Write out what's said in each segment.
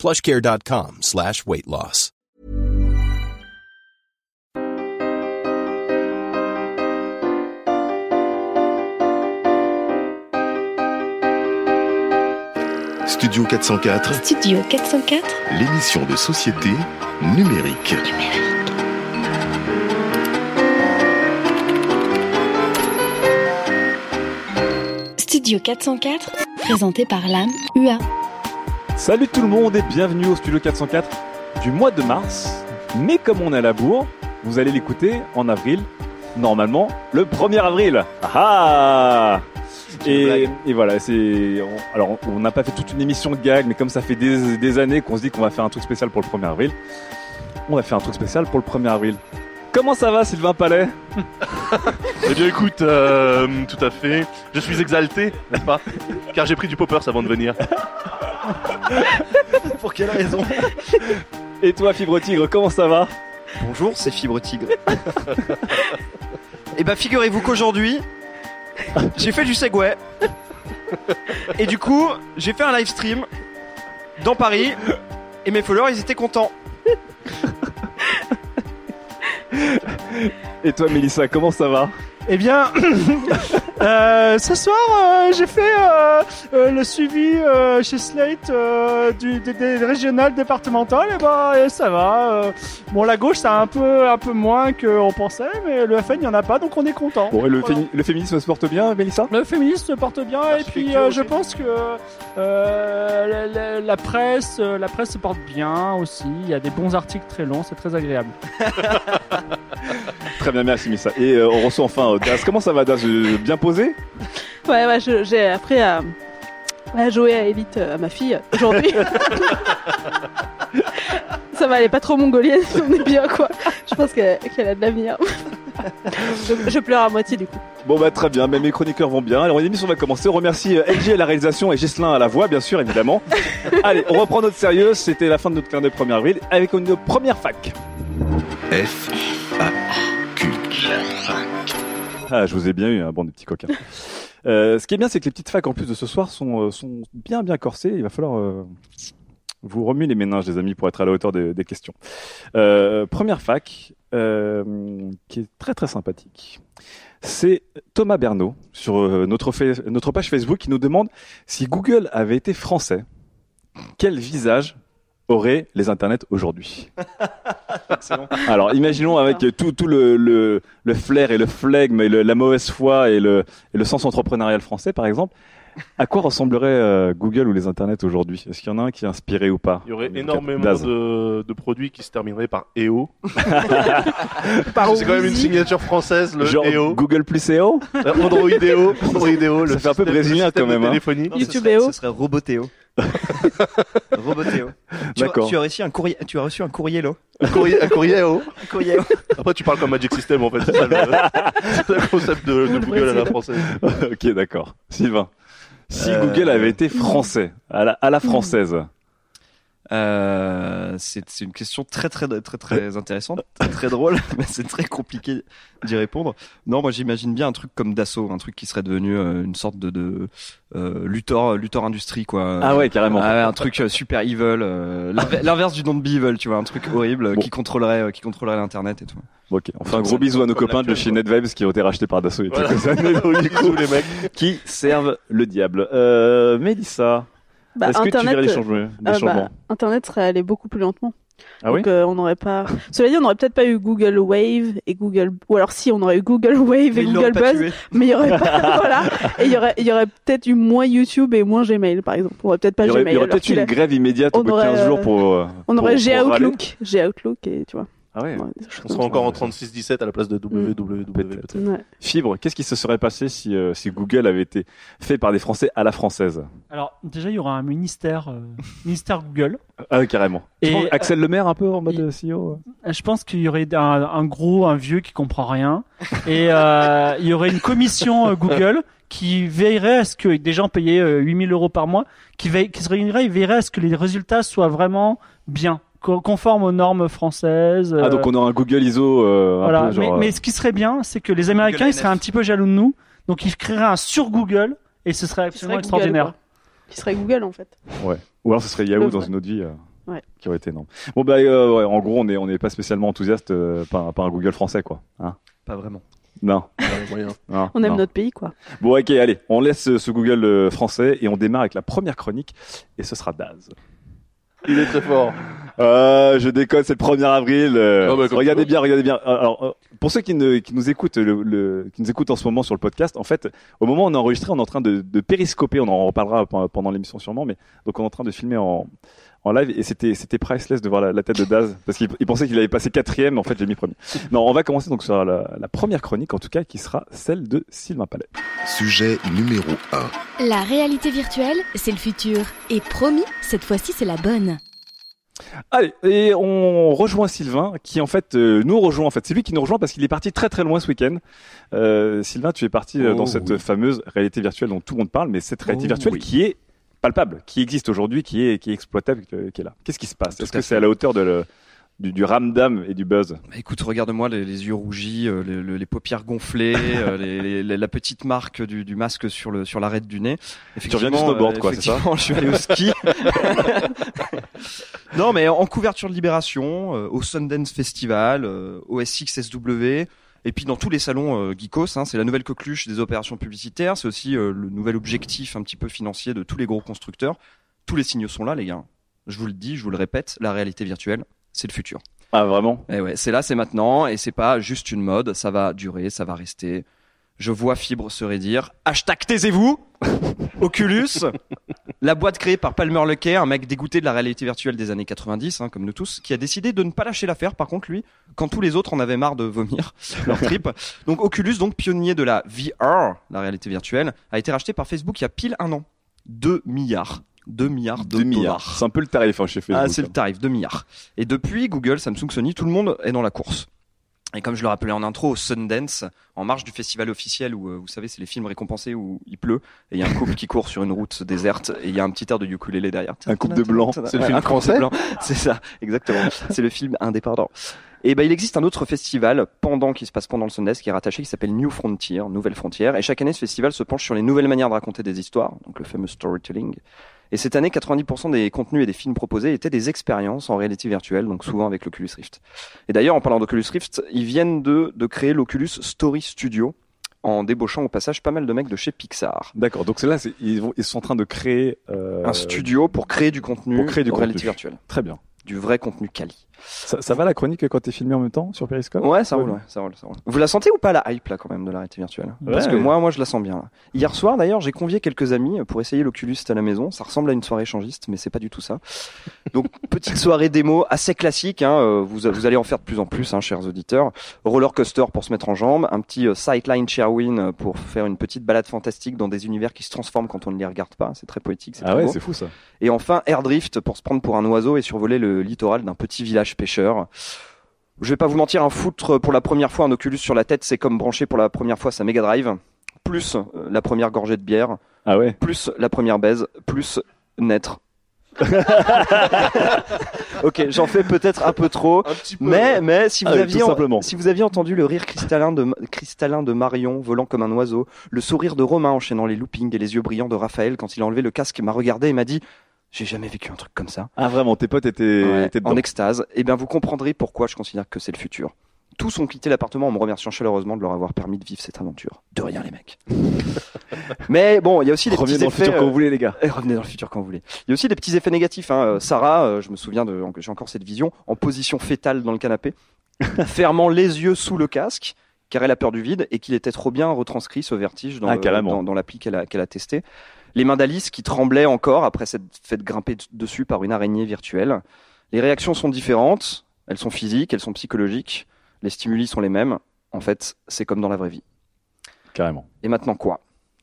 plushcare.com slash weight loss. Studio 404, Studio 404 l'émission de société numérique. Studio 404 présenté par l'âme UA. Salut tout le monde et bienvenue au Studio 404 du mois de mars. Mais comme on est à la bourre, vous allez l'écouter en avril, normalement le 1er avril. Ah ah et, et voilà, c'est. Alors, on n'a pas fait toute une émission de gag, mais comme ça fait des, des années qu'on se dit qu'on va faire un truc spécial pour le 1er avril, on va faire un truc spécial pour le 1er avril. Comment ça va, Sylvain Palais Eh bien écoute, euh, tout à fait. Je suis exalté, n'est-ce pas Car j'ai pris du poppers avant de venir. Pour quelle raison Et toi, Fibre Tigre, comment ça va Bonjour, c'est Fibre Tigre. Et bah figurez-vous qu'aujourd'hui, j'ai fait du Segway. Et du coup, j'ai fait un live stream dans Paris. Et mes followers, ils étaient contents. Et toi, Mélissa, comment ça va? Eh bien, euh, ce soir, euh, j'ai fait euh, le suivi chez Slate du, des, des régionales départementales. Et bah, et ça va. bon, la gauche, ça a un peu, un peu moins qu'on pensait, mais le FN, il n'y en a pas, donc on est content. Bon, et le, Voilà. fémi- le féminisme se porte bien, Mélissa? Le féminisme se porte bien et puis je pense que la, la- la presse, la presse se porte bien aussi. Il y a des bons articles très longs, c'est très agréable. Très bien, merci Mélissa. Et on reçoit enfin Daz. Comment ça va, Euh, Bien posé Ouais, ouais, j'ai appris à, à jouer à Elite euh, à ma fille aujourd'hui. Ça va, elle est pas trop mongolienne, on est bien quoi. Je pense qu'elle a de l'avenir. je, je pleure à moitié du coup. Bon bah très bien, mais mes chroniqueurs vont bien. Alors l'émission va commencer. On remercie euh, LG à la réalisation et Gislin à la voix, bien sûr, évidemment. Allez, on reprend notre sérieux. C'était la fin de notre clin d'œil 1er avril avec une première fac. F. Ah, je vous ai bien eu, un bon des petits coquins. Euh, ce qui est bien, c'est que les petites facs en plus de ce soir sont, euh, sont bien bien corsées. Il va falloir euh, vous remuer les méninges, les amis, pour être à la hauteur des, questions. Première fac, qui est très très sympathique. C'est Thomas Bernot sur notre, notre page Facebook qui nous demande si Google avait été français, quel visage auraient les internets aujourd'hui. Alors imaginons avec tout, tout le, le, le flair et le flegme et le- la mauvaise foi et le, et le sens entrepreneurial français par exemple, à quoi ressemblerait euh, Google ou les internets aujourd'hui? Est-ce qu'il y en a un qui est inspiré ou pas? Il y aurait énormément de, de produits qui se termineraient par EO. Par C'est quand même une signature française, le Genre EO. Google plus EO Euh, Android EO. Android EO. Ça le fait un peu brésilien quand même, hein. téléphonie. Non, YouTube ce serait, EO. ce serait Robotéo. Robotéo. Tu, D'accord. tu as reçu un courrier, tu as reçu un courrier là. Un courrier, un courrier EO. Un courrier. Après, tu parles comme Magic System, en fait. C'est ça le, c'est le concept de, de Google à la française. Ok d'accord. Sylvain, si Euh, Google avait été français, à la, à la française, Euh, c'est c'est une question très très très très intéressante, très, très drôle, mais c'est très compliqué d'y répondre. Non, moi j'imagine bien un truc comme Dassault, un truc qui serait devenu euh, une sorte de, de euh, Luthor, Luthor Industrie quoi. ah ouais carrément. Ah ouais, un truc euh, super evil, euh, l'inver- l'inverse du nom de Be Evil, tu vois, un truc horrible Bon. qui contrôlerait, euh, qui contrôlerait l'internet et tout. Ok, on fait un gros bisou à nos copains de chez NetVibes qui ont été rachetés par Dassault il y a Voilà. quelques années, donc, du coup, les mecs. qui servent le diable. Euh, Mélissa, Bah, est-ce que tu verrais Internet, des changements, des euh, bah, changements? Internet serait allé beaucoup plus lentement. Ah oui? Donc euh, on n'aurait pas. Cela dit, on n'aurait peut-être pas eu Google Wave et Google. Ou alors si, on aurait eu Google Wave et ils Google Buzz, tué. mais il y aurait pas. voilà. Et il y aurait, y aurait peut-être eu moins YouTube et moins Gmail, par exemple. On aurait peut-être pas Il y aurait, Gmail. il y aurait peut-être qu'il une grève immédiate au on bout de aurait, 15 euh, jours pour. euh, On aurait pour- G pour râler. Outlook, G Outlook et tu vois. Ah ouais. Ouais, On comme sera encore en ça. 36-17 à la place de www. Ouais. Fibre, qu'est-ce qui se serait passé si, euh, si Google avait été fait par des Français à la française? Alors, déjà, il y aura un ministère, euh, ministère Google. Ah, carrément. Et, penses Axel Lemaire un peu en mode il- euh, CEO Euh, Je pense qu'il y aurait un, un gros, un vieux qui comprend rien. Et euh, il y aurait une commission euh, Google qui veillerait à ce que des gens payés euh, 8000 euros par mois, qui, veille, qui se réunirait et veillerait à ce que les résultats soient vraiment bien, co- conformes aux normes françaises. Ah, euh, donc on aura un Google ISO. euh, un voilà. peu genre, mais, euh, mais ce qui serait bien, c'est que les Américains ils NF. seraient un petit peu jaloux de nous, donc ils créeraient un sur Google et ce serait absolument serait extraordinaire. Qui serait Google en fait. Ou alors ce serait Yahoo dans une autre vie. euh, Ouais. Qui aurait été énorme. Bon, bah, euh, ouais, en gros, on est, on n'est pas spécialement enthousiaste euh, par, par un Google français, quoi. Hein Pas vraiment. non. Ouais, On aime non. notre pays quoi. Bon, ok, allez, on laisse ce, Google euh, français et on démarre avec la première chronique et ce sera Daz. Il est très fort. Euh, je déconne, c'est le 1er avril. euh, Ah bah, regardez bien, regardez bien. Alors, euh, pour ceux qui, ne, qui nous écoutent, le, le- qui nous écoutent en ce moment sur le podcast, en fait, au moment où on a enregistré, on est en train de, de périscoper. On en reparlera pe- pendant l'émission sûrement, mais donc on est en train de filmer en, en live et c'était c'était priceless de voir la, la tête de Daz parce qu'il il pensait qu'il avait passé quatrième. En fait, j'ai mis premier. Non, on va commencer donc sur la, la première chronique, en tout cas, qui sera celle de Sylvain Palais. Sujet numéro 1. La réalité virtuelle, c'est le futur. Et promis, cette fois-ci, c'est la bonne. Allez, et on rejoint Sylvain, qui en fait euh, nous rejoint. En fait, c'est lui qui nous rejoint parce qu'il est parti très très loin ce week-end. Euh, Sylvain, tu es parti euh, Oh, dans cette oui. fameuse réalité virtuelle dont tout le monde parle, mais cette réalité Oh, virtuelle oui. qui est palpable, qui existe aujourd'hui, qui est qui est exploitable, qui est là. Qu'est-ce qui se passe? Est-ce que c'est à la hauteur de le, du, du ramdam et du buzz Bah, écoute, regarde-moi les, les yeux rougis, euh, les, les- les paupières gonflées, euh, les- les- la petite marque du, du masque sur le sur l'arête du nez. reviens du snowboard, quoi, c'est ça Je suis allé au ski. non, mais en couverture de Libération, euh, au Sundance Festival, euh, au SXSW. Et puis dans tous les salons euh, geekos, hein, c'est la nouvelle coqueluche des opérations publicitaires, c'est aussi euh, le nouvel objectif un petit peu financier de tous les gros constructeurs. Tous les signaux sont là, les gars. Je vous le dis, je vous le répète, la réalité virtuelle, c'est le futur. Ah vraiment? Eh ouais, c'est là, c'est maintenant, et c'est pas juste une mode, ça va durer, ça va rester. Je vois Fibre se redire hashtag taisez-vous Oculus, la boîte créée par Palmer Luckey, un mec dégoûté de la réalité virtuelle des années 90, hein, comme nous tous, qui a décidé de ne pas lâcher l'affaire, par contre lui, quand tous les autres en avaient marre de vomir leur trip. Donc Oculus, donc pionnier de la VR, la réalité virtuelle, a été racheté par Facebook il y a pile un an. 2 milliards. 2 milliards de 2 milliards. dollars. C'est un peu le tarif hein, chez Facebook. Ah, c'est le tarif, 2 milliards. Et depuis, Google, Samsung, Sony, tout le monde est dans la course. Et comme je le rappelais en intro, au Sundance, en marge du festival officiel où, euh, vous savez, c'est les films récompensés où il pleut, et il y a un couple qui court sur une route déserte, et il y a un petit air de ukulélé derrière. Un couple de blancs. C'est le Ouais, film français. C'est ça, exactement. C'est le film indépendant. Et ben, il existe un autre festival pendant qui se passe pendant le Sundance qui est rattaché qui s'appelle New Frontier, Nouvelle Frontière. Et chaque année, ce festival se penche sur les nouvelles manières de raconter des histoires, donc le fameux storytelling. Et cette année, 90% des contenus et des films proposés étaient des expériences en réalité virtuelle, donc souvent avec l'Oculus Rift. Et d'ailleurs, en parlant d'Oculus Rift, ils viennent de, de créer l'Oculus Story Studio en débauchant au passage pas mal de mecs de chez Pixar. D'accord. Donc là, ils, vont, ils sont en train de créer euh, Un studio pour créer du contenu pour créer du en réalité virtuelle. Très bien. Du vrai contenu quali. Ça, ça va la chronique quand t'es filmé en même temps sur Periscope? Ouais, ça roule, ouais, ça roule, ça roule. Vous la sentez ou pas la hype là quand même de la réalité virtuelle? Parce Ouais. que moi, moi, je la sens bien. Là. Hier soir, d'ailleurs, j'ai convié quelques amis pour essayer l'Oculus à la maison. Ça ressemble à une soirée échangiste, mais c'est pas du tout ça. Donc petite soirée démo assez classique. Hein, euh, vous, vous allez en faire de plus en plus, hein, chers auditeurs. Roller coaster pour se mettre en jambes, un petit euh, Sightline Sherwin pour faire une petite balade fantastique dans des univers qui se transforment quand on ne les regarde pas. C'est très poétique. c'est Ah très ouais, c'est fou ça. Et enfin, Airdrift pour se prendre pour un oiseau et survoler le littoral d'un petit village pêcheur. Je vais pas vous mentir, un foutre pour la première fois un Oculus sur la tête, c'est comme brancher pour la première fois sa Mega Drive, plus euh, la première gorgée de bière, Ah ouais. plus la première baise, plus naître. ok, j'en fais peut-être un peu trop, Un petit peu. mais mais si vous Ah aviez si vous aviez entendu le rire cristallin de cristallin de Marion volant comme un oiseau, le sourire de Romain enchaînant les loopings et les yeux brillants de Raphaël quand il a enlevé le casque, m'a regardé et m'a dit j'ai jamais vécu un truc comme ça. Ah vraiment, tes potes étaient, Ouais, étaient en extase, et bien vous comprendrez pourquoi je considère que c'est le futur. Tous ont quitté l'appartement en me remerciant chaleureusement de leur avoir permis de vivre cette aventure. De rien les mecs. Mais bon, il y a aussi des Revenez petits dans le effets. futur quand euh, vous voulez les gars. et revenez dans le futur quand vous voulez. Il y a aussi des petits effets négatifs. Hein. Euh, Sarah, euh, je me souviens de, j'ai encore cette vision, en position fétale dans le canapé, fermant les yeux sous le casque, car elle a peur du vide et qu'il était trop bien retranscrit ce vertige dans, Ah, le- dans, dans l'appli qu'elle a, qu'elle a testé. Les mains d'Alice qui tremblaient encore après s'être fait grimper dessus par une araignée virtuelle. Les réactions sont différentes. Elles sont physiques, elles sont psychologiques, les stimuli sont les mêmes. En fait, c'est comme dans la vraie vie. Carrément. Et maintenant quoi?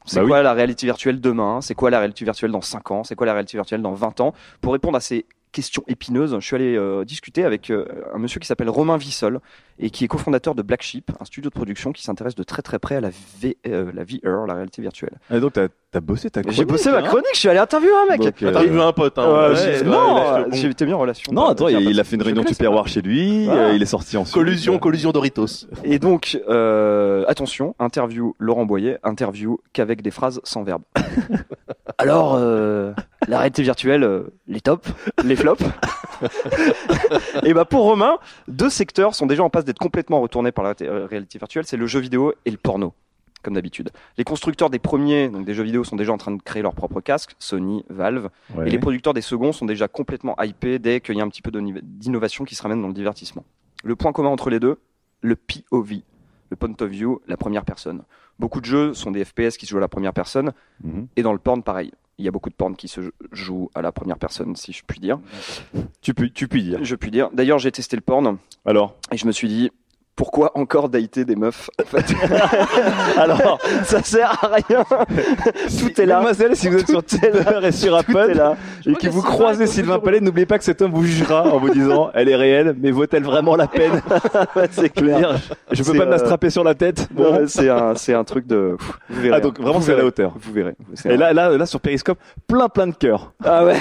C'est Bah oui. quoi la réalité virtuelle demain? C'est quoi la réalité virtuelle dans 5 ans? C'est quoi la réalité virtuelle dans 20 ans? Pour répondre à ces questions épineuses, je suis allé euh, discuter avec euh, un monsieur qui s'appelle Romain Vissol et qui est cofondateur de Black Sheep, un studio de production qui s'intéresse de très très près à la, v, euh, la VR, la réalité virtuelle. Et donc, t'as as bossé ta J'ai chronique, bossé ma hein chronique, je suis allé interviewer un mec. Euh, T'as vu un pote, hein. Ouais, j'ai- non, j'ai été mis en relation. Non, attends, Bien, il, a fait une réunion tupperware chez lui, il est sorti ensuite. Collusion, collusion Doritos. Et donc, euh, attention, interview Laurent Boyer, interview qu'avec des phrases sans verbe. Alors, euh, la réalité virtuelle, euh, les tops, les flops. et bah pour Romain, deux secteurs sont déjà en passe d'être complètement retournés par la réalité- euh, réalité virtuelle, c'est le jeu vidéo et le porno. Comme d'habitude. Les constructeurs des premiers, donc des jeux vidéo, sont déjà en train de créer leur propre casque, Sony, Valve, Ouais. et les producteurs des seconds sont déjà complètement hypés dès qu'il y a un petit peu d'innovation qui se ramène dans le divertissement. Le point commun entre les deux, le POV, le point of view, la première personne. Beaucoup de jeux sont des FPS qui se jouent à la première personne, Mhm. et dans le porn, pareil. Il y a beaucoup de porn qui se jouent à la première personne, si je puis dire. Tu peux, tu puis dire. Je puis dire. D'ailleurs, j'ai testé le porn, Alors, et je me suis dit, pourquoi encore dater des meufs en fait Alors, ça sert à rien. Tout est là. Mademoiselle, si vous êtes sur. Tinder et sur Apple là. et que vous croisez Sylvain Palais, n'oubliez pas que cet homme vous jugera en vous disant elle est réelle, mais vaut-elle vraiment la peine c'est clair. je peux pas me la euh, strapper sur la tête. C'est un, c'est un truc de. Vous verrez. Ah, donc hein. vraiment, c'est à la hauteur. Vous verrez. Et là, là, là, sur Periscope, plein, plein de cœurs. Ah ouais,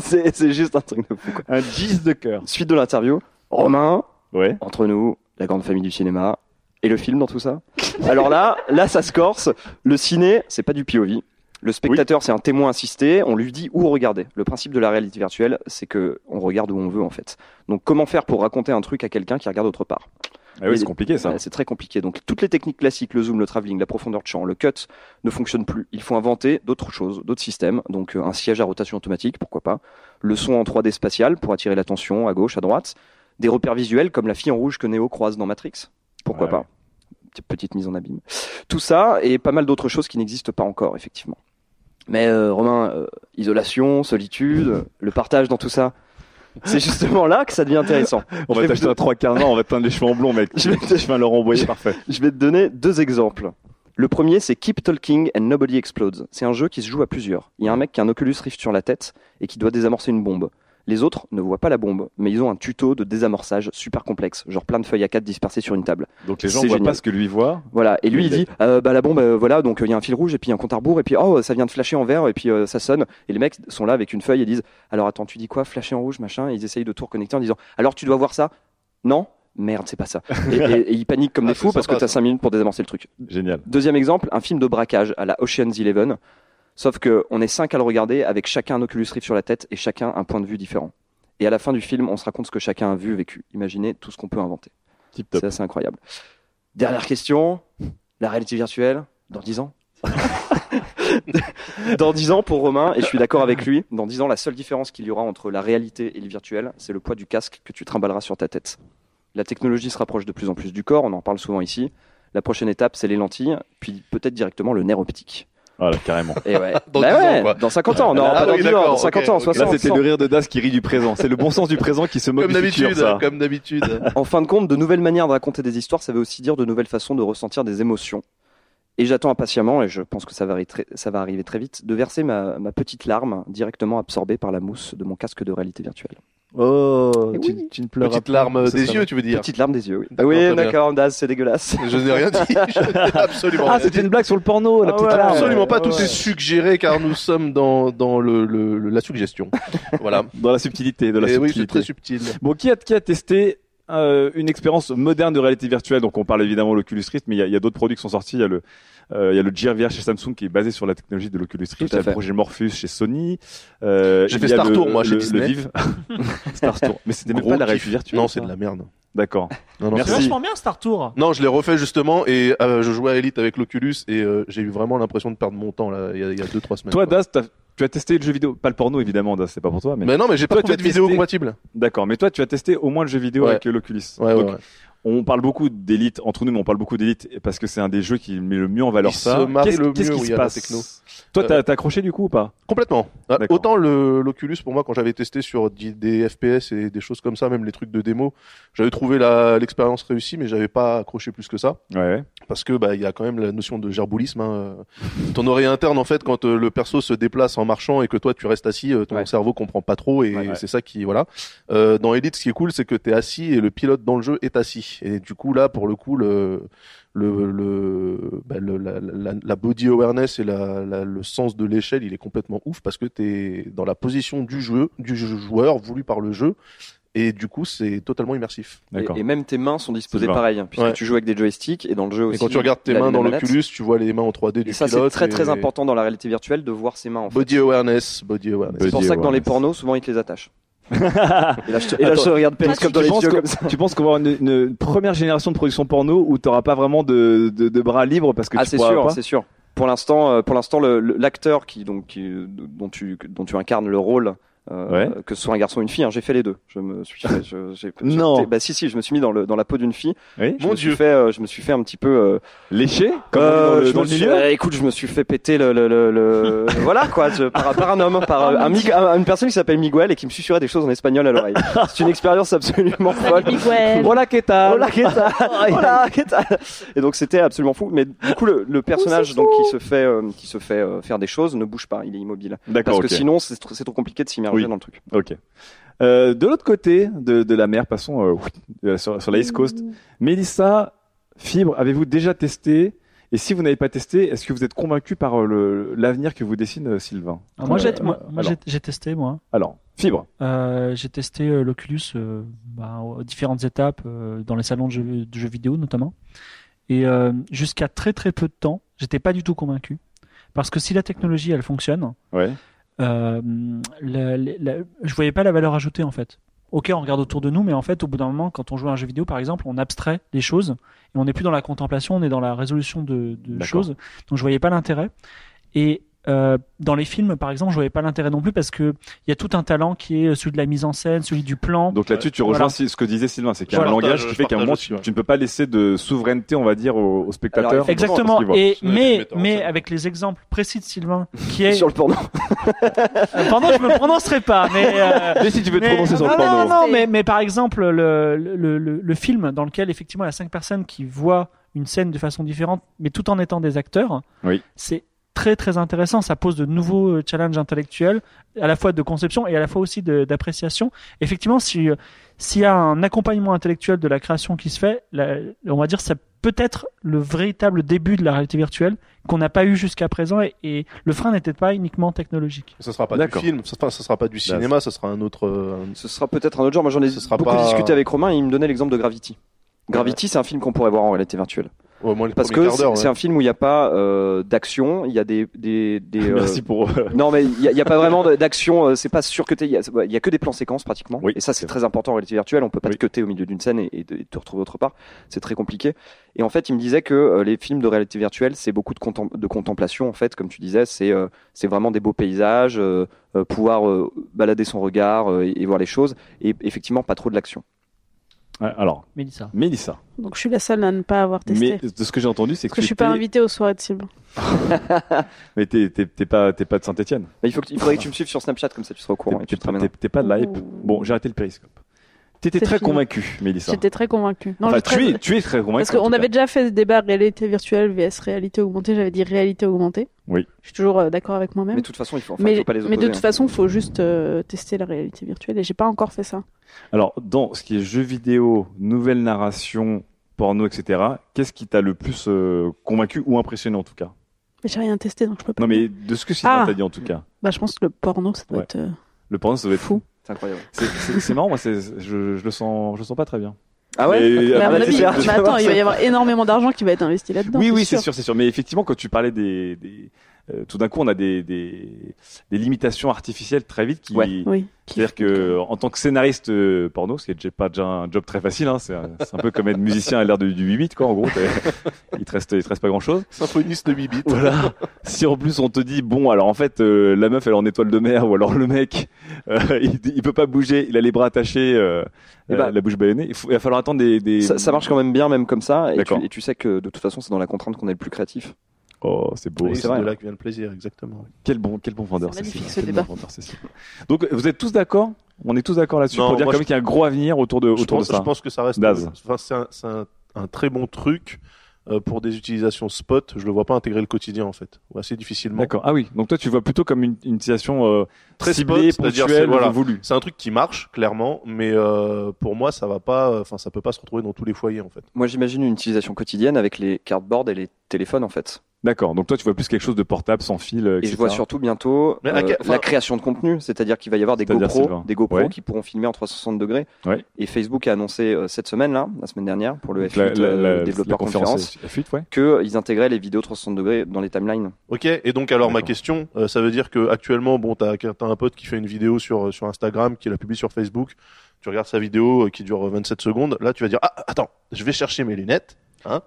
c'est c'est juste un truc de fou. Quoi. Un 10 de cœur. Suite de l'interview. Romain, Ouais. entre nous, la grande famille du cinéma et le film dans tout ça. Alors là, là, ça se corse. Le ciné, c'est pas du POV. Le spectateur, c'est un témoin assisté. On lui dit où regarder. Le principe de la réalité virtuelle, c'est que on regarde où on veut en fait. Donc, comment faire pour raconter un truc à quelqu'un qui regarde autre part? Ah oui, c'est compliqué ça. C'est très compliqué. Donc toutes les techniques classiques, le zoom, le travelling, la profondeur de champ, le cut, ne fonctionnent plus. Il faut inventer d'autres choses, d'autres systèmes. Donc euh, un siège à rotation automatique, pourquoi pas. Le son en 3D spatial pour attirer l'attention à gauche, à droite. Des repères visuels comme la fille en rouge que Neo croise dans Matrix. Pourquoi Ouais, pas. Petite- mise en abîme. Tout ça et pas mal d'autres choses qui n'existent pas encore, effectivement. Mais euh, Romain, euh, isolation, solitude, le partage dans tout ça. C'est justement là que ça devient intéressant. On Je va t'acheter un trois quarts on va te teindre les cheveux en blond, mec. Je vais te- fais un Laurent Boyer parfait. Je vais te donner deux exemples. Le premier, c'est Keep Talking and Nobody Explodes. C'est un jeu qui se joue à plusieurs. Il y a un mec qui a un Oculus Rift sur la tête et qui doit désamorcer une bombe. Les autres ne voient pas la bombe, mais ils ont un tuto de désamorçage super complexe, genre plein de feuilles à 4 dispersées sur une table. Donc les gens voient génial. pas ce que lui voit. Voilà. Et lui, il dit, euh, bah la bombe, euh, voilà, donc euh, il y a un fil rouge et puis un compte à rebours et puis oh, ça vient de flasher en vert et puis euh, ça sonne. Et les mecs sont là avec une feuille et disent, alors attends, tu dis quoi, flasher en rouge, machin? Et ils essayent de tout reconnecter en disant, alors tu dois voir ça? Non? Merde, c'est pas ça. Et, et- et ils paniquent comme Ah, des fous c'est parce que sympa, t'as ça. 5 minutes pour désamorcer le truc. Génial. Deuxième exemple, un film de braquage à la Ocean's Eleven. Sauf que on est cinq à le regarder avec chacun un Oculus Rift sur la tête et chacun un point de vue différent. Et à la fin du film, on se raconte ce que chacun a vu, vécu. Imaginez tout ce qu'on peut inventer. Tip top. C'est assez incroyable. Dernière question. La réalité virtuelle, dans 10 ans? Dans 10 ans pour Romain, et je suis d'accord avec lui, dans 10 ans, la seule différence qu'il y aura entre la réalité et le virtuel, c'est le poids du casque que tu trimballeras sur ta tête. La technologie se rapproche de plus en plus du corps, on en parle souvent ici. La prochaine étape, c'est les lentilles, puis peut-être directement le nerf optique. Voilà, carrément. Et ouais. Dans Bah 10 ans, ouais, quoi. dans 50 ans, non, Ah pas dans oui, 10 ans, dans 50 ans, ok. 60 Là, c'était 100. le rire de Das qui rit du présent. C'est le bon sens du présent qui se moque Comme du futur, d'habitude, ça. comme d'habitude. En fin de compte, de nouvelles manières de raconter des histoires, ça veut aussi dire de nouvelles façons de ressentir des émotions. Et j'attends impatiemment, et je pense que ça va, arri- très- ça va arriver très vite, de verser ma, ma petite larme directement absorbée par la mousse de mon casque de réalité virtuelle. Oh, Eh tu, oui. tu ne pleuras Petite larme des yeux, tu veux dire. Petite larme des yeux, oui. Ah oui, d'accord, Daz, c'est dégueulasse. Je n'ai rien dit. Je n'ai absolument Ah, rien c'était une blague sur le porno, la Ah petite ouais, larme. Absolument pas, tout ouais. est suggéré car nous sommes dans, dans le, le- le- la suggestion. Voilà. Dans la subtilité, de la Et oui, c'est très subtil. Bon, qui a, qui a testé euh, une expérience moderne de réalité virtuelle Donc, on parle évidemment de l'Oculus Rift, mais il y a, il y a d'autres produits qui sont sortis. Il y a le, euh, il y a le Gear VR chez Samsung qui est basé sur la technologie de l'Oculus Rift. Il y a le projet Morpheus chez Sony. Euh, J'ai fait Star le- Tour, moi, chez le, Disney. Le Vive. Star Tour. Mais c'était même pas de la réalité virtuelle. Non, c'est de la merde. D'accord. Non, non, Merci. C'est c'est- vachement bien Star Tour. Non, je l'ai refait justement et euh, je jouais à Elite avec l'Oculus et euh, j'ai eu vraiment l'impression de perdre mon temps là il y a 2-3 semaines. Toi, quoi. Das, t'as- tu as testé le jeu vidéo, pas le porno évidemment, c'est pas pour toi, mais, Mais non, mais j'ai pas Toi, trouvé de vidéo compatible. d'accord. Mais toi, tu as testé au moins le jeu vidéo Ouais. avec l'Oculus. Ouais, ouais, Donc, ouais. On parle beaucoup d'élite entre nous, mais on parle beaucoup d'élite parce que c'est un des jeux qui met le mieux en valeur Il ça. Qu'est-ce qui se passe techno. Toi, Euh, t'as accroché du coup ou pas? Complètement. D'accord. Autant l'Oculus pour moi quand j'avais testé sur des FPS et des choses comme ça, même les trucs de démo, j'avais trouvé l'expérience réussie, mais j'avais pas accroché plus que ça Ouais. parce que bah il y a quand même la notion de gerboulisme. Hein. Ton oreille interne en fait quand euh, le perso se déplace en marchant et que toi tu restes assis, euh, ton Ouais. cerveau comprend pas trop et ouais. c'est ça qui voilà. Euh, dans Elite, ce qui est cool, c'est que t'es assis et le pilote dans le jeu est assis et du coup là pour le coup le le, le, bah, le- la, la, la body awareness et la, la- le sens de l'échelle, il est complètement ouf parce que tu es dans la position du jeu, du joueur voulu par le jeu. Et du coup, c'est totalement immersif. D'accord. Et, et même tes mains sont disposées pareil, hein, puisque Ouais. tu joues avec des joysticks et dans le jeu aussi. Et quand tu regardes tes mains dans l'Oculus, tu vois les mains en 3D du Et ça, c'est pilote. très très et- important dans la réalité virtuelle de voir ses mains en fait. Body awareness, body awareness. C'est pour ça que dans les pornos, souvent ils te les attachent. Et là, je te, et là, je te regarde périscope dans les yeux comme ça. tu penses qu'on va avoir une, une première génération de production porno où t'auras pas vraiment de, de, de bras libres parce que Ah, tu c'est sûr, pas c'est sûr. Pour l'instant, euh, pour l'instant, l'acteur qui donc qui, dont tu dont tu incarnes le rôle. Euh, Ouais. que ce soit un garçon ou une fille, hein, j'ai fait les deux. Je me suis, fait- je, j'ai, Non. j'ai- bah si si, je me suis mis dans le dans la peau d'une fille. Oui. Je Mon me Dieu. suis fait, euh, je me suis fait un petit peu euh, Léché comme dit Euh, dans le, dans suis- milieu euh, écoute, je me suis fait péter le, le, le, le- voilà quoi, je- par, par un homme, par euh, un, une personne qui s'appelle Miguel et qui me susurrait des choses en espagnol à l'oreille. C'est une expérience absolument folle. Miguel. Hola, ¿qué tal? Hola, ¿qué tal? Hola, ¿qué tal? Et donc c'était absolument fou. Mais du coup, le, le personnage donc qui se fait, euh, qui se fait euh, faire des choses ne bouge pas, il est immobile. D'accord, Parce que sinon, c'est trop, c'est trop compliqué de s'immerger Oui. dans le truc. Ok. Euh, de l'autre côté de, de la mer, passons euh, euh, sur, sur la East Coast. Mélissa, Fibre, avez-vous déjà testé? Et si vous n'avez pas testé, est-ce que vous êtes convaincu par euh, le- l'avenir que vous dessine Sylvain? Ah, moi, j'ai, moi, moi, alors, j'ai- j'ai testé, moi. alors, Fibre. Euh, j'ai testé euh, l'Oculus euh, bah, aux différentes étapes, euh, dans les salons de jeux, de jeux vidéo notamment. Et euh, jusqu'à très très peu de temps, j'étais pas du tout convaincu. Parce que si la technologie elle fonctionne, Ouais. Euh, la, la- la- je voyais pas la valeur ajoutée en fait. Ok, on regarde autour de nous, mais en fait, au bout d'un moment, quand on joue à un jeu vidéo, par exemple, on abstrait les choses et on n'est plus dans la contemplation, on est dans la résolution de, de choses. Donc, je voyais pas l'intérêt. Et euh, dans les films, par exemple, je voyais pas l'intérêt non plus parce que il y a tout un talent qui est celui de la mise en scène, celui du plan. Donc là-dessus, tu rejoins Voilà. si- ce que disait Sylvain, c'est qu'il y a Voilà. un langage qui fait qu'à un moment, aussi, tu, ouais. tu ne peux pas laisser de souveraineté, on va dire, au, au spectateur. Alors, Exactement. Et mais mais avec les exemples précis de Sylvain, qui est Sur le porno. Euh, pardon, je me prononcerai pas, mais euh, Mais si tu veux te mais- prononcer sur non, le porno. Non, non, mais, mais par exemple, le, le, le, le film dans lequel effectivement il y a cinq personnes qui voient une scène de façon différente, mais tout en étant des acteurs, Oui. c'est très très intéressant. Ça pose de nouveaux euh, challenges intellectuels, à la fois de conception et à la fois aussi d'appréciation. Effectivement, si euh, s'il y a un accompagnement intellectuel de la création qui se fait, la- on va dire ça peut être le véritable début de la réalité virtuelle qu'on n'a pas eu jusqu'à présent et, et le frein n'était pas uniquement technologique. Ça sera pas du film, ça sera, ça sera pas du cinéma, ça sera un autre. euh, un- Ce sera peut-être un autre genre. Moi, j'en ai Ce sera beaucoup pas- discuté avec Romain et il me donnait l'exemple de Gravity. Gravity, c'est un film qu'on pourrait voir en réalité virtuelle. Au moins le Parce que c'est ouais. un film où il n'y a pas euh, d'action, il y a des des, des euh, Merci pour. euh, non mais il y, a- pas vraiment d'action. C'est pas sûr que il y, y a que des plans séquences pratiquement. Oui, et ça c'est très important en réalité virtuelle. On peut pas Oui. te cutter au milieu d'une scène et, te retrouver autre part. C'est très compliqué. Et en fait, il me disait que euh, les films de réalité virtuelle, c'est beaucoup de, contem- de contemplation en fait, comme tu disais. C'est c'est vraiment des beaux paysages, pouvoir balader son regard et, et voir les choses. Et effectivement, pas trop de l'action. Alors, Mélissa. Mélissa. Donc je suis la seule à ne pas avoir testé. Mais de ce que j'ai entendu, c'est que, que je suis pas invitée aux soirées de Sylvain. Mais t'es pas, pas de Saint-Etienne. Mais il, faut que, il faudrait que tu me suives sur Snapchat comme ça tu seras au courant. T'es pas de l'hype. Ouh. Bon, j'ai arrêté le périscope. T'étais très convaincu, Mélissa. J'étais très convaincue. Non, Enfin, je tu, très- es, tu es très convaincu. Parce qu'on avait déjà fait ce débat réalité virtuelle vs réalité augmentée. J'avais dit réalité augmentée. Oui. Je suis toujours euh, d'accord avec moi-même. Mais de toute façon, il faut, enfin, Mais, faut pas les opposer. mais de toute hein. façon, il faut juste euh, tester la réalité virtuelle et j'ai pas encore fait ça. Alors, dans ce qui est jeux vidéo, nouvelle narration, porno, etc., qu'est-ce qui t'a le plus euh, convaincu ou impressionné en tout cas? Mais j'ai rien testé donc je peux pas. Non, mais de ce que Sylvain Ah. t'a dit en tout cas. Bah, je pense que le porno, ça doit Ouais. être euh, Le porno, ça doit être fou. C'est incroyable. C'est- marrant, moi, c'est- je, je le sens, je le sens pas très bien. Ah ouais Mais, Mais Ah à bah, mon c'est avis, clair, mais attends, il va y avoir énormément d'argent qui va être investi là-dedans. oui, oui, c'est sûr, c'est sûr. Mais effectivement, quand tu parlais des, des euh, tout d'un coup, on a des, des, des limitations artificielles très vite qui. Ouais. Oui. C'est-à-dire que en tant que scénariste euh, porno, ce qui est déjà pas déjà un job très facile, hein, c'est un, peu comme être musicien à l'ère du, du 8 bits quoi. En gros, il te reste il te reste pas grand-chose. Symphoniste de 8 bits. Voilà. si en plus on te dit bon, alors en fait euh, la meuf elle est en étoile de mer ou alors le mec euh, il, il peut pas bouger, il a les bras attachés, euh, Eh euh, ben, la bouche ballonnée. Il, faut- il va falloir attendre des. des... Ça, ça marche quand même bien, même comme ça. Et tu, et tu sais que de toute façon, c'est dans la contrainte qu'on est le plus créatif. Oh, c'est beau. Oui, c'est de là que vient le plaisir, exactement. Quel bon, quel bon vendeur, C'est magnifique, Cécile. ce Quel débat. bon vendeur, Cécile. Donc, vous êtes tous d'accord? On est tous d'accord là-dessus pour dire moi, quand même je- qu'il y a un gros avenir autour de, je, autour pense, de ça. je pense que ça reste. Enfin, c'est un, c'est un- un très bon truc euh, pour des utilisations spot. Je le vois pas intégrer le quotidien en fait, ou assez difficilement. D'accord. Ah oui. Donc toi, tu vois plutôt comme une, une utilisation euh, Très ciblée, spot, ponctuelle, voilà. voulue. C'est un truc qui marche clairement, mais euh, pour moi, ça va pas. Enfin, ça peut pas se retrouver dans tous les foyers en fait. Moi, j'imagine une utilisation quotidienne avec les cardboards et les téléphones, en fait. D'accord. Donc toi, tu vois plus quelque chose de portable, sans fil, euh, Et je vois surtout bientôt euh, la création de contenu, c'est-à-dire qu'il va y avoir des GoPro, des GoPro Ouais. qui pourront filmer en 360 degrés. Ouais. Et Facebook a annoncé euh, cette semaine là, la semaine dernière, pour le Donc, F8 la, la, euh, la- développeur la conférence conférence, F8, ouais. qu'ils intégraient les vidéos 360 degrés dans les timelines. Ok. Et donc alors ma question, euh, ça veut dire que actuellement, bon, t'as as un pote qui fait une vidéo sur sur Instagram, qui la publie sur Facebook. Tu regardes sa vidéo euh, qui dure 27 secondes. Là, tu vas dire ah attends, je vais chercher mes lunettes. Hein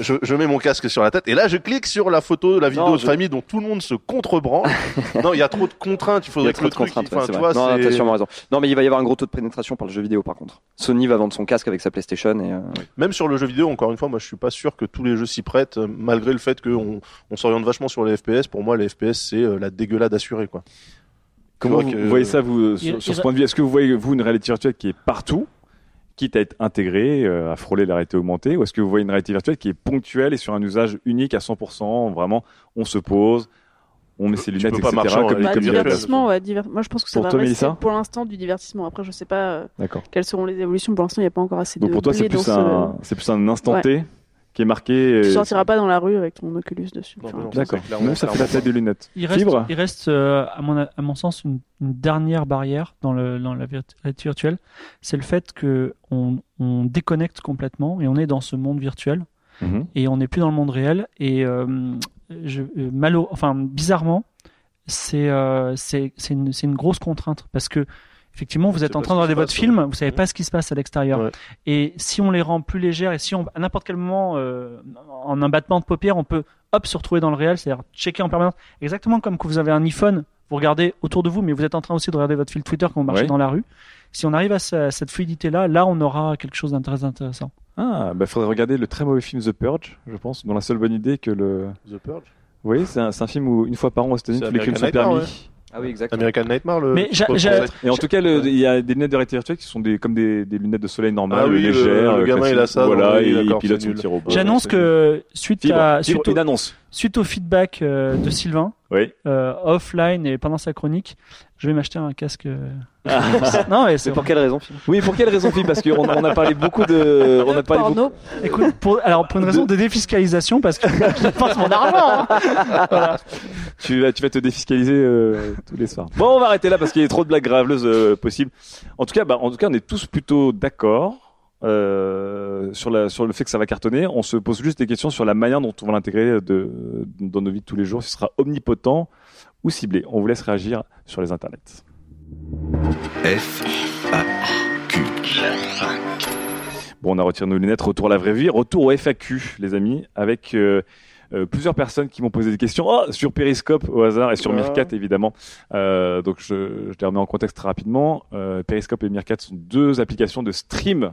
je, je mets mon casque sur la tête et là je clique sur la photo, la vidéo Non, de je- famille dont tout le monde se contrebranche. non, il y a trop de contraintes. Il Il y faudrait a que trop le de truc, contraintes, enfin, ouais, c'est tu vois, Non, t'as sûrement raison. Non, mais il va y avoir un gros taux de pénétration par le jeu vidéo par contre. Sony va vendre son casque avec sa PlayStation et euh, même sur le jeu vidéo, encore une fois, moi je suis pas sûr que tous les jeux s'y prêtent, euh, malgré le fait qu'on on s'oriente vachement sur les FPS. Pour moi, les FPS c'est euh, la dégueulade assurée quoi. Comment vous, que- vous voyez ça, vous, sur, Il- sur il- ce point de vue? Est-ce que vous voyez, vous, une réalité virtuelle qui est partout, quitte à être intégrée, euh, à frôler la réalité augmentée, ou est-ce que vous voyez une réalité virtuelle qui est ponctuelle et sur un usage unique à 100%, vraiment, on se pose, on met ses lunettes, etc. comme, Bah, comme divertissement, ouais, Moi, je pense que ça Pour va rester pour l'instant du divertissement. Après, je sais pas euh, quelles seront les évolutions. Pour l'instant, il n'y a pas encore assez Donc de pour toi, c'est plus, ce- un, c'est plus un instant Ouais. T qui est marqué. Tu et- sortiras pas dans la rue avec ton Oculus dessus. Non, non, D'accord. Même ça fait la taille des lunettes. Il reste, Fibre il reste euh, à, mon, à mon sens, une, une dernière barrière dans, le, dans la réalité virtuelle. C'est le fait que on, on déconnecte complètement et on est dans ce monde virtuel Mhm. et on n'est plus dans le monde réel. Et euh, je, euh, malo- enfin, bizarrement, c'est euh, c'est c'est une, c'est une grosse contrainte parce que effectivement, vous êtes en train de regarder votre passe, film, vous savez pas ce qui se passe à l'extérieur. Ouais. Et si on les rend plus légères et si on, à n'importe quel moment, euh, en un battement de paupières, on peut hop se retrouver dans le réel, c'est-à-dire checker en permanence, exactement comme quand vous avez un iPhone, vous regardez autour de vous, mais vous êtes en train aussi de regarder votre fil Twitter quand vous marchez Ouais. dans la rue. Si on arrive à, ce- à cette fluidité-là, là, on aura quelque chose d'intéressant. intéressant. Ah, bah faudrait regarder le très mauvais film The Purge, je pense, dont la seule bonne idée que le. The Purge? Vous voyez, c'est un, film où une fois par an aux États-Unis, tous les crimes sont permis. Ah oui, exact. American Nightmare, le. Mais Et en tout cas, il y a des lunettes de réalité virtuelle qui sont des, comme des, des lunettes de soleil normales, Ah oui, le- légères. le gamin, il a ça, Voilà, et il pilote son nul. petit robot. J'annonce que suite, Fibre, à, fibre, suite, au, suite au feedback euh, de Sylvain, Oui. euh, offline et pendant sa chronique, je vais m'acheter un casque. euh, non, mais c'est pour quelle raison Philippe? Oui, pour quelle raison, Philippe? Parce qu'on on a parlé beaucoup de. On a parlé beaucoup. Écoute, pour, alors pour une raison de défiscalisation, parce que je pense mon argent. hein. Tu vas, tu vas te défiscaliser euh, tous les soirs. Bon, on va arrêter là parce qu'il y a trop de blagues graveleuses euh, possibles. En tout cas, bah, en tout cas, on est tous plutôt d'accord euh, sur, la, sur le fait que ça va cartonner. On se pose juste des questions sur la manière dont on va l'intégrer de, dans nos vies de tous les jours. Ce sera omnipotent ou ciblé. On vous laisse réagir sur les internets. F, A, Q. Bon, on a retiré nos lunettes, retour à la vraie vie, retour au FAQ, les amis, avec euh, euh, plusieurs personnes qui m'ont posé des questions oh, sur Periscope au hasard et sur. Meerkat évidemment. Euh, donc je, je les remets en contexte très rapidement. Euh, Periscope et Meerkat sont deux applications de stream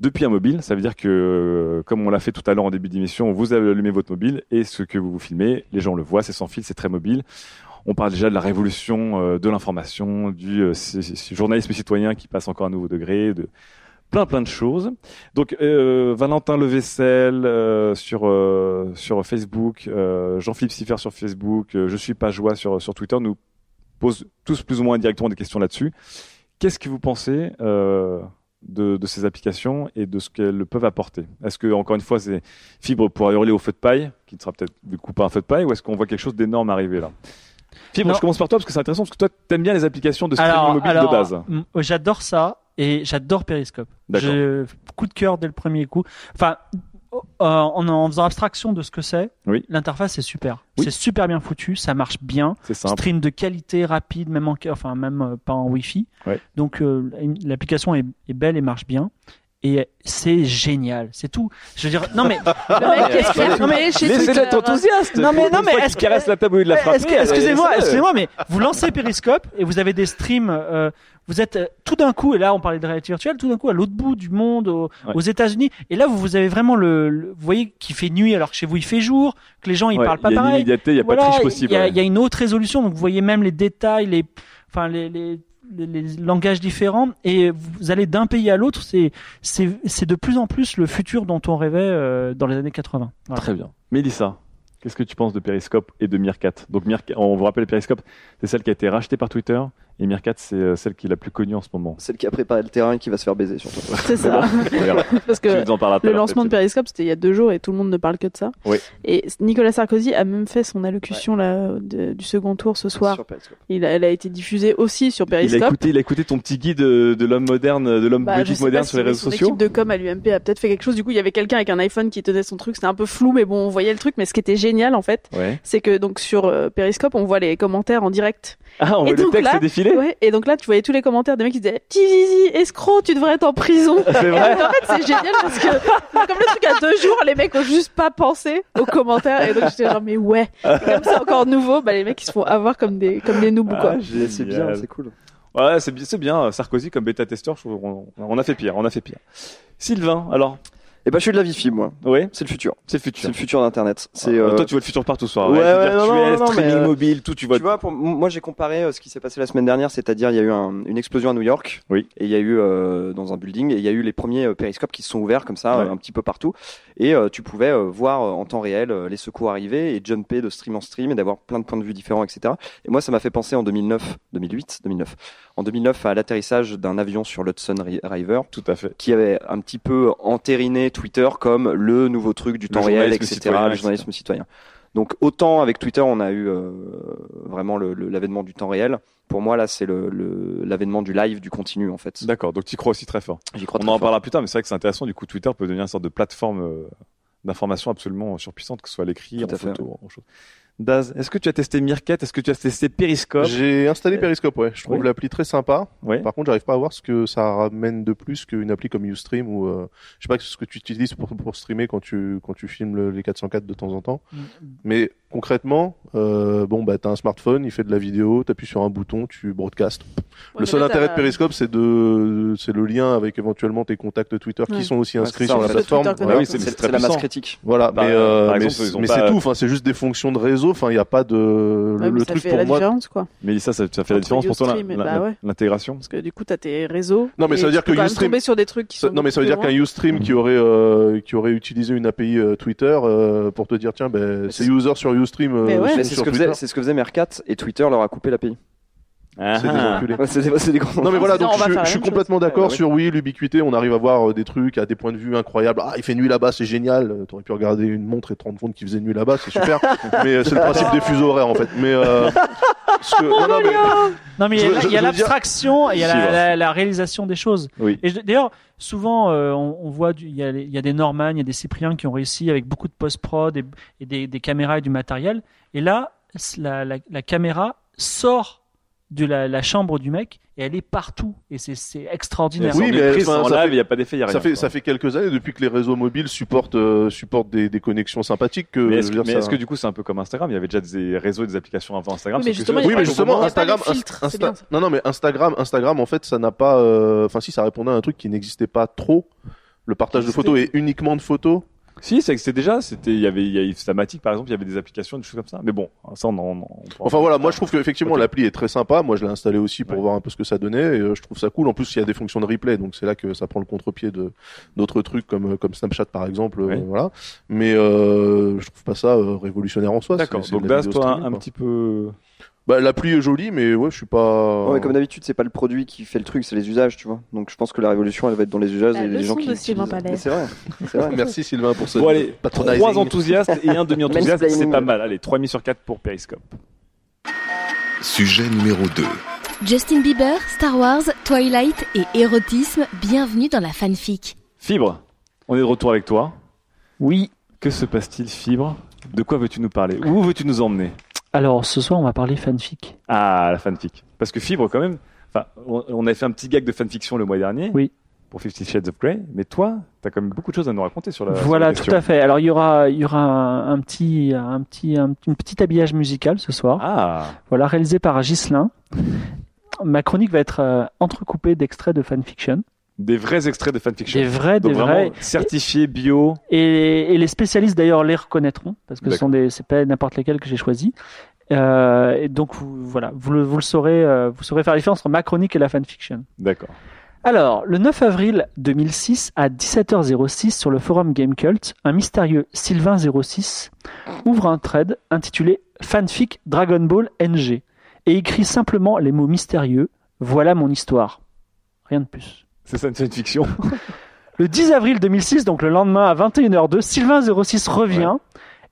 depuis un mobile. Ça veut dire que, euh, comme on l'a fait tout à l'heure en début d'émission, vous allumé votre mobile et ce que vous vous filmez, les gens le voient, c'est sans fil, c'est très mobile. On parle déjà de la révolution euh, de l'information, du euh, journalisme citoyen qui passe encore à un nouveau degré, de plein plein de choses. Donc euh, Valentin Levessel euh, sur euh, sur Facebook, Jean-Philippe Siffer sur Facebook, je suis pas sur sur Twitter nous posent tous plus ou moins indirectement des questions là-dessus. Qu'est-ce que vous pensez de, de ces applications et de ce qu'elles peuvent apporter Est-ce que encore une fois c'est fibre pour hurler au feu de paille, qui ne sera peut-être du coup pas un feu de paille, ou est-ce qu'on voit quelque chose d'énorme arriver là? Fibre, Non. je commence par toi parce que c'est intéressant parce que toi t'aimes bien les applications de streaming Alors, mobile alors, de base. J'adore ça et j'adore Periscope. D'accord. J'ai coup de cœur dès le premier coup. Enfin, euh, en, en faisant abstraction de ce que c'est, Oui. l'interface est super. Oui. C'est super bien foutu, ça marche bien. Stream de qualité, rapide, même en, enfin même euh, pas en Wi-Fi. Ouais. Donc euh, l'application est, est belle et marche bien. Et c'est génial, c'est tout. Je veux dire, non mais, Le mec non, mais Laissez l'être enthousiaste. Non, mais- non, mais est-ce qu'il que- caresse la table de la que- excusez-moi, excusez-moi, mais vous lancez Periscope et vous avez des streams. Vous êtes euh, tout d'un coup, et là on parlait de réalité virtuelle, tout d'un coup à l'autre bout du monde, au- Ouais. aux États-Unis, et là vous, vous avez vraiment le, le- vous voyez qu'il fait nuit alors que chez vous il fait jour, que les gens ils Ouais, parlent pas Il y a une pareil. immédiateté, il n'y a Voilà, pas de triche possible. Il y, a- ouais. il y a une autre résolution, donc vous voyez même les détails, les, enfin les, les, les, les langages différents, et vous allez d'un pays à l'autre. C'est, c'est, c'est de plus en plus le futur dont on rêvait euh, dans les années 80. Voilà. Très bien. Mélissa, qu'est-ce que tu penses de Periscope et de Meerkat Donc Meerkat, on vous rappelle Periscope, c'est celle qui a été rachetée par Twitter et Meerkat, c'est euh, celle qui est la plus connue en ce moment. Celle qui a préparé le terrain et qui va se faire baiser surtout. C'est ça. Parce que le lancement de. Periscope, c'était il y a deux jours et tout le monde ne parle que de ça. Oui. Et Nicolas Sarkozy a même fait son allocution là, de- du second tour ce soir. Sur. Il a, elle a été diffusée aussi sur Il a, Periscope. écouté, il a écouté ton petit guide de, de l'homme moderne, de l'homme Bah, politique pas moderne si sur les réseaux son sociaux. équipe de com à l'UMP a peut-être fait quelque chose. Du coup, il y avait quelqu'un avec un iPhone qui tenait son truc. C'était un peu flou, mais bon, on voyait le truc. Mais ce qui était génial, en fait, Ouais. c'est que donc sur euh, Periscope, on voit les commentaires en direct. Ah, on Et voit le donc là- défiler Ouais. Et donc là, tu voyais tous les commentaires des mecs qui disaient Tizizi, escroc, tu devrais être en prison. C'est vrai en fait, c'est génial parce que comme le truc à deux jours, les mecs ont juste pas pensé aux commentaires. Et donc j'étais genre mais ouais. Et comme c'est encore nouveau, bah les mecs ils se font avoir comme des comme des noobs quoi. Ah, C'est bien, c'est cool. Ouais, c'est bien, bien. Sarkozy comme bêta-testeur, on a fait pire, on a fait pire. Sylvain, alors Et bah, je suis de la Wi-Fi, moi. Ouais, C'est le futur. c'est le C'est futur. le futur d'Internet. C'est, Ah, euh, Toi, tu vois le futur partout soir. Ouais, réalité ouais, non, non, streaming mais, euh, mobile, tout, tu vois. Tu vois, pour, moi j'ai comparé euh, ce qui s'est passé la semaine dernière, c'est-à-dire il y a eu un- une explosion à New York, Oui. et il y a eu euh, dans un building, et il y a eu les premiers euh, périscopes qui se sont ouverts comme ça, Ouais. euh, un petit peu partout, et euh, tu pouvais euh, voir euh, en temps réel euh, les secours arriver et jumper de stream en stream et d'avoir plein de points de vue différents, etc. Et moi ça m'a fait penser en 2009, 2008, 2009, en 2009 à l'atterrissage d'un avion sur l'Hudson Ri- River Tout à fait. qui avait un petit peu entériné Twitter comme le nouveau truc du Le temps réel, etc. citoyen, le etc. journalisme citoyen. Donc autant avec Twitter, on a eu euh, vraiment l'avènement du temps réel. Pour moi, là, c'est le- le- l'avènement du live, du continu, en fait. D'accord, donc tu crois aussi très fort. J'y crois On très en fort. parlera plus tard, mais c'est vrai que c'est intéressant. Du coup, Twitter peut devenir une sorte de plateforme euh, d'information absolument surpuissante, que ce soit à l'écrit, en photo, en chose. Daz, est-ce que tu as testé Meerkat? Est-ce que tu as testé Periscope? J'ai installé Euh, Periscope, ouais. Je trouve oui. l'appli très sympa. Ouais. Par contre, j'arrive pas à voir ce que ça ramène de plus qu'une appli comme Ustream ou euh, je sais pas ce que tu utilises pour, pour streamer quand tu quand tu filmes le- les 404 de temps en temps. Mm. Mais concrètement, euh, bon bah t'as un smartphone, il fait de la vidéo, t'appuies sur un bouton, tu broadcast. le seul intérêt de Periscope, c'est de c'est le lien avec éventuellement tes contacts Twitter Ouais. qui sont aussi Ouais, inscrits ça, sur la plateforme. Oui, c'est- la masse critique. Voilà, Bah, mais, euh, mais c'est tout. Enfin, c'est juste des fonctions de réseau. Enfin, il n'y a pas de le, Ouais, mais le ça truc fait pour la moi. différence quoi. Mélissa, ça, ça fait la différence pour toi, bah ouais. l'intégration Parce que du coup, t'as tes réseaux. Non, mais ça veut dire tu que Ustream- sur des trucs qui Ça- sont. non mais ça veut dire qu'un Ustream qui aurait euh, qui aurait utilisé une API euh, Twitter euh, pour te dire tiens ben ces c'est- users sur Ustream euh, Mais ouais. Mais c'est ce sur que Twitter. faisait, c'est ce que faisait Mercat et Twitter leur a coupé l'API. Ah, C'est des enculés. Ouais, c'est des, c'est des grands. Non mais voilà donc je, suis chose. complètement d'accord Ouais, sur oui l'ubiquité on arrive à voir euh, des trucs à des points de vue incroyables ah il fait nuit là-bas c'est génial Euh, t'aurais pu regarder une montre et te rendre compte qu'il faisait nuit là-bas c'est super mais euh, c'est le principe des fuseaux horaires en fait mais euh, que- non, non, mais- Non, mais il y a- y dire- l'abstraction et il y a Si, la, voilà. la- la réalisation des choses. Oui. Et je- d'ailleurs, souvent, euh, on, on voit, du- il y, a, y des Norman, il y a des Cypriens qui ont réussi avec beaucoup de post-prod et, et des, des caméras et du matériel. Et là, la, la caméra sort de la, la chambre du mec et elle est partout. Et c'est- c'est extraordinaire. Oui, mais mais prise enfin, en ça live, fait- il n'y a pas d'effet, il y a rien. ça fait quoi. ça fait quelques années depuis que les réseaux mobiles supportent euh, supportent des, des connexions sympathiques que Mais est-ce que, ça- du coup c'est un peu comme Instagram? Il y avait déjà des réseaux et des applications avant Instagram. Oui, mais justement, Oui, mais justement, Instagram, filtres, Insta- non, non, mais Instagram, Instagram, en fait, ça n'a pas, euh, enfin, si, ça répondait à un truc qui n'existait pas trop. Le partage de photos et uniquement de photos. Si, c'est que c'était déjà, c'était, il y avait, il y a Stamatic par exemple, il y avait des applications, des choses comme ça. Mais bon, ça on en. on on Enfin voilà, moi je trouve qu'effectivement Ok. l'appli est très sympa. Moi je l'ai installé aussi pour Ouais. voir un peu ce que ça donnait et euh, je trouve ça cool. En plus il y a des fonctions de replay, donc c'est là que ça prend le contre-pied de d'autres trucs comme euh, comme Snapchat par exemple. euh, voilà. Mais euh, je trouve pas ça révolutionnaire en soi. D'accord. Donc vidéo toi, un, petit peu. Bah l'appli est jolie, mais ouais, je suis pas. Ouais, mais comme d'habitude, c'est pas le produit qui fait le truc, c'est les usages, tu vois. Donc je pense que la révolution, elle va être dans les usages La et les gens qui C'est vrai. C'est vrai. Merci Sylvain pour ce Bon allez, trois enthousiastes et un demi-enthousiaste, c'est pas mal. Allez, 3 sur 4 pour Periscope. Sujet numéro 2. Justin Bieber, Star Wars, Twilight et érotisme, bienvenue dans la fanfic. Fibre, on est de retour avec toi. Oui. Que se passe-t-il, Fibre? De quoi veux-tu nous parler? Où veux-tu nous emmener? Alors, ce soir, on va parler fanfic. Ah, la fanfic. Parce que Fibre, quand même, enfin, on, on avait fait un petit gag de fanfiction le mois dernier. Oui. Pour Fifty Shades of Grey. Mais toi, t'as quand même beaucoup de choses à nous raconter sur la. sur voilà, la tout à fait. Alors, il y aura, il y aura un, un petit, un petit, un, un petit habillage musical ce soir. Ah, Voilà, réalisé par Ghislain. Ma chronique va être euh, entrecoupée d'extraits de fanfiction. Des vrais extraits de fanfiction. Des vrais, Donc des vrais. certifiés bio. Et, et les spécialistes d'ailleurs les reconnaîtront parce que ce sont des, c'est pas n'importe lesquels que j'ai choisi. Euh, et donc vous, voilà, vous le, vous le saurez, euh, vous saurez faire la différence entre ma chronique et la fanfiction. D'accord. Alors, le 9 avril 2006 à 17h06 sur le forum Gamecult, un mystérieux Sylvain06 ouvre un thread intitulé Fanfic Dragon Ball NG et écrit simplement les mots mystérieux Voilà mon histoire. Rien de plus. C'est ça une fanfiction. Le 10 avril 2006, donc le lendemain à 21h02, Sylvain06 revient.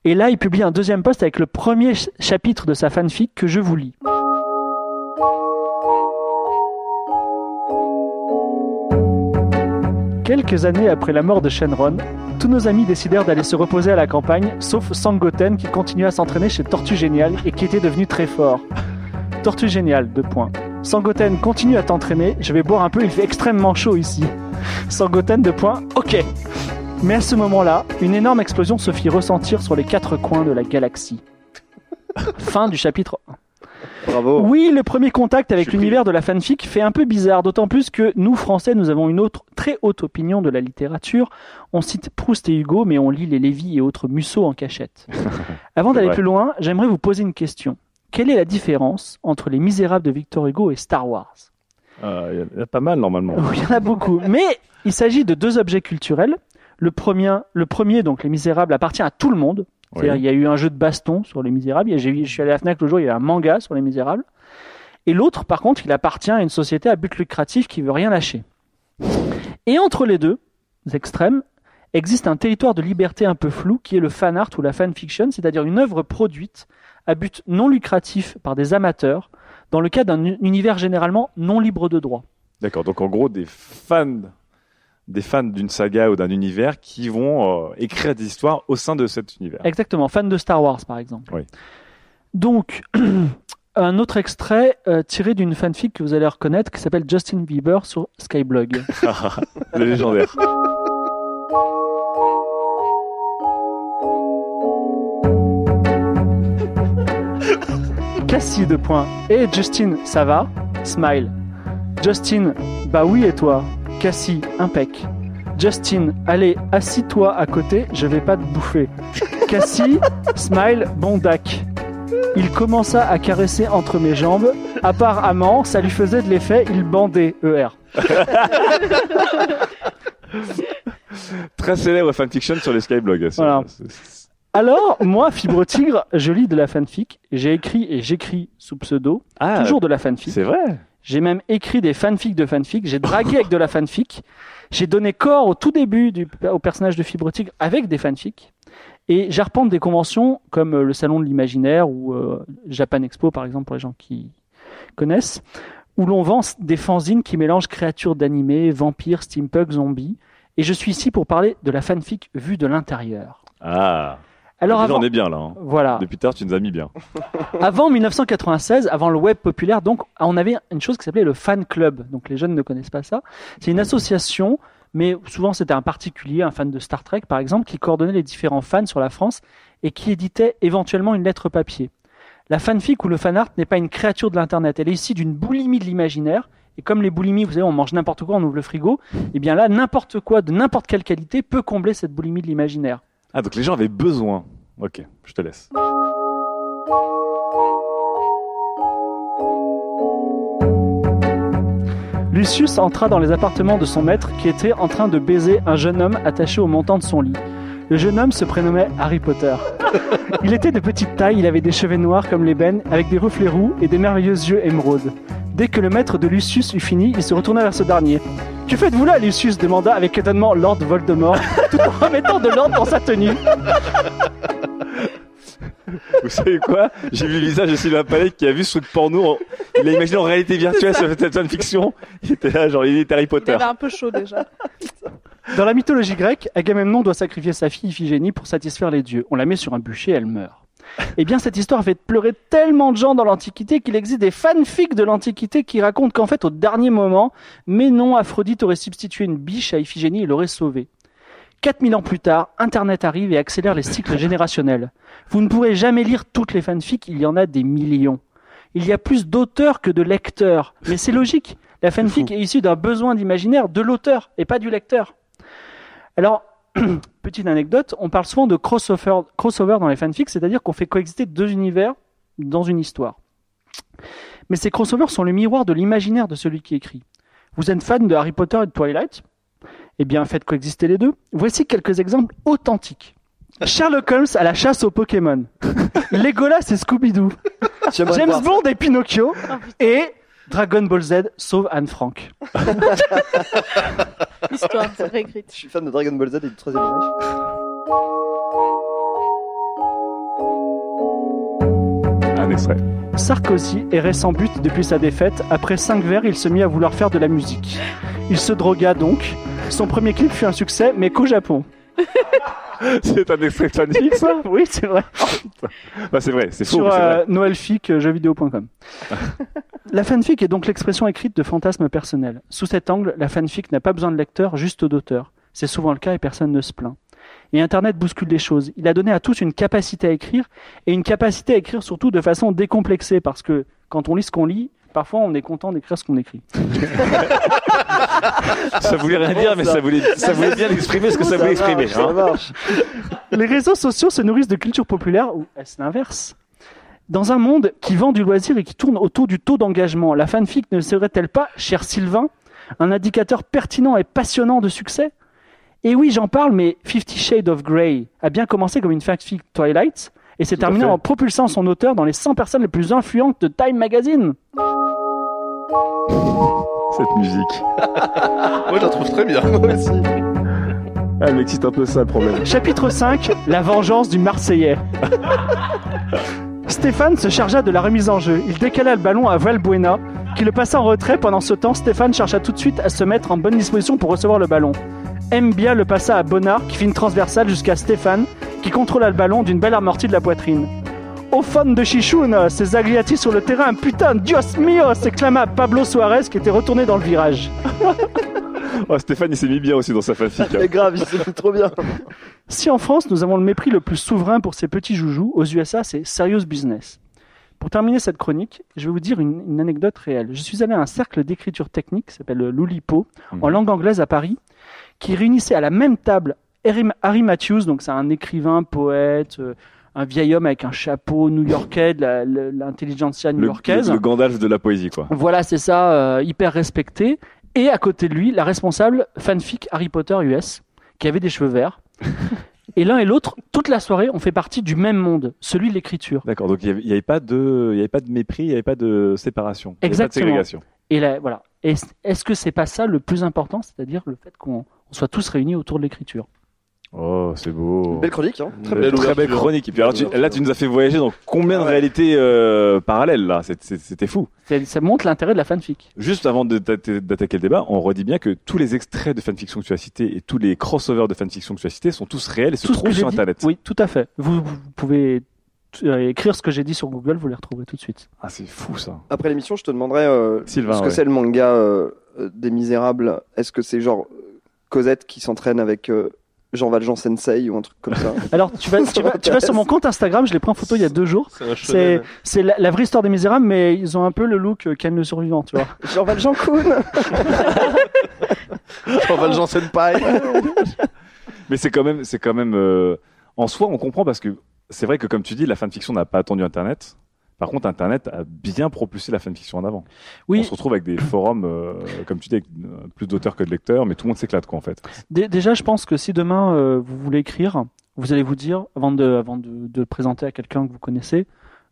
Et là, il publie un deuxième post avec le premier ch- chapitre de sa fanfic que je vous lis. Quelques années après la mort de Shenron, tous nos amis décidèrent d'aller se reposer à la campagne, sauf Sangoten qui continuait à s'entraîner chez Tortue Génial et qui était devenu très fort. Tortue Génial, deux points. Sangoten continue à t'entraîner, je vais boire un peu, il fait extrêmement chaud ici. Sangoten, deux points, ok. Mais à ce moment-là, une énorme explosion se fit ressentir sur les quatre coins de la galaxie. fin du chapitre 1. Bravo. Oui, le premier contact avec l'univers de la fanfic fait un peu bizarre, d'autant plus que nous, Français, nous avons une autre très haute opinion de la littérature. On cite Proust et Hugo, mais on lit les Lévy et autres Musso en cachette. Avant d'aller plus loin, j'aimerais vous poser une question. Quelle est la différence entre Les Misérables de Victor Hugo et Star Wars? Ah, Il y, y a pas mal normalement. Il y en a beaucoup. Mais il s'agit de deux objets culturels. Le premier, le premier, donc Les Misérables, appartient à tout le monde. Oui. Il y a eu un jeu de baston sur Les Misérables. A- Je suis allé à la Fnac le jour, il y a un manga sur Les Misérables. Et l'autre, par contre, il appartient à une société à but lucratif qui veut rien lâcher. Et entre les deux extrêmes, existe un territoire de liberté un peu flou qui est le fan art ou la fanfiction, c'est-à-dire une œuvre produite à but non lucratif par des amateurs dans le cadre d'un univers généralement non libre de droit. D'accord. Donc en gros, des fans, des fans d'une saga ou d'un univers qui vont euh, écrire des histoires au sein de cet univers. Exactement, fan de Star Wars par exemple. Oui. Donc, un autre extrait euh, tiré d'une fanfic que vous allez reconnaître qui s'appelle Justin Bieber sur Skyblog. Le légendaire. Cassie, deux points. Et Justin, ça va Smile. Justin, bah oui et toi Cassie, impec. Justin, allez, assis-toi à côté, je vais pas te bouffer. Cassie, smile, bon dac. Il commença à caresser entre mes jambes. Apparemment, ça lui faisait de l'effet, il bandait. ER. Très célèbre fanfiction sur les Skyblogs. C'est- Voilà. Alors, moi, Fibre Tigre, je lis de la fanfic. J'ai écrit et j'écris sous pseudo. Ah, toujours de la fanfic. c'est vrai. J'ai même écrit des fanfics de fanfic. J'ai dragué avec de la fanfic. J'ai donné corps au tout début du, au personnage de Fibre Tigre avec des fanfics. Et j'arpente des conventions comme euh, le Salon de l'Imaginaire ou euh, Japan Expo, par exemple, pour les gens qui connaissent, où l'on vend des fanzines qui mélangent créatures d'animés, vampires, steampunk, zombies. Et je suis ici pour parler de la fanfic vue de l'intérieur. Ah. Alors Déjà, avant, on est bien là. hein. voilà. Depuis tard, tu nous as mis bien. Avant 1996, avant le web populaire, donc on avait une chose qui s'appelait le fan club. Donc les jeunes ne connaissent pas ça. C'est une association, mais souvent c'était un particulier, un fan de Star Trek par exemple, qui coordonnait les différents fans sur la France et qui éditait éventuellement une lettre papier. La fanfic ou le fan art n'est pas une créature de l'internet. Elle est ici d'une boulimie de l'imaginaire. Et comme les boulimies, vous savez, on mange n'importe quoi, on ouvre le frigo. Et bien là, n'importe quoi de n'importe quelle qualité peut combler cette boulimie de l'imaginaire. Ah, donc les gens avaient besoin. Ok, je te laisse. Lucius entra dans les appartements de son maître qui était en train de baiser un jeune homme attaché au montant de son lit. Le jeune homme se prénommait Harry Potter. Il était de petite taille, il avait des cheveux noirs comme l'ébène, avec des reflets roux et des merveilleux yeux émeraudes. Dès que le maître de Lucius eut fini, il se retourna vers ce dernier. Que faites-vous là, Lucius demanda avec étonnement Lord Voldemort, tout en remettant de l'ordre dans sa tenue. Vous savez quoi? J'ai vu le visage de Sylvain Palais qui a vu ce truc porno. en- Il a imaginé en réalité virtuelle cette cette fanfiction. Il était là, genre, il était Harry Il Potter. avait un peu chaud déjà. Dans la mythologie grecque, Agamemnon doit sacrifier sa fille Iphigénie pour satisfaire les dieux. On la met sur un bûcher, elle meurt. Eh bien, cette histoire fait pleurer tellement de gens dans l'Antiquité qu'il existe des fanfics de l'Antiquité qui racontent qu'en fait, au dernier moment, mais non, Aphrodite aurait substitué une biche à Iphigénie et l'aurait sauvée. 4000 ans plus tard, Internet arrive et accélère les cycles générationnels. Vous ne pourrez jamais lire toutes les fanfics, il y en a des millions. Il y a plus d'auteurs que de lecteurs. Mais c'est logique. La fanfic est issue d'un besoin d'imaginaire de l'auteur et pas du lecteur. Alors, petite anecdote, on parle souvent de crossover, crossover dans les fanfics, c'est-à-dire qu'on fait coexister deux univers dans une histoire. Mais ces crossovers sont le miroir de l'imaginaire de celui qui écrit. Vous êtes fan de Harry Potter et de Twilight? Eh bien, faites coexister les deux. Voici quelques exemples authentiques. Sherlock Holmes à la chasse aux Pokémon. Legolas et Scooby-Doo. James. Bond et Pinocchio. Et Dragon Ball Z sauve Anne Frank. L'histoire réécrite. Je suis fan de Dragon Ball Z et du Troisième Reich. Un extrait. Sarkozy errait sans but depuis sa défaite. Après cinq verres, il se mit à vouloir faire de la musique. Il se drogua donc. Son premier clip fut un succès, mais qu'au Japon. C'est un extrait de fanfic, ça? Oui, c'est vrai. Bah, c'est vrai, c'est faux. Sur euh, noelfic, euh, jeuxvideo.com. la fanfic est donc l'expression écrite de fantasmes personnels. Sous cet angle, la fanfic n'a pas besoin de lecteur, juste d'auteur. C'est souvent le cas et personne ne se plaint. Et Internet bouscule les choses. Il a donné à tous une capacité à écrire et une capacité à écrire surtout de façon décomplexée parce que quand on lit ce qu'on lit, parfois on est content d'écrire ce qu'on écrit. Ça voulait rien dire, mais ça voulait, ça voulait bien exprimer ce que ça voulait exprimer. Ça hein. marche. Les réseaux sociaux se nourrissent de culture populaire ou est-ce l'inverse? Dans un monde qui vend du loisir et qui tourne autour du taux d'engagement, la fanfic ne serait-elle pas, cher Sylvain, un indicateur pertinent et passionnant de succès? Et oui, j'en parle, mais Fifty Shades of Grey a bien commencé comme une fanfic Twilight et s'est terminé en propulsant son auteur dans les 100 personnes les plus influentes de Time Magazine. Cette musique. Moi, je la trouve très bien. Elle m'excite un peu ça, le problème. Chapitre 5 La vengeance du Marseillais. Stéphane se chargea de la remise en jeu. Il décala le ballon à Valbuena, qui le passa en retrait. Pendant ce temps, Stéphane chercha tout de suite à se mettre en bonne disposition pour recevoir le ballon. Mbia le passa à Bonnard, qui fit une transversale jusqu'à Stéphane, qui contrôla le ballon d'une belle amortie de la poitrine. Au fun de Chichoun, ces Agliati sur le terrain, putain, Dios mio s'exclama Pablo Suarez qui était retourné dans le virage. Oh, Stéphane, il s'est mis bien aussi dans sa fanfic. hein. C'est grave, il s'est fait trop bien. Si en France, nous avons le mépris le plus souverain pour ces petits joujoux, aux USA, c'est serious business. Pour terminer cette chronique, je vais vous dire une, une anecdote réelle. Je suis allé à un cercle d'écriture technique qui s'appelle le Loulipo, en Mhm. langue anglaise à Paris, qui réunissait à la même table Harry, Matthews, donc c'est un écrivain, poète, euh, un vieil homme avec un chapeau new-yorkais, l'intelligentsia Le, new-yorkaise. le- le Gandalf de la poésie, quoi. Voilà, c'est ça, euh, hyper respecté. Et à côté de lui, la responsable fanfic Harry Potter US, qui avait des cheveux verts. et l'un et l'autre, toute la soirée, ont fait partie du même monde, celui de l'écriture. D'accord, donc il n'y avait, pas de, il y avait pas de mépris, il n'y avait pas de séparation. Il y avait Exactement. Pas de ségrégation. Et là, voilà. Est-ce que c'est pas ça le plus important, c'est-à-dire le fait qu'on on soit tous réunis autour de l'écriture? Oh, c'est beau. Belle chronique, hein. Très Très belle belle, ouverture. chronique. Et puis alors, tu- Belle là, tu nous as fait voyager dans combien de Ouais. réalités euh, parallèles là? C'était fou. Ça montre l'intérêt de la fanfic. Juste avant d'attaquer le débat, on redit bien que tous les extraits de fanfiction que tu as cités et tous les crossovers de fanfiction que tu as cités sont tous réels et se Tout que trouvent sur dit, Internet. oui, tout à fait. Vous, vous pouvez euh, écrire ce que j'ai dit sur Google, vous les retrouverez tout de suite. Ah, c'est fou ça. Après l'émission, je te demanderai euh, Sylvain, ce que ouais. c'est le manga euh, des Misérables? Est-ce que c'est genre euh, Cosette qui s'entraîne avec euh, Jean Valjean Sensei ou un truc comme ça Alors, tu vas, tu, vas, tu vas sur mon compte Instagram, je l'ai pris en photo il y a deux jours. C'est la, la vraie histoire des Misérables, mais ils ont un peu le look euh, Ken le survivant, tu vois. Jean Valjean Kun Jean Valjean Senpai. Mais c'est quand même, c'est quand même, euh, en soi, on comprend parce que c'est vrai que comme tu dis, la fanfiction n'a pas attendu Internet. Par contre, Internet a bien propulsé la fanfiction en avant. On Oui, se retrouve avec des forums, euh, comme tu dis, avec euh, plus d'auteurs que de lecteurs, mais tout le monde s'éclate quoi en fait. dé- déjà, je pense que si demain euh, vous voulez écrire, vous allez vous dire, avant de, avant de, de le présenter à quelqu'un que vous connaissez,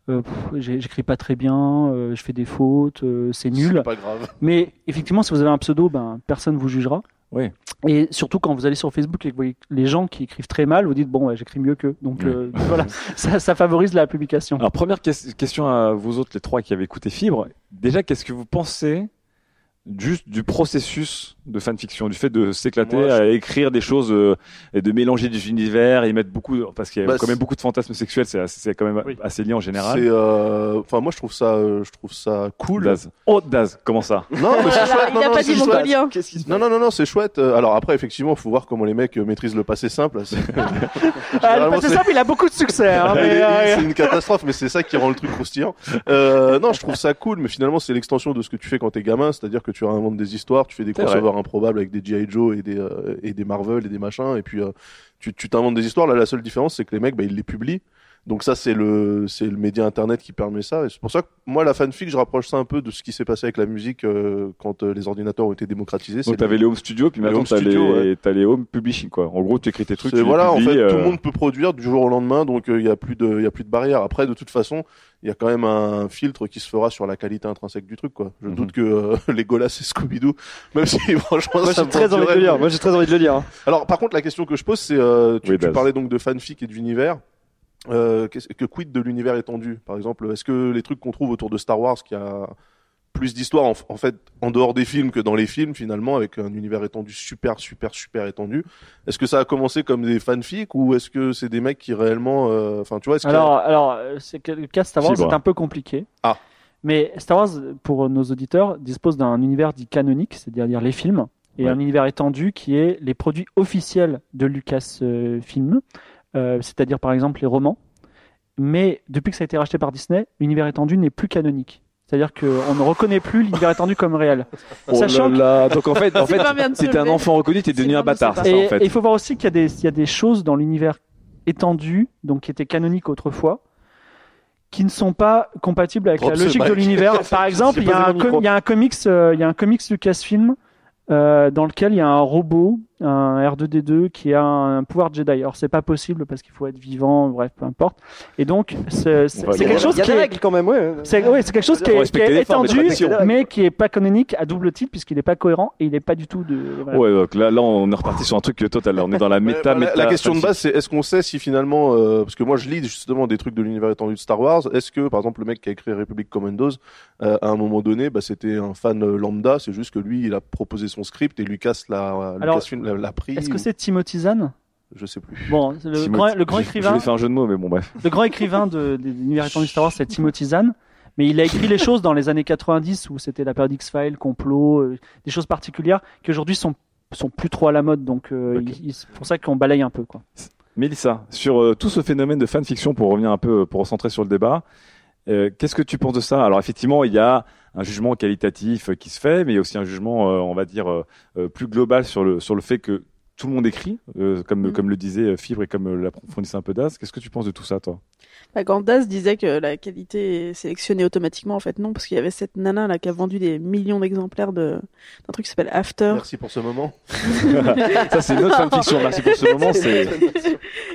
euh, j'écris pas très bien, euh, je fais des fautes, euh, c'est nul. C'est pas grave. Mais effectivement, si vous avez un pseudo, ben, personne vous jugera. Oui. Et surtout quand vous allez sur Facebook et que vous voyez les gens qui écrivent très mal, vous dites bon, ouais, j'écris mieux qu'eux. Donc Oui. euh, voilà, ça, ça favorise la publication. Alors première ques- question à vous autres, les trois qui avez écouté Fibre. Déjà, qu'est-ce que vous pensez juste du processus de fanfiction, du fait de s'éclater je- à écrire des choses euh, et de mélanger des univers et mettre beaucoup, parce qu'il y a Bah, quand même beaucoup de fantasmes sexuels, c'est quand même Oui. assez lié en général. Euh, enfin, moi, je trouve ça, euh, je trouve ça cool. Daz. Oh Daz, comment ça? Non, mais c'est chouette. il non, a non, pas dit mongolien. Non, non, non, non, c'est chouette. Alors après, effectivement, faut voir comment les mecs maîtrisent le passé simple. C'est- Ah, le passé simple, il a beaucoup de succès. hein, Il c'est une catastrophe, mais c'est ça qui rend le truc croustillant. Euh, non, je trouve ça cool, mais finalement, c'est l'extension de ce que tu fais quand t'es gamin, c'est-à-dire que tu inventes des histoires, tu fais des C'est improbables avec des G.I. Joe et des, euh, et des Marvel et des machins, et puis euh, tu tu t'inventes des histoires. Là, la seule différence, c'est que les mecs, bah, ils les publient. Donc ça, c'est le, c'est le média internet qui permet ça. Et c'est pour ça que moi, la fanfic, je rapproche ça un peu de ce qui s'est passé avec la musique euh, quand euh, les ordinateurs ont été démocratisés. Donc t'avais les home studios, puis maintenant t'as les, t'as les home publishing quoi. En gros, tu écris tes trucs, tu voilà, en fait, euh, tout le monde peut produire du jour au lendemain, donc il y a plus de, il y a plus de barrière. Après, de toute façon, il y a quand même un filtre qui se fera sur la qualité intrinsèque du truc, quoi. Je Mhm. doute que euh, les Golas et Scooby-Doo, même si franchement, Moi ça j'ai me très envie de le lire. Moi j'ai très envie de le lire. hein. Alors, par contre, la question que je pose, c'est, euh, tu, Oui, tu parlais donc de fanfic et d'univers. Euh, qu'est-ce- que quid de l'univers étendu, par exemple? Est-ce que les trucs qu'on trouve autour de Star Wars, qui a plus d'histoire en, en fait en dehors des films que dans les films finalement avec un univers étendu super super super étendu est-ce que ça a commencé comme des fanfics ou est-ce que c'est des mecs qui réellement euh, enfin tu vois a- Alors, alors, c'est que le cas Star Wars, Fibre. c'est un peu compliqué. Ah. Mais Star Wars, pour nos auditeurs, dispose d'un univers dit canonique, c'est-à-dire les films, et Ouais. un univers étendu qui est les produits officiels de Lucasfilm, euh, c'est-à-dire par exemple les romans. Mais depuis que ça a été racheté par Disney, l'univers étendu n'est plus canonique. C'est-à-dire qu'on ne reconnaît plus l'univers étendu comme réel. Oh Sachant là là. Donc en fait, en fait, t'étais un enfant reconnu, t'es devenu un bâtard, ça Et en fait. et il faut voir aussi qu'il y, a des- il y a des choses dans l'univers étendu, donc qui étaient canoniques autrefois, qui ne sont pas compatibles avec Drop la logique de l'univers. Par exemple, y, a un il y a un comics, euh, il y a un comics Lucasfilm euh, dans lequel il y a un robot, un R2D2 qui a un pouvoir Jedi. Alors c'est pas possible parce qu'il faut être vivant, bref, peu importe. Et donc c'est quelque chose Il y a qui des est règles quand même, ouais. c'est ouais, quelque chose qui est, qui étendu, mais qui est pas canonique à double titre puisqu'il n'est pas cohérent et il n'est pas du tout de. voilà. Ouais, donc là, là, on est reparti sur un truc total. On est dans la méta, la- question de base, c'est est-ce qu'on sait si finalement, euh, parce que moi je lis justement des trucs de l'univers étendu de Star Wars, est-ce que par exemple le mec qui a écrit Republic Commandos, euh, à un moment donné, bah, c'était un fan euh, lambda, c'est juste que lui il a proposé son script et Lucas l'a, Alors, Lucasfilm l'a- l'a pris. Est-ce que c'est Timothy Zahn? Je sais plus. Bon, le Timothy- grand, le grand j'ai- Je écrivain, voulais faire un jeu de mots, mais bon, bref. le grand écrivain de, de l'univers étendu Star Wars, c'est Timothy Zahn. Mais il a écrit les choses dans les années 90 où c'était la période X-Files, complot, euh, des choses particulières qui aujourd'hui sont sont plus trop à la mode. Donc euh, c'est pour ça qu'on balaye un peu quoi. Mélissa, sur euh, tout ce phénomène de fanfiction, pour revenir un peu, pour recentrer sur le débat, euh, qu'est-ce que tu penses de ça? Alors effectivement, il y a un jugement qualitatif euh, qui se fait, mais il y a aussi un jugement, euh, on va dire, plus global sur le sur le fait que tout le monde écrit, euh, comme Mm. comme le disait euh, Fibre et comme euh, l'approfondissait un peu Das. Qu'est-ce que tu penses de tout ça, toi? Bah, quand Daz disait que la qualité est sélectionnée automatiquement, en fait non, parce qu'il y avait cette nana là qui a vendu des millions d'exemplaires de d'un truc qui s'appelle After. Merci pour ce moment. Ça, c'est une autre fanfiction. Merci pour ce moment.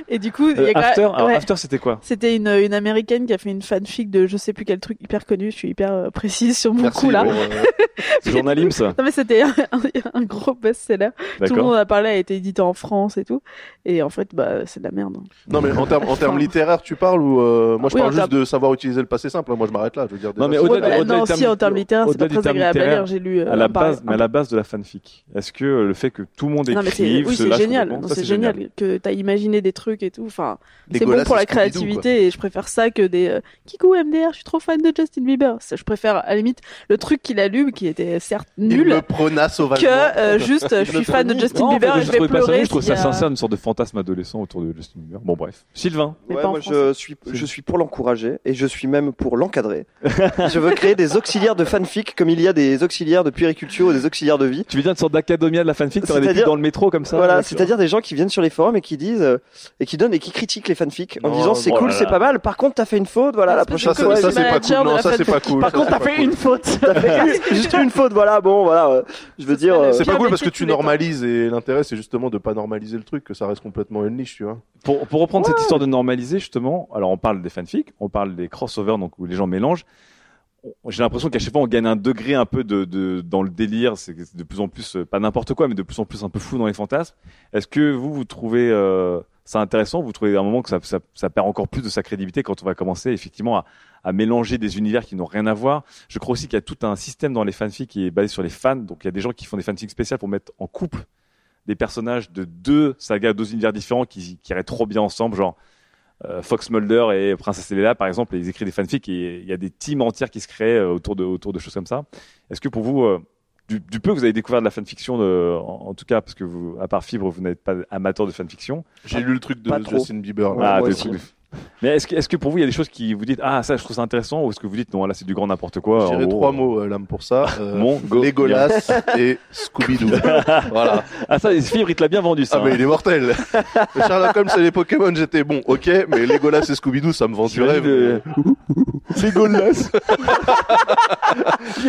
Et du coup, il y Euh, a quand même- After. Alors ouais. After, c'était quoi? C'était une, une américaine qui a fait une fanfic de je sais plus quel truc hyper connu. Je suis hyper euh, précise sur mon Merci coup là. pour, euh, C'est Journalim, ça Non mais c'était un, un gros best-seller. Tout le monde en a parlé, a été édité en France et tout. Et en fait, bah c'est de la merde. hein. Non mais en termes en termes littéraires, tu parles ou euh, moi je Oui, parle juste de savoir utiliser le passé simple. hein. Moi je m'arrête là. Je veux dire. Non, mais au-delà Ouais, si en termes littéraires, c'est pas très agréable à littéraires, lire. J'ai lu. euh, à la un par- base, mais à la base de la fanfic, est-ce que le fait que tout le monde écrive, oui c'est génial, c'est génial que t'as imaginé des trucs et tout. Enfin, c'est bon pour la créativité et je préfère ça que des euh, Kikou MDR. Je suis trop fan de Justin Bieber. Je préfère à la limite le truc qu'il a lu qui était certes Il nul me prena sauvagement. que euh, juste je suis fan de Justin Non, Bieber et je vais trouvais pas je trouve ça sincère, une sorte de fantasme adolescent autour de Justin Bieber. Bon, bref. Sylvain. Ouais, moi je suis, je suis pour l'encourager et je suis même pour l'encadrer. je veux créer des auxiliaires de fanfic comme il y a des auxiliaires de puériculture ou des auxiliaires de vie. Tu veux dire une sorte d'académia de la fanfic T'aurais des dans le métro comme ça voilà, là, c'est-à-dire des gens qui viennent sur les forums et qui disent euh, et qui donnent et qui critiquent les fanfics en disant c'est cool, c'est pas mal. Par contre, t'as fait une faute, voilà, la Espèce prochaine fois. ça, c'est pas cool. Non, la ça c'est pas cool. Par contre, t'as fait une faute. Juste une faute, voilà, bon, voilà. euh, Je veux dire, euh, C'est pas cool parce que tu normalises et l'intérêt c'est justement de pas normaliser le truc, que ça reste complètement une niche, tu vois. Pour, pour reprendre cette histoire de normaliser, justement, alors on parle des fanfics, on parle des crossovers, donc où les gens mélangent. j'ai l'impression qu'à chaque fois on gagne un degré un peu de, de dans le délire, c'est de plus en plus euh, pas n'importe quoi, mais de plus en plus un peu fou dans les fantasmes. Est-ce que vous vous trouvez euh, ça intéressant? Vous trouvez à un moment que ça, ça, ça perd encore plus de sa crédibilité quand on va commencer effectivement à, à mélanger des univers qui n'ont rien à voir? Je crois aussi qu'il y a tout un système dans les fanfics qui est basé sur les fans. Donc il y a des gens qui font des fanfics spéciales pour mettre en couple des personnages de deux sagas, deux univers différents qui, qui iraient trop bien ensemble, genre euh, Fox Mulder et Princesse Leia par exemple, ils écrivent des fanfics et il y a des teams entières qui se créent euh, autour de autour de choses comme ça. Est-ce que pour vous, euh, du, du peu que vous avez découvert de la fanfiction, de, en, en tout cas parce que vous, à part Fibre, vous n'êtes pas amateur de fanfiction. J'ai lu le truc de. Justin Bieber. Ouais, ah, moi des aussi. trucs de- Mais est-ce que, est-ce que pour vous, il y a des choses qui vous dites, ah, ça, je trouve ça intéressant, ou est-ce que vous dites, non, là, c'est du grand n'importe quoi. Gros, trois euh, mots, euh, l'âme, pour ça. Euh, Mon go- Legolas et Scooby-Doo. voilà. Ah, ça, Fibre, il te l'a bien vendu, ça. Ah, mais il est mortel. Le Sherlock Holmes et les Pokémon, j'étais bon, ok, mais Legolas et Scooby-Doo, ça me vend du rêve. euh, Legolas.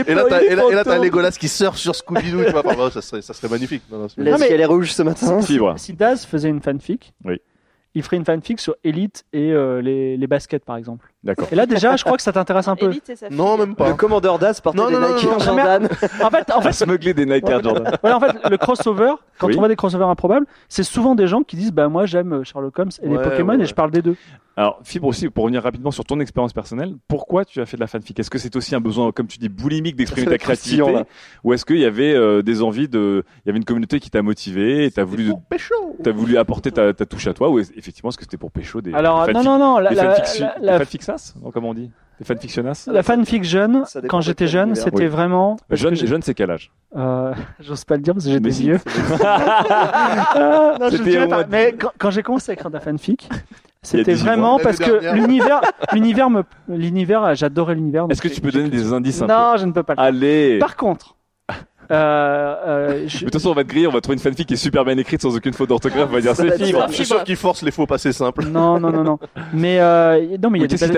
Et là, t'as, et là, et là, t'as Legolas qui surfe sur Scooby-Doo, tu vois. Enfin, bah, ça serait, ça serait magnifique. Non, non, c'est- Le Non, mais- ciel est rouge ce matin. Fibre. Si Daz faisait une fanfic, Oui. Il ferait une fanfic sur Elite et euh, les, les baskets, par exemple. D'accord. Et là, déjà, je crois que ça t'intéresse un peu. Elite. Non, même Le pas. commandeur Das portait Non, des non, non, Nike non. Jordan. En fait, en On va fait, smuggler des Nike Air Jordan. voilà, en fait, le crossover, quand Oui. on voit des crossovers improbables, c'est souvent des gens qui disent bah moi j'aime Sherlock Holmes et les Pokémon ouais, et je parle des deux. Alors, Fibre aussi, pour revenir rapidement sur ton expérience personnelle, pourquoi tu as fait de la fanfic? Est-ce que c'est aussi un besoin, comme tu dis, boulimique d'exprimer ta créativité? Là. Ou est-ce qu'il y avait euh, des envies de. Il y avait une communauté qui t'a motivé et t'as voulu, t'as voulu apporter ta, ta touche à toi Ou effectivement, est-ce que c'était pour pécho des. Alors des non fanfic- non non, la, Des la, Non, comment on dit Des fanfictionas la fanfic jeune, Ça dépend quand j'étais jeune, c'était Oui. vraiment Jeune, jeune c'est quel âge? Euh, j'ose pas le dire parce que des si. yeux. Ah, non, je dirais pas. Mais quand, quand j'ai commencé à écrire de la fanfic, c'était 18 vraiment parce que l'univers, l'univers me, l'univers, j'adorais l'univers. Est-ce que tu peux donner des indices un peu? Non, je ne peux pas. le. Allez Par contre, euh, euh, je- De toute façon, on va te griller, on va trouver une fanfic qui est super bien écrite sans aucune faute d'orthographe. On va dire c'est fibre. Je suis sûr qu'ils forcent les faux passés simples. non, non, non, non. Mais euh, non, mais il y a des belles-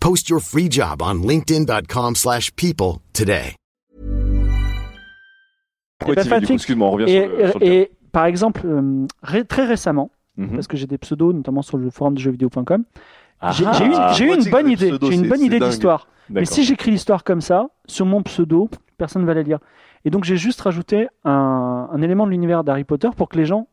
Post your free job on linkedin.com/people slash people today. Et, sur le, sur le et par exemple, euh, ré- très récemment. Mhm. parce que j'ai des pseudos, notamment sur le forum de jeuxvideo.com, Ah, j'ai eu, ah, eu une bonne idée. J'ai une bonne idée d'histoire. Mais si j'écris l'histoire comme ça, sur mon pseudo, personne ne va la lire. Et donc j'ai juste rajouté un, un élément de l'univers d'Harry Potter pour que les gens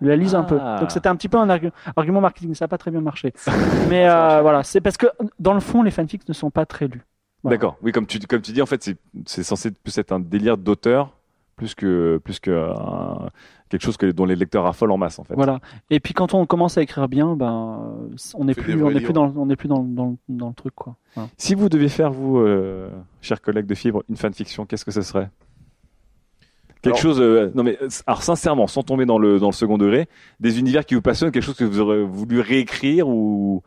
la lisent un peu. Ah. Donc c'était un petit peu un argu- argument marketing. Ça n'a pas très bien marché. Mais euh, voilà, c'est parce que dans le fond, les fanfics ne sont pas très lus. Voilà. D'accord. Oui, comme tu, comme tu dis, en fait, c'est, c'est censé plus être un délire d'auteur plus que, plus que un- quelque chose que, dont les lecteurs raffolent en masse, en fait. Voilà. Et puis quand on commence à écrire bien, ben euh, on n'est plus, on n'est plus dans, on n'est plus dans, dans, dans le truc quoi. Voilà. Si vous deviez faire, vous, euh, chers collègues de Fibre, une fanfiction, qu'est-ce que ce serait? Quelque Alors- chose, euh, non mais, euh, alors sincèrement, sans tomber dans le, dans le second degré, des univers qui vous passionnent, quelque chose que vous aurez voulu réécrire ou,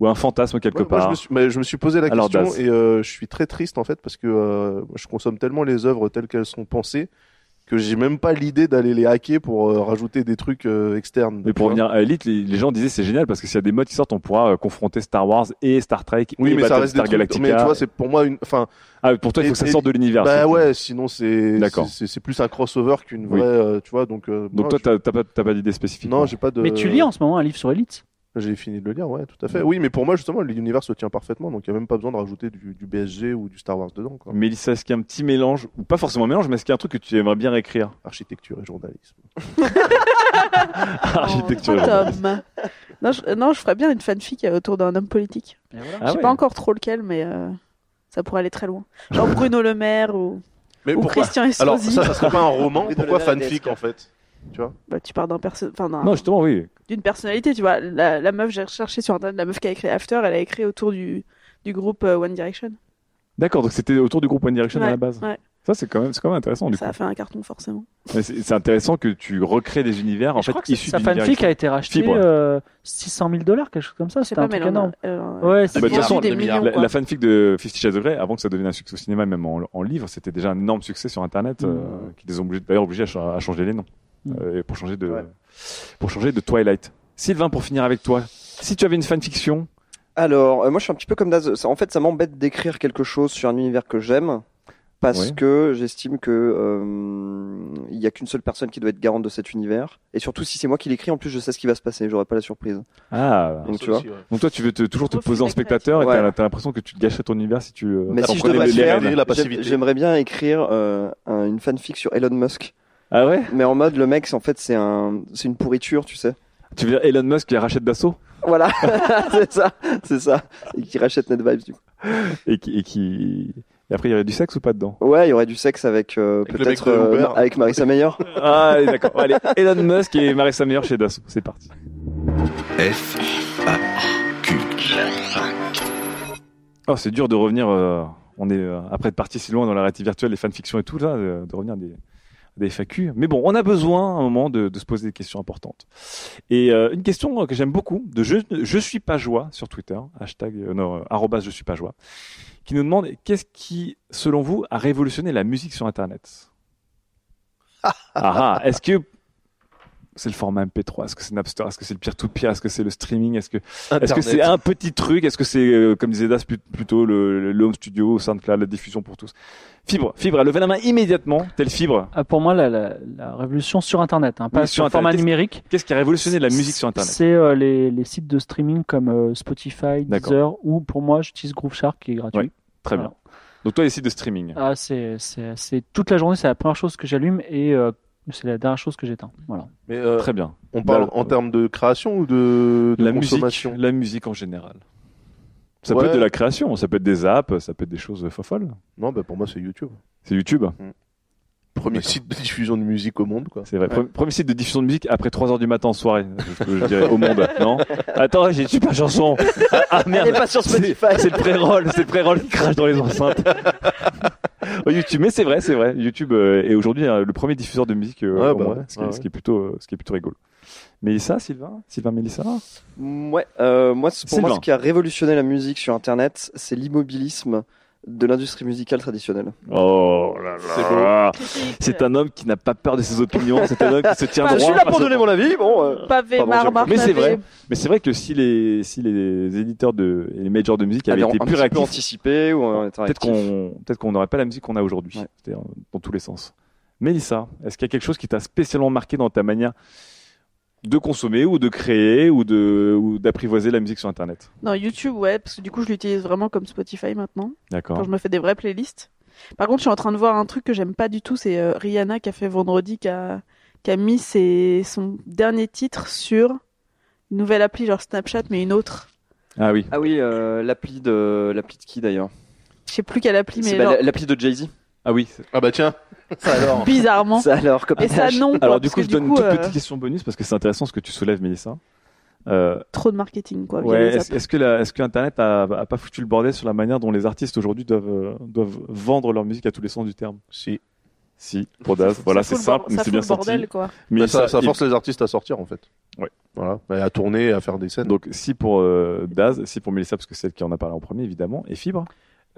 ou un fantasme quelque Ouais, moi, part. je, me suis, mais je me suis posé la Alors, question et euh, je suis très triste en fait parce que euh, je consomme tellement les œuvres telles qu'elles sont pensées que j'ai même pas l'idée d'aller les hacker pour euh, rajouter des trucs euh, externes. Mais pour revenir à Elite, les, les gens disaient c'est génial parce que s'il y a des modes qui sortent, on pourra euh, confronter Star Wars et Star Trek Oui, et mais ça reste des Battlestar trucs. Galactica. Mais tu vois, c'est pour moi une. Enfin, Ah, pour toi, il faut que ça sorte de l'univers. bah c'est- ouais, sinon c'est. D'accord. c'est- plus un crossover qu'une Oui. vraie. euh, tu vois, donc. euh, Donc toi, je- t'as t'as pas, t'as pas d'idée spécifique. Non, j'ai pas de. Mais tu lis en ce moment un livre sur Elite. J'ai fini de le lire, ouais, tout à fait. Oui, mais pour moi, justement, l'univers se tient parfaitement, donc il n'y a même pas besoin de rajouter du, du BSG ou du Star Wars dedans. Quoi. Mélissa, est-ce qu'il y a un petit mélange, ou pas forcément un mélange, mais est-ce qu'il y a un truc que tu aimerais bien réécrire? Architecture et journalisme. Architecture. et Oh, journalisme. Non je, non, je ferais bien une fanfic euh, autour d'un homme politique. Ah je sais ouais. pas encore trop lequel, mais euh, ça pourrait aller très loin. Genre Bruno Le Maire ou, Mais ou Christian Alors, Estrosi. ça, ça serait pas un roman Pourquoi fanfic en fait? Tu vois? Bah, tu pars d'un perso... enfin, d'un- Non, justement, oui. D'une personnalité, tu vois. La, la meuf, j'ai recherché sur internet, la meuf qui a écrit After, elle a écrit autour du, du groupe euh, One Direction. D'accord, donc c'était autour du groupe One Direction à la base. ouais. Ça, c'est quand même, c'est quand même intéressant du Ça coup. a fait un carton forcément. C'est c'est intéressant que tu recrées des univers en je fait crois que issus sa fanfic a été racheté Fibre. euh, 600 000 dollars, quelque chose comme ça. C'était pas, un truc énorme. Ouais, c'est Bah, de toute façon, des millions. La, fanfic de Fifty Shades of Grey, avant que ça devienne un succès au cinéma, même en, en livre, c'était déjà un énorme succès sur Internet, euh, Mm. qui les ont obligés, d'ailleurs obligés à, cha- à changer les noms Mm. euh, pour changer de Ouais. Pour changer de Twilight. Sylvain, pour finir avec toi, si tu avais une fanfiction, Alors, euh, moi je suis un petit peu comme Daz. Ça- En fait, ça m'embête d'écrire quelque chose sur un univers que j'aime. Parce Oui. que j'estime que euh, il y a qu'une seule personne qui doit être garante de cet univers. Et surtout, si c'est moi qui l'écris, en plus, je sais ce qui va se passer. J'aurai pas la surprise. ah, Donc, tu vois. donc toi tu veux te- toujours te poser en spectateur et t'as Ouais. t'as l'impression que tu te gâcherais ton univers si tu. euh, Mais si je passivité. j'aimerais bien écrire euh, un- une fanfic sur Elon Musk. Ah ouais? Mais en mode, le mec, c'est- en fait, c'est un, c'est une pourriture, tu sais. Tu veux dire Elon Musk qui rachète d'assaut? Voilà, c'est ça, c'est ça. Et qui rachète NetVibes, du coup. et qui, et qui et après il y aurait du sexe ou pas dedans? Ouais, il y aurait du sexe avec, euh, peut-être, de euh, avec Marissa Meyer. Ah allez, d'accord. Allez, Elon Musk et Marissa Meyer chez Dassault, c'est parti. F, A, Q. Oh, c'est dur de revenir. euh, on est euh, après être parti si loin dans la réalité virtuelle, les fanfictions et tout là, de, de revenir à des, des FAQ. Mais bon, on a besoin à un moment de, se poser des questions importantes. Et euh, une question que j'aime beaucoup de je, je suis pas joie sur Twitter, hashtag euh, non, euh, arrobase je suis pas joie, qui nous demande qu'est-ce qui, selon vous, a révolutionné la musique sur Internet? ah, ah, est-ce que c'est le format MP3 Est-ce que c'est Napster? Est-ce que c'est le peer-to-peer Est-ce que c'est le streaming? Est-ce que est-ce que c'est un petit truc? Est-ce que c'est, euh, comme disait Das, plut- plutôt le, le home studio, SoundCloud, la diffusion pour tous? Fibre, Fibre, levez la main immédiatement, telle Fibre. Ah, pour moi, la, la, la révolution sur Internet, hein, pas Oui, sur, sur le format numérique. Qu'est-ce qui a révolutionné la musique sur Internet? C'est euh, les, les sites de streaming comme euh, Spotify, D'accord. Deezer, ou pour moi, j'utilise Groove Shark qui est gratuit. Oui. Très bien. Donc toi, les sites de streaming. Ah, c'est, c'est, c'est toute la journée, c'est la première chose que j'allume et euh, c'est la dernière chose que j'éteins. Voilà. Mais euh, Très bien. on parle Bah, en termes de création ou de, de la musique, consommation la musique en général. Ça Ouais. peut être de la création, ça peut être des apps, ça peut être des choses folles. Non, bah pour moi c'est YouTube. C'est YouTube. Premier site de diffusion de musique au monde, quoi. C'est vrai. Pre- Premier site de diffusion de musique après 3 heures du matin en soirée, je, je dirais, au monde. Non? Attends, j'ai une super chanson. Ah, ah, merde. Elle est pas sur C'est Spotify. c'est le pré-roll, c'est le pré-roll qui crache dans les enceintes. Oh, YouTube, mais c'est vrai, c'est vrai. YouTube euh, est aujourd'hui euh, le premier diffuseur de musique euh, Ouais, au bah monde, ouais, ce, qui, est- ouais, ce qui est plutôt, euh, ce qui est plutôt rigolo. Mélissa, Sylvain, Sylvain, Mélissa? Ouais, euh, moi, pour moi, ce qui a révolutionné la musique sur Internet, c'est l'immobilisme de l'industrie musicale traditionnelle. Oh là C'est là. C'est un homme qui n'a pas peur de ses opinions. C'est un homme qui se tient Bah, Je droit. suis là pour donner mon avis. Bon, euh, Pavé, Pardon, Mais c'est vrai. Mais c'est vrai que si les, si les éditeurs de, et les majors de musique avaient avait été plus réactifs, anticipé ou on était peut-être qu'on peut-être qu'on n'aurait pas la musique qu'on a aujourd'hui, Ouais. Dans tous les sens. Mélissa, est-ce qu'il y a quelque chose qui t'a spécialement marqué dans ta manière de consommer ou de créer ou de ou d'apprivoiser la musique sur Internet Non, YouTube, ouais, parce que du coup, je l'utilise vraiment comme Spotify maintenant, D'accord. quand je me fais des vraies playlists. Par contre, je suis en train de voir un truc que j'aime pas du tout, c'est euh, Rihanna qui a fait vendredi, qui a, qui a mis ses, son dernier titre sur une nouvelle appli, genre Snapchat, mais une autre. Ah oui. Ah oui, euh, l'appli de l'appli de qui d'ailleurs? Je sais plus quelle appli, mais C'est bah, genre, l'appli de Jay Z. Ah oui. Ah bah tiens, ça alors. bizarrement. Ça alors comme Et ça, non. quoi, Alors du parce coup, que je donne une toute euh, petite question bonus parce que c'est intéressant ce que tu soulèves, Mélissa. Euh, Trop de marketing, quoi. via ouais, les est-ce apps. est-ce que la, est-ce que Internet a, a pas foutu le bordel sur la manière dont les artistes aujourd'hui doivent euh, doivent vendre leur musique à tous les sens du terme? Si. Si, pour Daz. Voilà, c'est fout le simple, mais ça c'est fout bien le sorti. bordel, quoi. Mais Bah, ça, ça il- force les artistes à sortir en fait. Ouais. Voilà, et à tourner, à faire des scènes. Donc si pour euh, Daz, si pour Mélissa parce que c'est elle qui en a parlé en premier évidemment, et Fibre?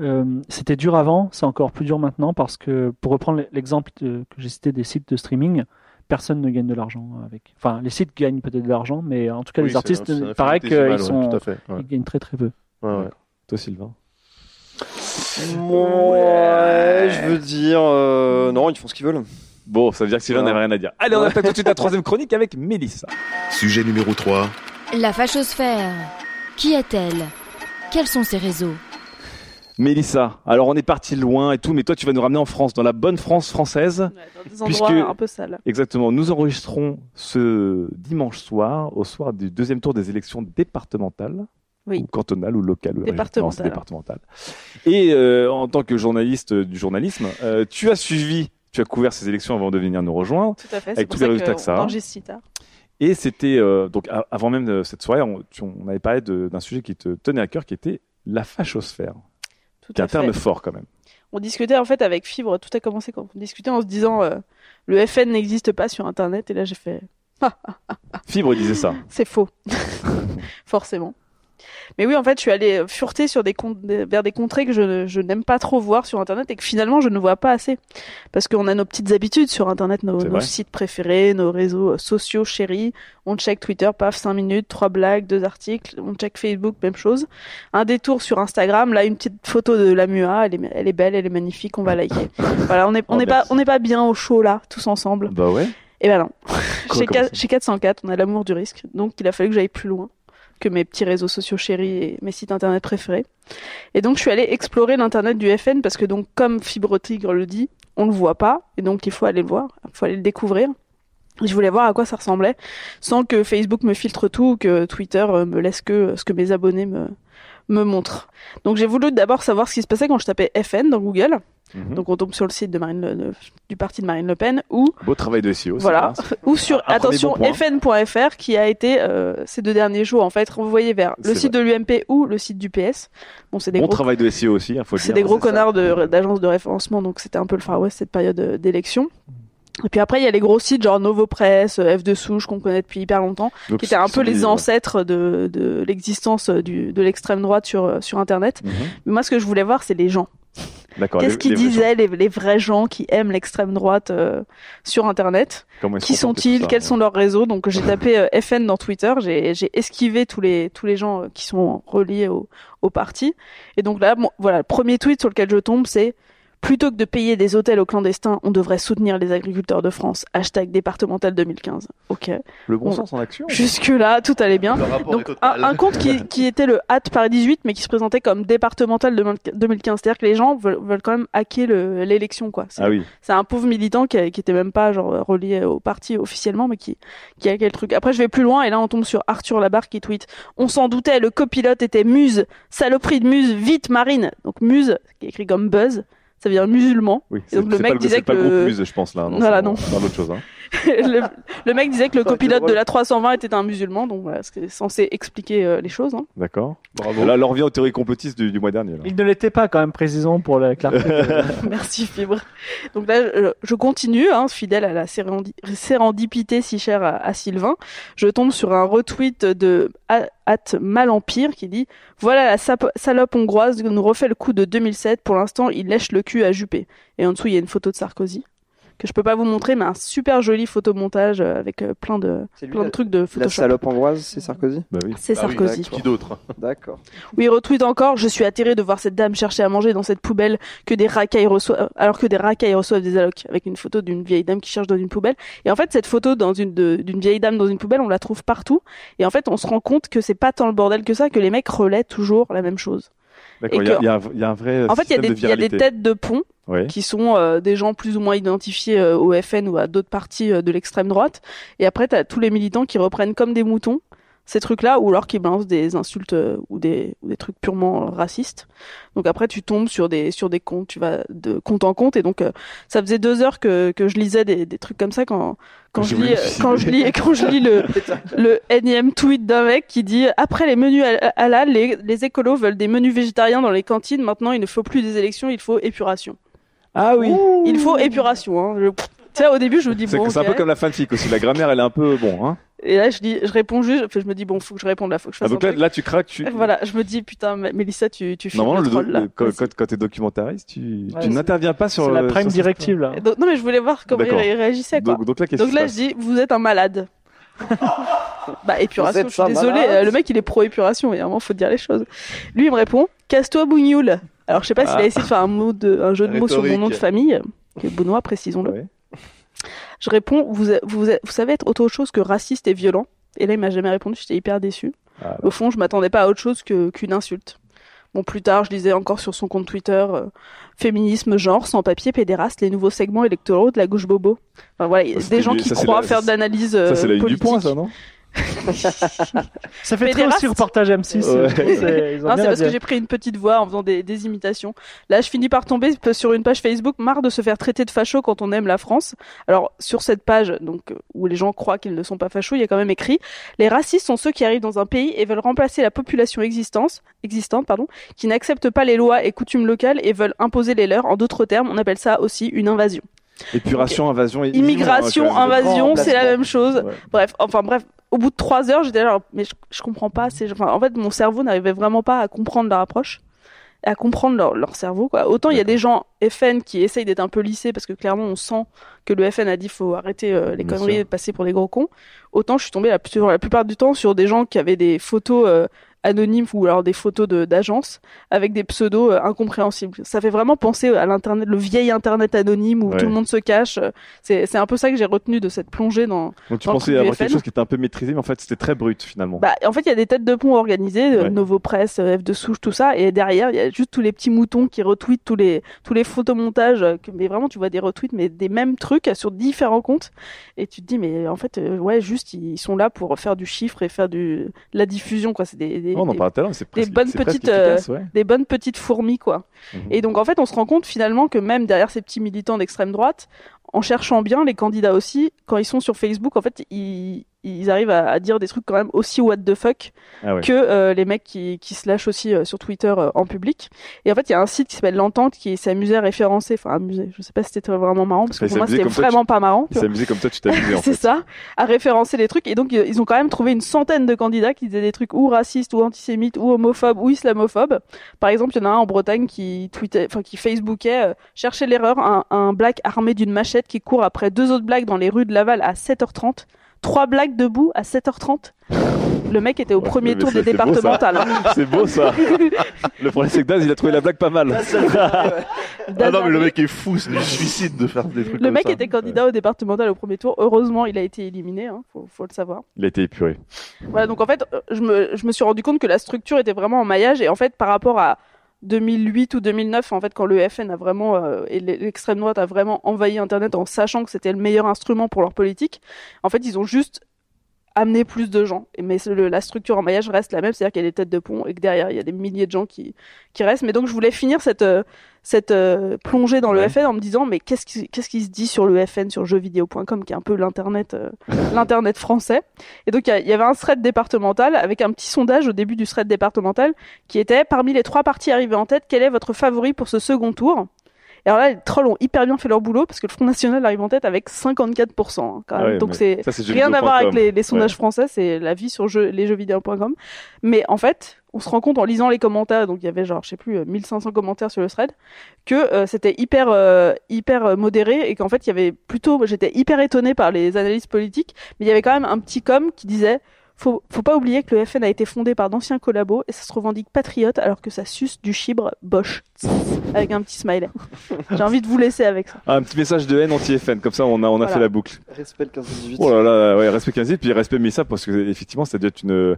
Euh, c'était dur avant, c'est encore plus dur maintenant parce que, pour reprendre l'exemple que j'ai cité des sites de streaming, personne ne gagne de l'argent avec. Enfin, les sites gagnent peut-être de l'argent, mais en tout cas, Oui, les artistes, pareil infinitésimal, qu'ils sont. Ouais. ils gagnent très très peu. Ouais, ouais. Toi Sylvain. Ouais, je veux dire, euh, non, ils font ce qu'ils veulent. Bon, ça veut dire que Sylvain Ouais. n'avait rien à dire. Allez, on attaque tout de suite la troisième chronique avec Mélissa. Sujet numéro 3. La fachosphère. Qui est-elle? Quels sont ses réseaux? Mélissa, alors on est parti loin et tout, mais toi tu vas nous ramener en France, dans la bonne France française. Ouais, dans des Puisque- endroits un peu sales. Exactement, nous enregistrons ce dimanche soir, au soir du deuxième tour des élections départementales. Oui. Ou cantonales ou c'est départemental. Et euh, en tant que journaliste euh, du journalisme, euh, tu as suivi, tu as couvert ces élections avant de venir nous rejoindre. Tout à fait. Avec tous les résultats que ça si tard. Et c'était donc avant même cette soirée, on, tu- on avait parlé d'un sujet qui te tenait à cœur, qui était la fachosphère, Tout qui est un fait. terme fort quand même. on discutait en fait avec Fibre, tout a commencé quand on discutait en se disant euh, le FN n'existe pas sur Internet, et là j'ai fait Fibre disait ça. c'est faux, forcément. Mais oui, en fait, je suis allée fureter sur des vers des contrées que je, je n'aime pas trop voir sur Internet et que finalement je ne vois pas assez. Parce qu'on a nos petites habitudes sur Internet, nos, sites préférés, nos réseaux euh, sociaux chéris. On check Twitter, paf, 5 minutes, trois blagues, deux articles. On check Facebook, même chose. Un détour sur Instagram, là, une petite photo de la MUA, elle est, elle est belle, elle est magnifique, on va liker. Voilà, on n'est on Oh, n'est pas, on pas bien au chaud là, tous ensemble. Bah ouais. Et ben non. Quoi, chez, chez 404, on a l'amour du risque. Donc, il a fallu que j'aille plus loin que mes petits réseaux sociaux chéris et mes sites internet préférés. Et donc, je suis allée explorer l'internet du FN parce que, donc, comme Fibre Tigre le dit, on le voit pas. Et donc, il faut aller le voir. Il faut aller le découvrir. Je voulais voir à quoi ça ressemblait sans que Facebook me filtre tout ou que Twitter euh, me laisse que ce que mes abonnés me, me montrent. Donc, j'ai voulu d'abord savoir ce qui se passait quand je tapais FN dans Google. Mhm. Donc, on tombe sur le site de Marine Le- de- du parti de Marine Le Pen où Beau travail de SEO. voilà. Ou sur, attention, fn.fr qui a été, euh, ces deux derniers jours, en fait, renvoyé vers le site de l'UMP ou le site du PS. Bon, c'est des Bon gros, travail de SEO aussi, faut le c'est des gros connards d'agences de, référencement, donc c'était un peu le Far West cette période euh, d'élection. Et puis après, il y a les gros sites genre Novo Press, euh, F de Souche qu'on connaît depuis hyper longtemps, Donc, qui étaient un peu les ancêtres de, de l'existence de l'extrême droite sur, sur Internet. Mhm. Mais moi, ce que je voulais voir, c'est les gens. Qu'est-ce qu'ils disaient, les, les vrais gens qui aiment l'extrême droite euh, sur Internet Comment qui sont-ils Quels ouais. sont leurs réseaux Donc j'ai tapé euh, FN dans Twitter, j'ai j'ai esquivé tous les tous les gens euh, qui sont reliés au, au parti. Et donc là, bon, voilà, le premier tweet sur lequel je tombe, c'est plutôt que de payer des hôtels aux clandestins, on devrait soutenir les agriculteurs de France. Hashtag départemental 2015. Ok. Le bon Bon. sens en action. Jusque là, tout allait bien. Le Donc est total. un, un compte qui, qui était le hâte Paris 18, mais qui se présentait comme départemental de 2015. C'est-à-dire que les gens veulent, veulent quand même hacker le- l'élection, quoi. C'est Ah oui. c'est un pauvre militant qui, a- qui était même pas genre relié au parti officiellement, mais qui qui a quel truc. Après, je vais plus loin et là, on tombe sur Arthur Labarre qui tweet On s'en doutait, le copilote était Muse, saloperie de Muse, vite Marine. Donc Muse, qui est écrit comme Buzz, ça veut dire musulman. Oui, Et donc, c'est le mec pas, disait c'est pas que le le- groupe Muse, je pense, là. Non, Voilà, non. c'est autre chose. Hein. le, le mec disait que le copilote de la 320 était un musulman, donc voilà, c'est censé expliquer euh, les choses. hein. D'accord. Bravo. Là, là, on revient aux théories complotistes du, du mois dernier. Là. Il ne l'était pas quand même, précisons pour la clarté. de- Merci Fibre. Donc là, je, je continue, hein, fidèle à la sérendipité si chère à, à Sylvain. Je tombe sur un retweet de At Malempire qui dit Voilà la salope hongroise nous refait le coup de 2007. Pour l'instant, il lèche le cul à Juppé. Et en dessous, il y a une photo de Sarkozy que je peux pas vous montrer, mais un super joli photomontage euh, avec euh, plein de plein de la, trucs de la Photoshop. salope hongroise, c'est Sarkozy Bah oui. C'est oui, Sarkozy. d'accord. Qui d'autre? D'accord. Oui, il retweet encore. Je suis atterré de voir cette dame chercher à manger dans cette poubelle que des racailles reçoivent, alors que des racailles reçoivent des allocs. Avec une photo d'une vieille dame qui cherche dans une poubelle. Et en fait, cette photo dans une de- d'une vieille dame dans une poubelle, on la trouve partout. Et en fait, on se rend compte que c'est pas tant le bordel que ça, que les mecs relaient toujours la même chose. D'accord. Il y, a- y un- il y a un vrai. En fait, il y a des, y a têtes de pont Ouais. qui sont euh, des gens plus ou moins identifiés euh, au FN ou à d'autres partis euh, de l'extrême droite. Et après, t'as tous les militants qui reprennent comme des moutons ces trucs-là, ou alors qui balancent des insultes euh, ou des, ou des trucs purement euh, racistes. Donc après, tu tombes sur des sur des comptes, tu vas de compte en compte, et donc euh, ça faisait deux heures que, que je lisais des, des trucs comme ça quand quand je lis quand je lis quand je lis le le énième tweet d'un mec qui dit après les menus hal- halal, les, les écolos veulent des menus végétariens dans les cantines. Maintenant, il ne faut plus des élections, il faut épuration. Ah oui. Il faut épuration. Hein. Je- Tu sais, au début, je me dis C'est bon. c'est un peu comme la fanfic aussi. La grammaire, elle est un peu bon. Hein. Et là, je dis, je réponds juste. Enfin, je me dis bon, faut que je réponde là, faut que je Ah, fasse donc un là, truc. là, tu craques. Tu... Voilà, je me dis putain, Mélissa, tu tu Normalement, le le troll le- quand, Vas-y. quand, quand t'es documentariste, tu, Ouais, tu c'est- n'interviens pas sur la prime directive là. Donc- non, mais je voulais voir comment il réagissait quoi. Donc, donc là, Donc je dis, vous êtes un malade. bah, épuration, je suis malade. euh, Le mec, il est pro-épuration, et vraiment, faut dire les choses. Lui, il me répond, casse-toi, bougnoule. Alors, je sais pas s'il a Ah. essayé de faire un, mot de, un jeu de mots sur mon nom de famille, qui est Benoît, précisons-le. Ouais. Je réponds, vous, vous, vous savez être autre chose que raciste et violent. Et là, il m'a jamais répondu, j'étais hyper déçu. Ah, Au fond, je m'attendais pas à autre chose que- qu'une insulte. Bon, plus tard, je lisais encore sur son compte Twitter euh, féminisme, genre, sans papier, pédéraste, les nouveaux segments électoraux de la gauche bobo. Enfin, voilà, Ça, des gens qui ça, croient la- faire de l'analyse euh, Ça, c'est la ligne du point, ça, non? Ça fait très Fédéraste. aussi reportage M6. Ouais. c'est- ils ont Non, bien c'est parce que j'ai pris une petite voix en faisant des, des imitations. Là, je finis par tomber sur une page Facebook, marre de se faire traiter de facho quand on aime la France. Alors, sur cette page, donc, où les gens croient qu'ils ne sont pas fachos, il y a quand même écrit, les racistes sont ceux qui arrivent dans un pays et veulent remplacer la population existence, existante, pardon, qui n'accepte pas les lois et coutumes locales et veulent imposer les leurs. En d'autres termes, on appelle ça aussi une invasion. Épuration, invasion et Immigration, hein, quand même. invasion, c'est la même chose. Ouais. Bref, enfin bref, au bout de trois heures, j'étais là, genre, mais je, je comprends pas. C'est, enfin, en fait, mon cerveau n'arrivait vraiment pas à comprendre leur approche, à comprendre leur, leur cerveau. Quoi. Autant il y a des gens FN qui essayent d'être un peu lissés parce que clairement on sent que le FN a dit faut arrêter euh, les Bien conneries sûr. et passer pour des gros cons. Autant je suis tombée la, sur la plupart du temps sur des gens qui avaient des photos euh, anonymes ou alors des photos de, d'agence avec des pseudos euh, incompréhensibles. Ça fait vraiment penser à l'internet, le vieil internet anonyme où Ouais. tout le monde se cache. C'est, un peu ça que j'ai retenu de cette plongée dans Donc tu dans pensais avoir quelque chose qui était un peu maîtrisé, mais en fait c'était très brut finalement. Bah, en fait, il y a des têtes de pont organisées, euh, Ouais. Novo Press, euh, F de Souche, tout ça, et derrière, il y a juste tous les petits moutons qui retweetent tous les tous les photomontages. que- Mais vraiment, tu vois des retweets, mais des mêmes trucs sur différents comptes, et tu te dis, mais en fait, euh, ouais, juste ils sont là pour faire du chiffre et faire du de la diffusion, quoi. C'est des, des, Oh, on en des- parlait tout à l'heure, c'est bonnes petites, euh, efficace, ouais. des bonnes petites fourmis, quoi. Mhm. Et donc, en fait, on se rend compte finalement que même derrière ces petits militants d'extrême droite, en cherchant bien, les candidats aussi, quand ils sont sur Facebook, en fait, ils, ils arrivent à, à dire des trucs quand même aussi what the fuck Ah ouais. que euh, les mecs qui, qui se lâchent aussi euh, sur Twitter euh, en public. Et en fait, il y a un site qui s'appelle L'Entente qui amusé à référencer, enfin amusé, je sais pas si c'était vraiment marrant, parce que pour moi, c'était vraiment tu- pas marrant. amusé comme toi, tu t'es amusé en C'est ça, à référencer les trucs. Et donc, ils ont quand même trouvé une centaine de candidats qui disaient des trucs ou racistes, ou antisémites, ou homophobes, ou islamophobes. Par exemple, il y en a un en Bretagne qui tweetait, enfin, qui facebookait, cherchez l'erreur, un, un black armé d'une machette qui court après deux autres blacks dans les rues de Laval à 7h30. Trois blacks debout à 7h30. Le mec était au Ouais, premier tour des départementales. hein. C'est beau ça. Le problème c'est que Daz il a trouvé la blague pas mal. Ah non, mais le mec est fou, c'est du suicide de faire des trucs Le comme mec ça. était candidat au départemental au premier tour. Heureusement, il a été éliminé, hein, faut, faut le savoir. Il a été épuré. Voilà, donc en fait, euh, je me, je me suis rendu compte que la structure était vraiment en maillage et en fait, par rapport à 2008 ou 2009, en fait, quand le FN a vraiment euh, et l'extrême droite a vraiment envahi Internet en sachant que c'était le meilleur instrument pour leur politique, en fait, ils ont juste amené plus de gens. Mais le- la structure en maillage reste la même, c'est-à-dire qu'il y a des têtes de pont et que derrière, il y a des milliers de gens qui, qui restent. Mais donc, je voulais finir cette, euh, cette euh, plongée dans le Ouais. FN en me disant, mais qu'est-ce qui, qu'est-ce qui se dit sur le FN, sur jeuxvideo.com, qui est un peu l'internet, euh, l'internet français? Et donc, il y avait un thread départemental avec un petit sondage au début du thread départemental qui était, parmi les trois partis arrivés en tête, quel est votre favori pour ce second tour? Et alors là, les trolls ont hyper bien fait leur boulot parce que le Front National arrive en tête avec 54%. hein, quand Ah même. ouais, Donc c'est rien à voir avec les, les sondages Ouais. français, c'est la vie sur jeux, lesjeuxvideo.com. Mais en fait, on se rend compte en lisant les commentaires, donc il y avait genre, je sais plus, euh, 1500 commentaires sur le thread, que euh, c'était hyper, euh, hyper euh, modéré et qu'en fait, il y avait plutôt, j'étais hyper étonné par les analyses politiques, mais il y avait quand même un petit com qui disait faut, faut pas oublier que le FN a été fondé par d'anciens collabos et ça se revendique patriote alors que ça suce du chibre Bosch. Avec un petit smiley. J'ai envie de vous laisser avec ça. Un petit message de haine anti-FN, comme ça on a, on a Voilà. fait la boucle. Respect le 15-18. Oh là là, ouais, respect 15 puis respect Missa, parce que effectivement ça doit être une.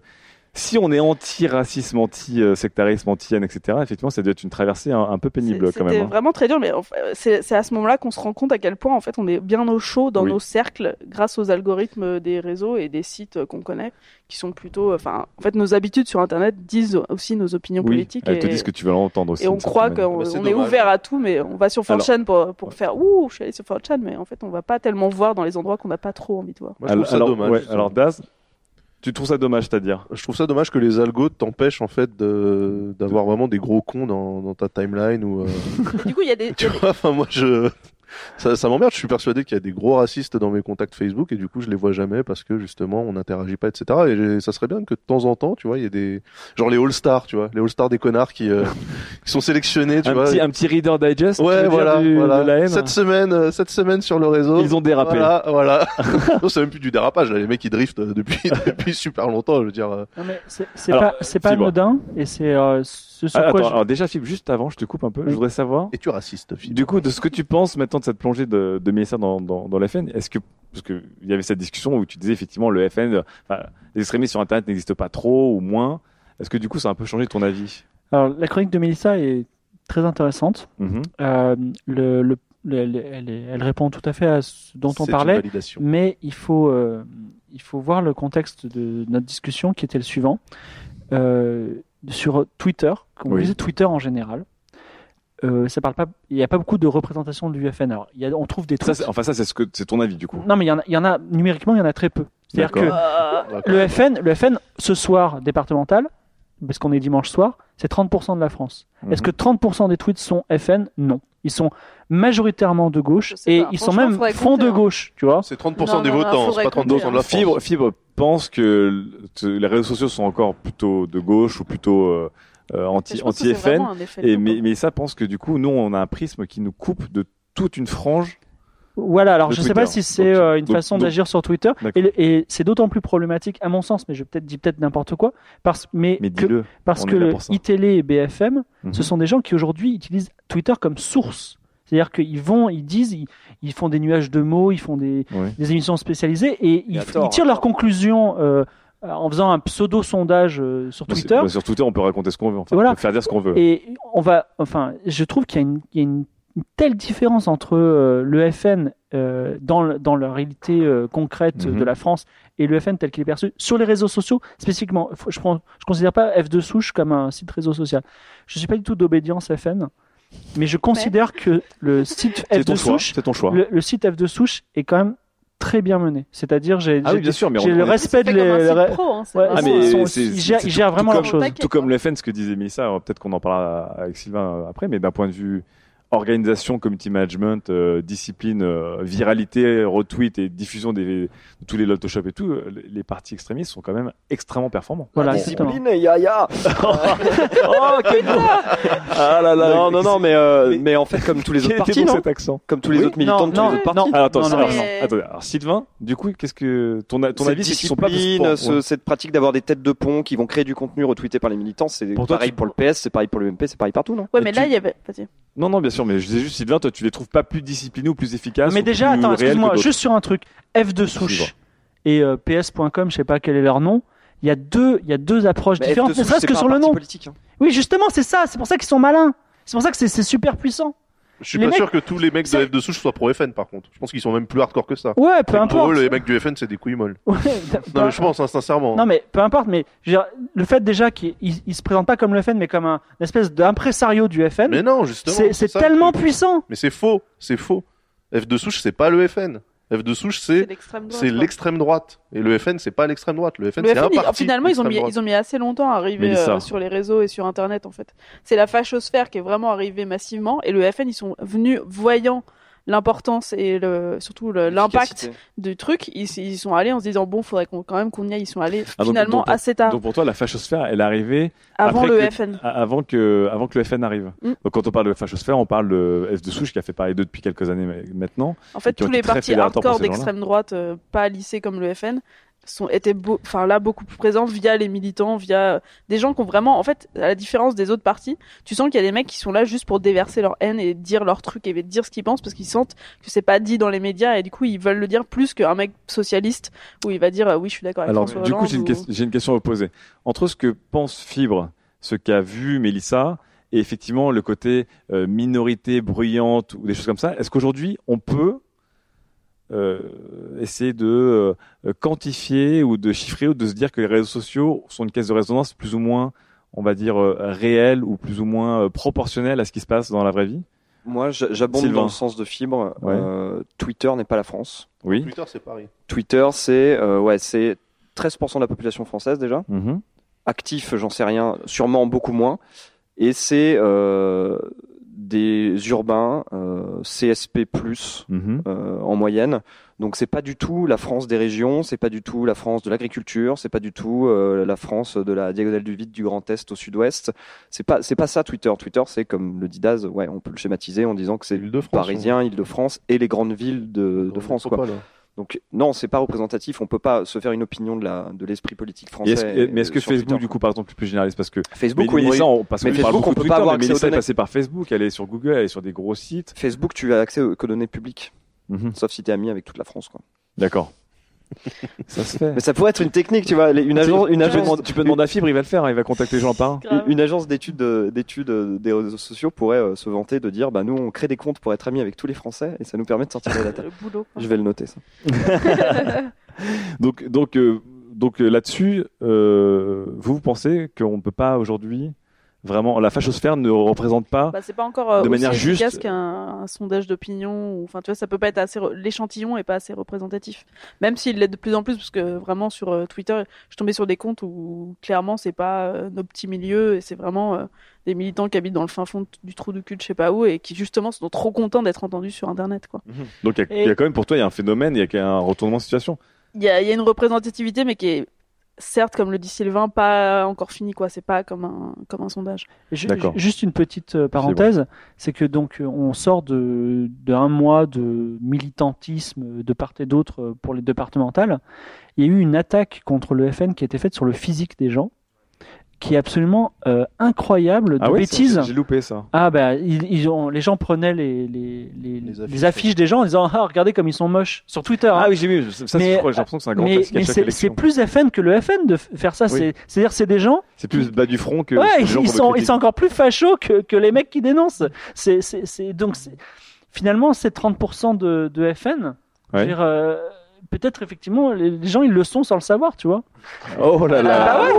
Si on est anti-racisme, anti-sectarisme, anti-haine, etc., effectivement ça doit être une traversée un, un peu pénible quand C'était même. hein. vraiment très dur, mais en fait, c'est à ce moment-là qu'on se rend compte à quel point en fait on est bien au chaud dans Oui. nos cercles grâce aux algorithmes des réseaux et des sites euh, qu'on connaît, qui sont plutôt, enfin, en fait nos habitudes sur Internet disent aussi nos opinions Oui, politiques. elles te et- disent que tu vas l'entendre aussi. Et on croit qu'on. Bah, est ouvert à tout, mais on va sur Alors- 4chan pour, pour faire Ouh, je suis allé sur 4chan, mais en fait on va pas tellement voir dans les endroits qu'on n'a pas trop envie de voir. Moi, je trouve ça alors, dommage. ouais, alors Daz, tu trouves ça dommage, c'est-à-dire Je trouve ça dommage que les algos t'empêchent en fait de d'avoir vraiment des gros cons dans, dans ta timeline ou euh, du coup, il y a des, tu vois enfin moi je ça, ça m'emmerde je suis persuadé qu'il y a des gros racistes dans mes contacts Facebook et du coup je les vois jamais parce que justement on n'interagit pas etc et j'ai- ça serait bien que de temps en temps tu vois il y ait des genre les all stars tu vois les all stars des connards qui, euh, qui sont sélectionnés tu un vois petit, un petit Reader Digest Ouais, voilà, du- voilà. de la haine Cette semaine, euh, cette semaine sur le réseau. Ils ont dérapé. Voilà, voilà. non, c'est même plus du dérapage. Là, les mecs, ils driftent euh, depuis, depuis super longtemps. Je veux dire. euh. Non, mais c'est c'est Alors, pas, c'est pas anodin et c'est euh, ce sur Ah, quoi attends, je- alors déjà, Philippe, juste avant, je te coupe un peu. Je voudrais savoir, Es-tu raciste, Philippe du coup, de ce que tu penses maintenant de cette plongée de, de Mélissa dans, dans, dans la FN. Est-ce que, parce que il y avait cette discussion où tu disais effectivement le FN, enfin, les extrémistes sur Internet n'existent pas trop ou moins. Est-ce que du coup, ça a un peu changé ton avis? Alors, la chronique de Mélissa est très intéressante. Mhm. Euh, le, le- elle, elle, est- elle répond tout à fait à ce dont on C'est une parlait, validation. mais il faut, euh, il faut voir le contexte de notre discussion qui était le suivant. Euh, sur Twitter, comme on Oui. disait Twitter en général, euh, ça parle pas, il n'y a pas beaucoup de représentation du FN. Alors, il y a, on trouve des Ça, tweets. c'est- enfin, ça, c'est ce que c'est ton avis du coup. non, mais il y en a, il y en a numériquement, il y en a très peu. C'est-à-dire que le FN, le FN, ce soir départemental, parce qu'on est dimanche soir, c'est 30% de la France. Est-ce Mhm. que 30% des tweets sont FN Non. Ils sont majoritairement de gauche et pas. ils sont même fond de hein. gauche, tu vois. C'est 30% Non, des non, votants, c'est pas 30% de la France. Fibre, Fibre pense que le- les réseaux sociaux sont encore plutôt de gauche ou plutôt euh, euh, Et anti je pense que anti FN. Et mais, ça pense que du coup, nous, on a un prisme qui nous coupe de toute une frange. Voilà, alors De je sais pas Twitter. si c'est euh, une donc- façon d'agir sur Twitter, et, c'est d'autant plus problématique à mon sens, mais je peut-être dis peut-être n'importe quoi, parce, mais, Mais que- dis-le. parce que ça. iTélé et BFM, Mhm. ce sont des gens qui aujourd'hui utilisent Twitter comme source. C'est-à-dire qu'ils vont, ils disent, ils, ils font des nuages de mots, ils font des, émissions spécialisées et ils, à tort, ils tirent leurs conclusions euh, en faisant un pseudo sondage euh, sur Bah, Twitter. bah, sur Twitter, on peut raconter ce qu'on veut. Enfin, Voilà. on peut faire dire ce qu'on veut. Et on va, enfin, je trouve qu'il y a une, il y a une- une telle différence entre euh, le FN euh, dans, dans la réalité euh, concrète Mhm. de la France et le FN tel qu'il est perçu sur les réseaux sociaux spécifiquement. Je je considère pas F2 souche comme un site réseau social. Je suis pas du tout d'obédience FN, mais je considère que le site C'est F2 ton choix. souche, C'est ton choix. le, le site F2 souche est quand même très bien mené. C'est-à-dire j'ai, Ah oui, bien sûr, mais on- j'ai le respect de les, hein, Ah, ils, gèrent, vraiment choses. Taquet, Tout comme le FN, ce que disait Mélissa, alors peut-être qu'on en parlera avec Sylvain après, mais d'un point de vue organisation, community management, euh, discipline, euh, viralité, retweet et diffusion des, de tous les Lottoshop et tout, euh, les- partis extrémistes sont quand même extrêmement performants. Voilà, exactement. discipline, ya ya. oh, quel beau Ah là là Non, non, non, mais, euh, mais- mais en fait, comme tous les autres partis, non cet accent. Comme tous les Oui, autres militants de tous non, les autres non, partis. Alors, attends, Non, non, alors, mais- attendez, alors Sylvain, du coup, qu'est-ce que ton, ton Cette avis, c'est qu'ils sont pas ce- ouais. cette pratique d'avoir des têtes de pont qui vont créer du contenu retweeté par les militants, c'est Pour toi, pareil tu- pour le PS, c'est pareil pour le MP, c'est pareil partout, non Ouais, mais là, il y avait. Non, non, bien sûr, mais je disais juste, Sylvain, toi, tu les trouves pas plus disciplinés ou plus efficaces Mais déjà, attends, excuse-moi, juste sur un truc. F2 souche et euh, PS.com, je sais pas quel est leur nom. Il y a deux, il y a deux approches Mais différentes, F2 ne serait-ce que pas sur un le nom. politique, hein. Oui, justement, c'est ça. C'est pour ça qu'ils sont malins. C'est pour ça que c'est super puissant. Je suis Les pas mecs- sûr que tous les mecs de ça- F2 souche soient pro FN par contre. Je pense qu'ils sont même plus hardcore que ça. Ouais, peu Et Pour importe. eux, les mecs du FN, c'est des couilles molles. Ouais, Non, mais je pense, hein, sincèrement. Non, mais peu importe. Mais je veux dire, le fait déjà qu'ils ils- ils se présentent pas comme le FN, mais comme un une espèce d'impresario du FN, Mais non, justement. c'est tellement puissant. Mais c'est faux, c'est faux. F2 souche, c'est pas le FN. F2 souche, c'est l'extrême droite. c'est l'extrême droite. Et le FN, c'est pas l'extrême droite. Le FN, Le c'est un parti. finalement, ils ont, mis, droite. ils ont mis assez longtemps à arriver euh, sur les réseaux et sur Internet, en fait. C'est la fachosphère qui est vraiment arrivée massivement, et le FN, ils sont venus voyant l'importance et le, surtout l'impact du truc. Ils, ils sont allés en se disant, bon, faudrait qu'on, quand même qu'on y aille. Ils sont allés Ah, donc- finalement donc- assez tard, Donc pour toi, la fachosphère, elle est arrivée avant après le que- FN. avant que, avant que le FN arrive. Mm. Donc quand on parle de fachosphère, on parle de F de Souche qui a fait parler d'eux depuis quelques années ma- maintenant. En fait, tous les partis hardcore d'extrême droite, euh, pas lissés comme le FN, sont étaient enfin là beaucoup plus présents via les militants, via des gens qui ont vraiment, en fait, à la différence des autres partis, tu sens qu'il y a des mecs qui sont là juste pour déverser leur haine et dire leur truc et dire ce qu'ils pensent parce qu'ils sentent que c'est pas dit dans les médias et du coup ils veulent le dire plus qu'un mec socialiste où il va dire euh, oui je suis d'accord avec Alors François du coup, Hollande j'ai une, ou- ques- j'ai une question à vous poser. Entre ce que pense Fibre, ce qu'a vu Mélissa, et effectivement le côté euh, minorité bruyante ou des choses comme ça, est-ce qu'aujourd'hui on peut euh, essayer de euh, quantifier ou de chiffrer ou de se dire que les réseaux sociaux sont une caisse de résonance plus ou moins, on va dire, euh, réelle ou plus ou moins proportionnelle à ce qui se passe dans la vraie vie Moi, j'abonde dans le sens de fibre. Ouais. Euh, Twitter n'est pas la France. Oui. Twitter, c'est Paris. Twitter, c'est euh, ouais, c'est 13% de la population française déjà. Mhm. Actif, j'en sais rien, sûrement beaucoup moins. Et c'est euh, des urbains euh, CSP+ Mhm. euh, en moyenne. Donc c'est pas du tout la France des régions, c'est pas du tout la France de l'agriculture, c'est pas du tout euh, la France de la diagonale du vide du Grand Est au Sud-Ouest. C'est pas c'est pas ça Twitter. Twitter c'est comme le dit Daz, ouais, on peut le schématiser en disant que c'est parisien, Île-de-France et les grandes villes de, de France quoi. Hein. Donc non, c'est pas représentatif, on peut pas se faire une opinion de la de l'esprit politique français. que- mais est-ce que Facebook, Twitter. du coup, par exemple, est plus généraliste? Parce que Facebook mais oui, Mélissa, on, parce Mais parle Facebook, on peut pas avoir mais accès aux est passée par Facebook, elle est sur Google, elle est sur des gros sites. Facebook, tu as accès aux- données publiques, Mhm. sauf si tu es ami avec toute la France quoi. D'accord. Ça se fait. Mais ça pourrait être une technique, tu vois. Une Tu- agence, une tu, peux demander, tu peux demander à Fibre, il va le faire, hein, il va contacter les gens par un. Une agence d'études euh, d'études euh, des réseaux sociaux pourrait euh, se vanter de dire, bah nous on crée des comptes pour être amis avec tous les Français et ça nous permet de sortir. Le boulot. quoi. Je vais le noter ça. Donc, donc, euh, donc là-dessus, euh, vous, vous pensez qu'on ne peut pas aujourd'hui vraiment la fachosphère ne représente pas Bah, c'est pas encore euh, De aussi manière efficace juste- qu'un un sondage d'opinion. Enfin, tu vois, ça peut pas être assez. re- L'échantillon est pas assez représentatif. Même s'il l'est de plus en plus, parce que vraiment sur euh, Twitter, je suis tombée sur des comptes où clairement c'est pas euh, nos petits milieux et c'est vraiment des militants qui habitent dans le fin fond du trou du cul de je sais pas où et qui justement sont trop contents d'être entendus sur Internet, quoi. Donc il y, a- Et- il y a quand même pour toi il y a un phénomène, il y a un retournement de situation. Il y a, y a une représentativité, mais qui est certes, comme le dit Sylvain, pas encore finie, quoi. C'est pas comme un comme un sondage. Ju- Juste une petite euh, parenthèse, c'est que donc euh, on sort de, de un mois de militantisme de part et d'autre euh, pour les départementales. Il y a eu une attaque contre le FN qui a été faite sur le physique des gens, qui est absolument euh, incroyable, de Ah oui, bêtises. j'ai loupé ça. Ah bah ils, ils ont, les gens prenaient les, les, les, Les les affiches, affiches, des gens en disant ah regardez comme ils sont moches sur Twitter. hein. Ah oui, j'ai vu. Ça, j'ai l'impression que c'est un grand mais à c'est plus FN que le FN de faire ça. Oui. C'est- C'est-à-dire c'est des gens C'est plus bas du front que. ouais, ils, gens ils sont, ils sont encore plus fachos que, que les mecs qui dénoncent. C'est, c'est, c'est, donc, finalement, c'est 30% de, de FN. Je veux Ouais. dire, euh, peut-être, effectivement, les, les gens, ils le sont sans le savoir, tu vois. Oh là là. Ah ouais.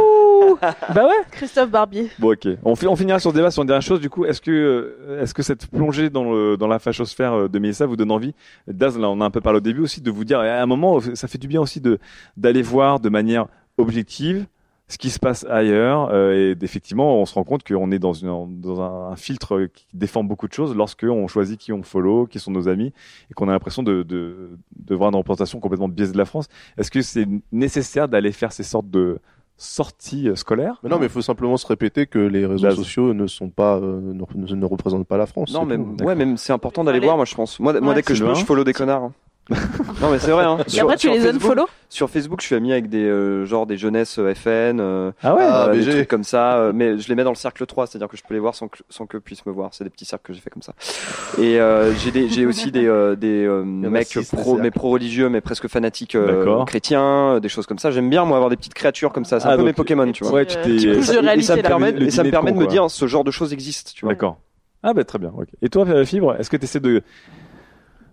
Bah ouais. Christophe Barbier. Bon, ok. On, fi- on finira sur ce débat sur une dernière chose. Du coup, est-ce que, euh, est-ce que cette plongée dans, le, dans la fachosphère euh, de Mélissa vous donne envie? Daz, là, on a un peu parlé au début aussi, de vous dire, à un moment, ça fait du bien aussi de d'aller voir de manière objective ce qui se passe ailleurs. euh, et effectivement, on se rend compte qu'on est dans, une, dans un, un filtre qui défend beaucoup de choses lorsque on choisit qui on follow, qui sont nos amis, et qu'on a l'impression de, de, de voir une représentation complètement biaisée de la France. Est-ce que c'est nécessaire d'aller faire ces sortes de sorties euh, scolaires Mais non, mais il faut simplement se répéter que les réseaux Daz. sociaux ne sont pas, euh, ne, représentent pas la France. Non, mais ouais, même c'est important d'aller voir. Moi, je pense. Moi, dès que je peux, je follow des connards. hein. Non, mais c'est vrai. Hein. Et après, tu les Facebook, unfollow Sur Facebook, je suis ami avec des euh, genre des jeunesses euh, FN, euh, Ah ouais Ah, euh, des trucs comme ça. euh, mais je les mets dans le cercle 3, c'est-à-dire que je peux les voir sans que sans qu'eux puissent me voir. C'est des petits cercles que j'ai fait comme ça. Et euh, j'ai des j'ai aussi des euh, des euh, mecs six, pro mais pro religieux mais presque fanatiques euh, chrétiens, des choses comme ça. J'aime bien moi avoir des petites créatures comme ça. C'est Ah, un peu donc- mes Pokémon, tu vois. Ouais, Et ça, de et ça réalité, me permet, Le et ça me dîner de permet de con, me dire ce genre de choses existent, tu vois. D'accord. Ah bah très bien. ok. Et toi, Fibre, est-ce que tu essaies de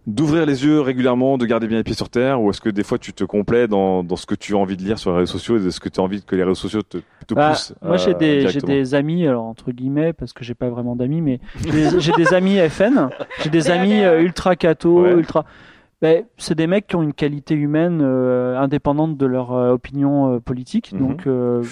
d'ouvrir les yeux régulièrement, de garder bien les pieds sur terre, ou est-ce que des fois tu te complais dans, dans ce que tu as envie de lire sur les réseaux sociaux et de ce que tu as envie que les réseaux sociaux te, te Bah, poussent moi, j'ai euh, des, j'ai directement? des amis, alors entre guillemets, parce que j'ai pas vraiment d'amis, mais j'ai des- amis FN, j'ai des amis euh, ultra Ouais. ultra. Ben, c'est des mecs qui ont une qualité humaine euh, indépendante de leur euh, opinion euh, politique. Mhm. Donc euh,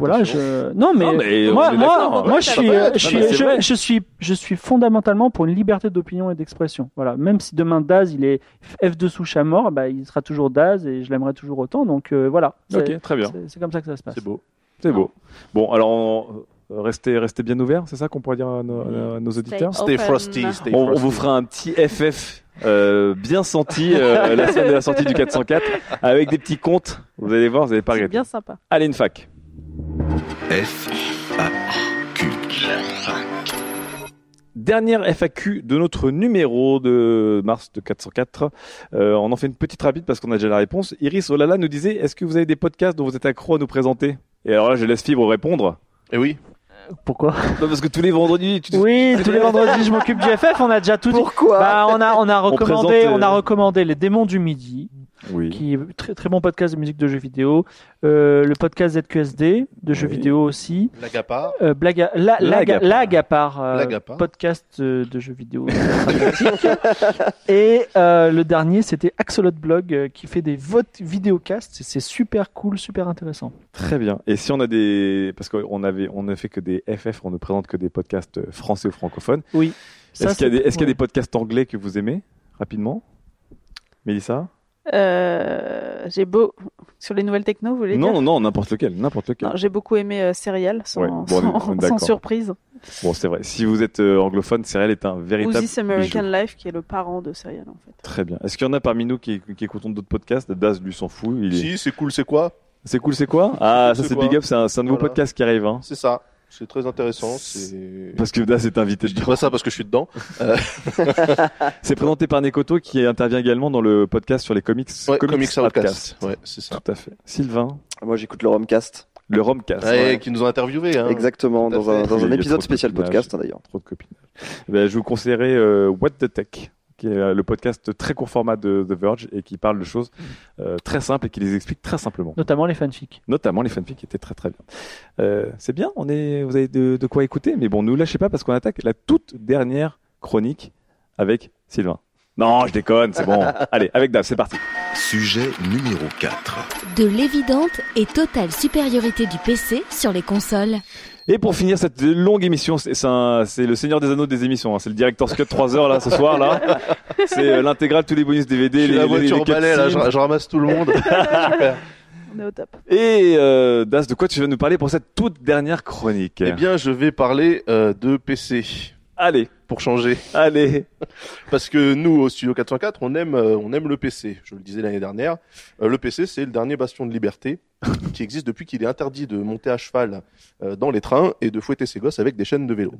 voilà, je non mais, Non, mais on moi moi d'accord. moi Ouais, je suis je suis je, suis je suis fondamentalement pour une liberté d'opinion et d'expression. Voilà, même si demain Daz il est F2 souche à mort, bah, il sera toujours Daz et je l'aimerais toujours autant. Donc euh, voilà, c'est Ok, très bien. c'est- comme ça que ça se passe. C'est beau. C'est beau. Bon, alors on- euh, restez, restez bien ouverts, c'est ça qu'on pourrait dire à nos, à nos auditeurs Stay frosty, stay on, on frosty. vous fera un petit FF euh, bien senti euh, la semaine de la sortie du 404 avec des petits comptes. Vous allez voir, vous n'allez pas regretter. bien sympa. Allez, une fac. F, A, Q. Dernière FAQ de notre numéro de mars de 404. Euh, on en fait une petite rapide parce qu'on a déjà la réponse. Iris Olala nous disait Est-ce que vous avez des podcasts dont vous êtes accro à nous présenter? Et alors là, je laisse Fibre répondre. Et oui. Pourquoi? Non, parce que tous les vendredis, tu Oui, tous les vendredis, je m'occupe du FF. On a déjà tout dit. Pourquoi? Bah, on a on a recommandé présente, euh, on a recommandé les démons du midi, Oui. qui est très très bon podcast de musique de jeux vidéo. Euh, le podcast ZQSD de jeux Oui. vidéo aussi. La Gapa. Euh, Blaga, la, la, Lagapar. Lagapar, euh, Lagapar. podcast euh, de jeux vidéo. Et euh, le dernier, c'était Axolot Blog euh, qui fait des votes vidéocasts. C'est super cool, super intéressant. Très bien. Et si on a des, parce qu'on avait, on ne fait que des FF, on ne présente que des podcasts euh, français ou francophones. Oui. Est-ce qu'il y a c'est- des, est-ce qu'il y a des podcasts anglais que vous aimez rapidement, Mélissa? Euh, j'ai beau sur les nouvelles techno, vous voulez Non, dire non, non, n'importe lequel, n'importe lequel. Non, j'ai beaucoup aimé euh, Serial, sans, Ouais, bon, surprise. Bon, c'est vrai. Si vous êtes euh, anglophone, Serial est un Ou véritable. This American bijou. Life, qui est le parent de Serial, en fait. Très bien. Est-ce qu'il y en a parmi nous qui, qui écoutons d'autres podcasts? Daz lui s'en fout. Il est... Si, c'est cool, c'est quoi? C'est cool, c'est quoi? Ah, C'est ça c'est quoi big up. C'est un, c'est un nouveau Voilà. podcast qui arrive. Hein. C'est ça. C'est très intéressant. C'est Parce que Das est invité je dis pas ça parce que je suis dedans. Euh, C'est présenté par Nekoto qui intervient également dans le podcast sur les comics. ouais, Comics Outcast. Ouais, c'est ça. Tout à fait. Sylvain, Moi, j'écoute le Romcast. le Romcast. Ouais, qui nous ont interviewé. Hein. Exactement, dans un, dans épisode trop de spécial copinage. podcast, hein, d'ailleurs. Trop de copinage. Ben, je vous conseillerais euh, What the Tech, qui est euh, le podcast très court format de The Verge et qui parle de choses euh, très simples et qui les explique très simplement. Notamment les fanfics. Notamment les fanfics qui étaient très très bien. Euh, c'est bien, on est, vous avez de, de quoi écouter, mais bon, ne lâchez pas parce qu'on attaque la toute dernière chronique avec Sylvain. Non, je déconne, c'est bon. Allez, avec Dave, c'est parti. Sujet numéro 4. De l'évidente et totale supériorité du PC sur les consoles. Et pour finir cette longue émission, c'est le Seigneur des Anneaux des émissions. hein. C'est le Director's Cut 3 heures là ce soir là. C'est euh, l'intégrale, tous les bonus DVD, Je suis les, la voiture les au balai, là, je, cutscenes. je ramasse tout le monde. Super. On est au top. Et euh, Das, de quoi tu vas nous parler pour cette toute dernière chronique? Eh bien, je vais parler euh, de PC Allez, pour changer. allez. Parce que nous, au Studio 404, on aime, euh, on aime le PC. Je le disais l'année dernière. Euh, le PC, c'est le dernier bastion de liberté qui existe depuis qu'il est interdit de monter à cheval euh, dans les trains et de fouetter ses gosses avec des chaînes de vélo.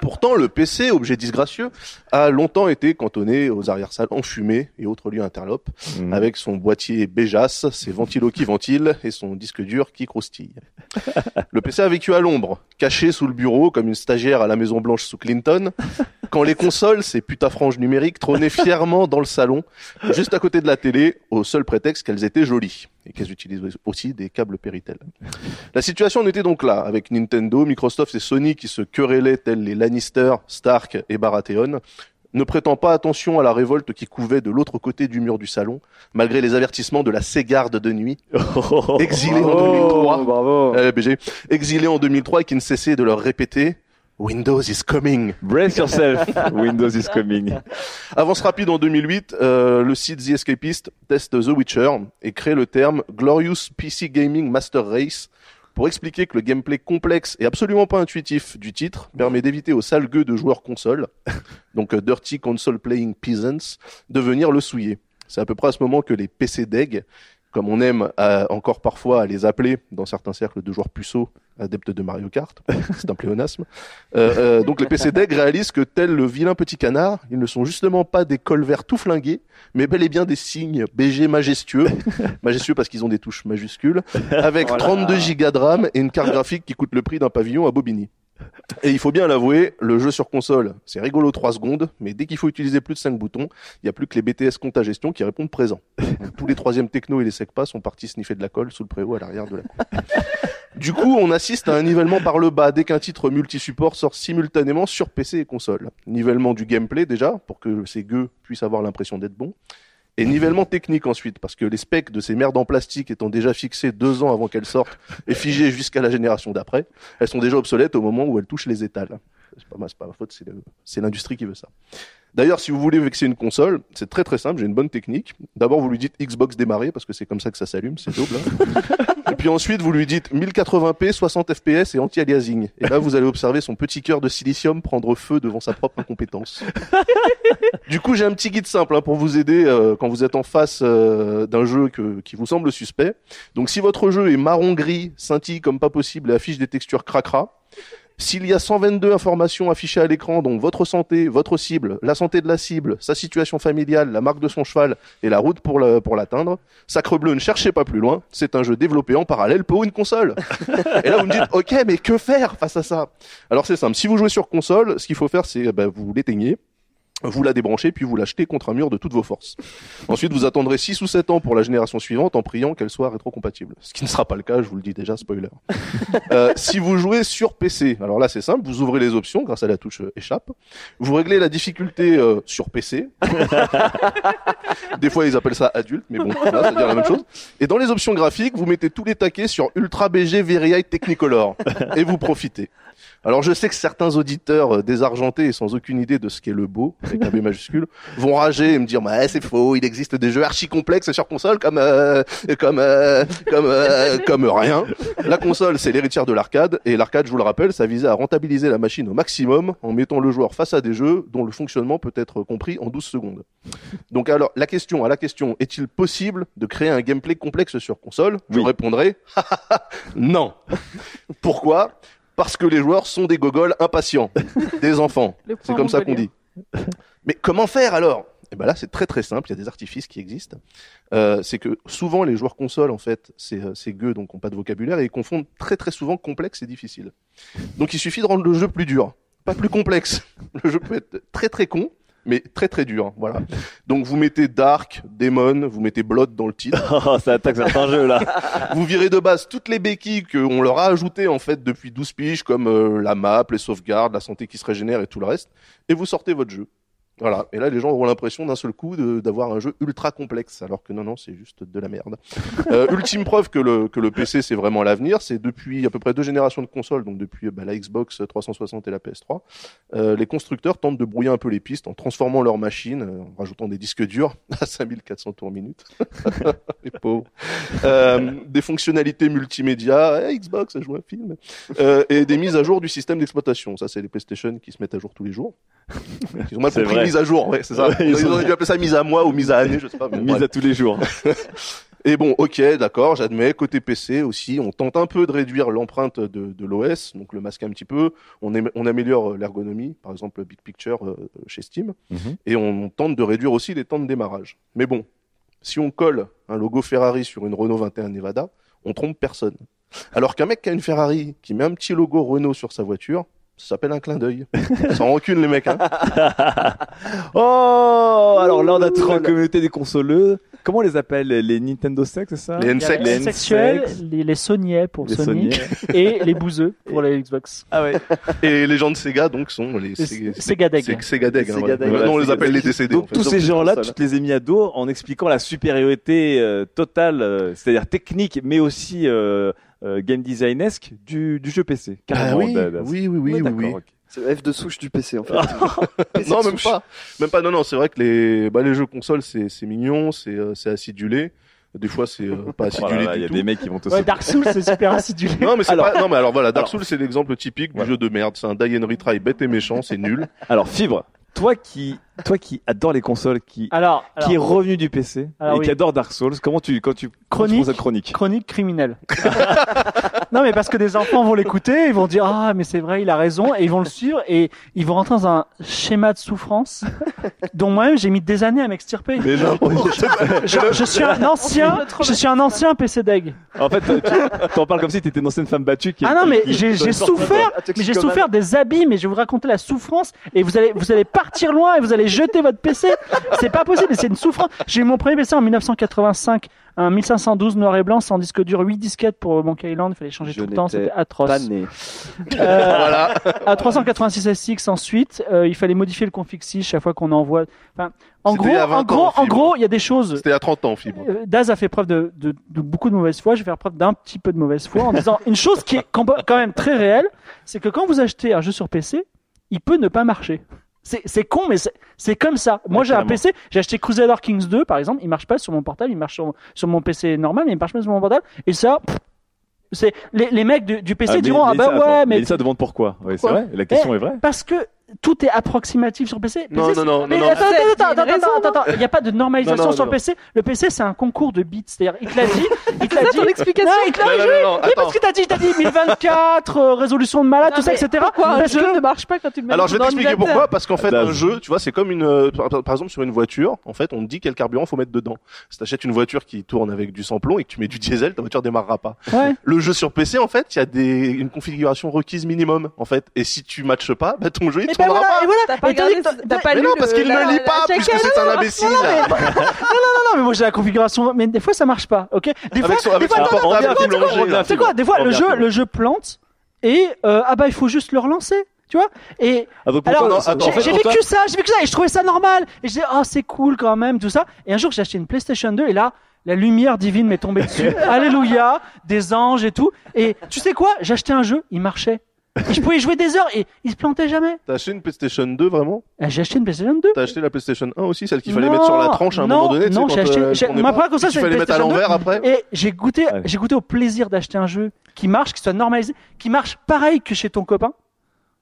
Pourtant, le PC, objet disgracieux, a longtemps été cantonné aux arrière-salles enfumées et autres lieux interlopes, Mhm. avec son boîtier béjasse, ses ventilos qui ventilent et son disque dur qui croustille. Le PC a vécu à l'ombre, caché sous le bureau comme une stagiaire à la Maison Blanche sous Clinton, quand les consoles, ces putafranges numériques, trônaient fièrement dans le salon, juste à côté de la télé, au seul prétexte qu'elles étaient jolies et qu'elles utilisaient aussi des câbles Péritel. La situation en était donc là, avec Nintendo, Microsoft et Sony qui se querellaient tels les Lannister, Stark et Baratheon, ne prêtant pas attention à la révolte qui couvait de l'autre côté du mur du salon, malgré les avertissements de la Ségarde de nuit, exilée en 2003. bravo. Euh, BG, exilée en 2003 et qui ne cessait de leur répéter Windows is coming. Brace yourself. Windows is coming. Avance rapide en 2008, euh, le site The Escapist teste The Witcher et crée le terme Glorious PC Gaming Master Race pour expliquer que le gameplay complexe et absolument pas intuitif du titre permet d'éviter aux sales gueux de joueurs console, donc euh, Dirty Console Playing Peasants, de venir le souiller. C'est à peu près à ce moment que les PC deg, comme on aime euh, encore parfois à les appeler dans certains cercles de joueurs puceaux, adeptes de Mario Kart, c'est un pléonasme, euh, euh, donc les PC deg réalisent que tel le vilain petit canard, ils ne sont justement pas des cols verts tout flingués, mais bel et bien des signes BG majestueux, majestueux parce qu'ils ont des touches majuscules, avec Voilà. 32 gigas de RAM et une carte graphique qui coûte le prix d'un pavillon à Bobigny. Et il faut bien l'avouer, le jeu sur console, c'est rigolo 3 secondes, mais dès qu'il faut utiliser plus de 5 boutons, il n'y a plus que les BTS compte à gestion qui répondent présent. Tous les troisièmes techno et les secpas sont partis sniffer de la colle sous le préau à l'arrière de la cour. Du coup, on assiste à un nivellement par le bas dès qu'un titre multi-support sort simultanément sur PC et console. Nivellement du gameplay déjà, pour que ces gueux puissent avoir l'impression d'être bons. Et nivellement technique ensuite, parce que les specs de ces merdes en plastique étant déjà fixées deux ans avant qu'elles sortent et figées jusqu'à la génération d'après, elles sont déjà obsolètes au moment où elles touchent les étals. C'est pas, pas ma faute, c'est l'industrie qui veut ça. D'ailleurs, si vous voulez vexer une console, c'est très très simple, j'ai une bonne technique. D'abord, vous lui dites Xbox démarrer, parce que c'est comme ça que ça s'allume, c'est double. hein. et puis ensuite, vous lui dites 1080p, 60 fps et anti-aliasing. Et là, vous allez observer son petit cœur de silicium prendre feu devant sa propre incompétence. Du coup, j'ai un petit guide simple hein, pour vous aider euh, quand vous êtes en face euh, d'un jeu que- qui vous semble suspect. Donc, si votre jeu est marron-gris, scintille comme pas possible et affiche des textures cracra, s'il y a 122 informations affichées à l'écran, dont votre santé, votre cible, la santé de la cible, sa situation familiale, la marque de son cheval et la route pour l'atteindre, Sacrebleu, ne cherchez pas plus loin, c'est un jeu développé en parallèle pour une console. et là, vous me dites, ok, mais que faire face à ça? Alors c'est simple, si vous jouez sur console, ce qu'il faut faire, c'est bah, vous l'éteignez, vous la débranchez, puis vous l'achetez contre un mur de toutes vos forces. Ensuite, vous attendrez 6 ou 7 ans pour la génération suivante en priant qu'elle soit rétrocompatible. Ce qui ne sera pas le cas, je vous le dis déjà, spoiler. Euh, si vous jouez sur PC, alors là c'est simple, vous ouvrez les options grâce à la touche euh, échappe, vous réglez la difficulté euh, sur PC. Des fois ils appellent ça adulte, mais bon, là, ça veut dire la même chose. Et dans les options graphiques, vous mettez tous les taquets sur Ultra BG High Technicolor et vous profitez. Alors je sais que certains auditeurs euh, désargentés et sans aucune idée de ce qu'est le beau, avec un B majuscule, vont rager et me dire ouais c'est faux, il existe des jeux archi complexes sur console comme euh, comme euh, comme euh, comme rien. La console c'est l'héritière de l'arcade et l'arcade je vous le rappelle ça visait à rentabiliser la machine au maximum en mettant le joueur face à des jeux dont le fonctionnement peut être compris en 12 secondes. Donc alors la question à la question est-il possible de créer un gameplay complexe sur console? Je Oui. répondrai non. Pourquoi? Parce que les joueurs sont des gogoles impatients, des enfants. C'est comme ça qu'on dit. Mais comment faire alors? Et ben là, c'est très très simple. Il y a des artifices qui existent. Euh, c'est que souvent les joueurs console, en fait, c'est euh, ces gueux donc ont pas de vocabulaire et ils confondent très très souvent complexe et difficile. Donc il suffit de rendre le jeu plus dur, pas plus complexe. Le jeu peut être très très con. Mais très très dur, voilà. Donc vous mettez Dark, Demon, vous mettez Blood dans le titre. Oh, ça attaque certains jeux là. Vous virez de base toutes les béquilles qu'on leur a ajoutées en fait depuis 12 piges, comme euh, la map, les sauvegardes, la santé qui se régénère et tout le reste, et vous sortez votre jeu. Voilà. Et là, les gens auront l'impression d'un seul coup d'avoir un jeu ultra complexe, alors que non, non, c'est juste de la merde. Euh, ultime preuve que le, que le PC, c'est vraiment l'avenir. C'est depuis à peu près deux générations de consoles, donc depuis bah, la Xbox 360 et la PS3, euh, les constructeurs tentent de brouiller un peu les pistes en transformant leur machine, euh, en rajoutant des disques durs à 5400 tours minute. les pauvres. Des fonctionnalités multimédia, eh, Xbox, ça joue un film, et des mises à jour du système d'exploitation. Ça, c'est les PlayStation qui se mettent à jour tous les jours. Ils ont mal compris. Mise à jour, ouais, c'est ça. Ils, ils auraient dû appeler ça mise à mois ou mise à année, je sais pas. mais Mise bref. à tous les jours. Et bon, ok, d'accord, j'admets, côté PC aussi, on tente un peu de réduire l'empreinte de, de l'OS, donc le masque un petit peu, on, am- on améliore euh, l'ergonomie, par exemple Big Picture euh, chez Steam, Mhm. et on tente de réduire aussi les temps de démarrage. Mais bon, si on colle un logo Ferrari sur une Renault 21 Nevada, on trompe personne. Alors qu'un mec qui a une Ferrari, qui met un petit logo Renault sur sa voiture, ça s'appelle un clin d'œil. Sans rancune les mecs, hein. Oh, alors là on a toute la communauté des consoleux. Comment on les appelle Les Nintendo Sex, c'est ça? Les N-Sex. les sexuels, N-Sex. les, les Sonyais pour Les Sony Sony. et les bouseux pour les Xbox. Ah ouais. Et les gens de Sega, donc, sont les Les Sega- Segadeg. C'est Segadeg, hein, on les appelle les décédés. Donc en fait. tous ces gens-là, tu te les as mis à dos en expliquant la supériorité euh, totale, euh, c'est-à-dire technique, mais aussi euh, euh, game designesque du, du jeu PC. Ah Carrément, oui, Da- Da- oui, oui, oui, oui, oui. ok. C'est F de souche du PC en fait. Non, même pas. Même pas. Non, non, c'est vrai que les, bah, les jeux consoles, c'est, c'est mignon, c'est, euh, c'est acidulé. Des fois, c'est euh, pas acidulé Voilà, Il du y a tout. des mecs qui vont te Ouais, Dark Souls, c'est super acidulé. Non, mais c'est Alors- pas, non, mais alors voilà, Dark Alors- Souls, c'est l'exemple typique Voilà. du jeu de merde. C'est un die and retry bête et méchant, c'est nul. Alors Fibre, toi qui, toi qui adore les consoles, qui, Alors, qui est revenu du PC Alors et oui. qui adore Dark Souls, comment tu, quand tu, Chronique. cette chronique chronique criminelle. non, mais parce que des enfants vont l'écouter, ils vont dire ah mais c'est vrai, il a raison, et ils vont le suivre et ils vont rentrer dans un schéma de souffrance dont moi-même j'ai mis des années à m'extirper. Mais non. Je, je suis un ancien, je suis un ancien PC deg. en fait, tu en parles comme si tu étais une ancienne femme battue qui. Ah non mais qui- j'ai souffert, Ah, mais j'ai souffert des abîmes mais je vais vous raconter la souffrance et vous allez vous allez partir loin et vous allez jeter votre PC. C'est pas possible, c'est une souffrance. J'ai eu mon premier PC en 1985, un 1512 noir et blanc sans disque dur, 8 disquettes pour Monkey Island, il fallait changer Je tout le temps, c'était atroce. Euh, voilà. à 386 SX ensuite, euh, il fallait modifier le config 6 chaque fois qu'on envoie. Enfin, en gros, il y a 20 en gros, en il y a des choses. C'était à 30 ans, Fibre. Euh, Daz a fait preuve de, de, de beaucoup de mauvaise foi. Je vais faire preuve d'un petit peu de mauvaise foi en disant une chose qui est quand même très réelle, c'est que quand vous achetez un jeu sur PC, il peut ne pas marcher. C'est c'est con, mais c'est- c'est comme ça. Moi, j'ai un. PC, j'ai acheté Crusader Kings 2, par exemple, il marche pas sur mon portable, il marche sur, sur mon PC normal, mais il marche pas sur mon portable. Et ça, pff, c'est les, les mecs du, du PC Ah, mais diront ah bah ouais, attends, mais Mélissa demande pourquoi. C'est vrai. La question est vraie. parce que tout est approximatif sur PC. Non, PC, non, non, mais non, non. attends, a attends, attends, raison, attends, attends, attends, il n'y a pas de normalisation Non, non, sur non. le PC. Le PC, c'est un concours de bits. C'est-à-dire, il te l'a dit, il te l'a dit. ton explication Non, il te l'a Non, non, dit. non, non, Oui, parce que t'as dit, t'as dit 1024, euh, résolution de malade, tout ça, etc. Pourquoi un jeu ne marche pas quand tu le mets Alors, je vais t'expliquer pourquoi. Parce qu'en fait, Daz. un jeu, tu vois, c'est comme une, euh, par, exemple, sur une voiture, en fait, on te dit quel carburant faut mettre dedans. Si t'achètes une voiture qui tourne avec du sans-plomb et que tu mets du diesel, ta voiture démarrera pas. Ouais. Le jeu sur PC, en fait, il y a des, une configuration requise minimum, en fait. Et si tu matches pas, bah, ton jeu, il Mais ben pas. et voilà. T'as pas Et t'as regardé, pas Mais lu non, parce qu'il la- ne lit pas, puisque c'est un imbécile. Non, non, mais moi j'ai la configuration, mais des fois ça marche pas, ok? Des fois, sais quoi? Des fois, le jeu, le jeu plante et euh, ah bah il faut juste le relancer, tu vois? Et Ah, donc, Alors, non, j'ai en fait, j'ai Antoine- vécu ça, j'ai vécu ça et je trouvais ça normal. Et je disais, ah, c'est cool quand même, tout ça. Et un jour, j'ai acheté une PlayStation 2 et là, la lumière divine m'est tombée dessus. Alléluia, des anges et tout. Et tu sais quoi? J'ai acheté un jeu, il marchait. Et je pouvais jouer des heures et il se plantait jamais. T'as acheté une PlayStation 2, vraiment? Et J'ai acheté une PlayStation 2. T'as acheté la PlayStation 1 aussi, celle qu'il fallait Non, mettre sur la tranche à un non, moment donné, non, j'ai acheté- euh, j'ai- ma première console, c'est qu'il une fallait mettre à PlayStation 2. l'envers après. Et j'ai goûté, Ouais. j'ai goûté au plaisir d'acheter un jeu qui marche, qui soit normalisé, qui marche pareil que chez ton copain.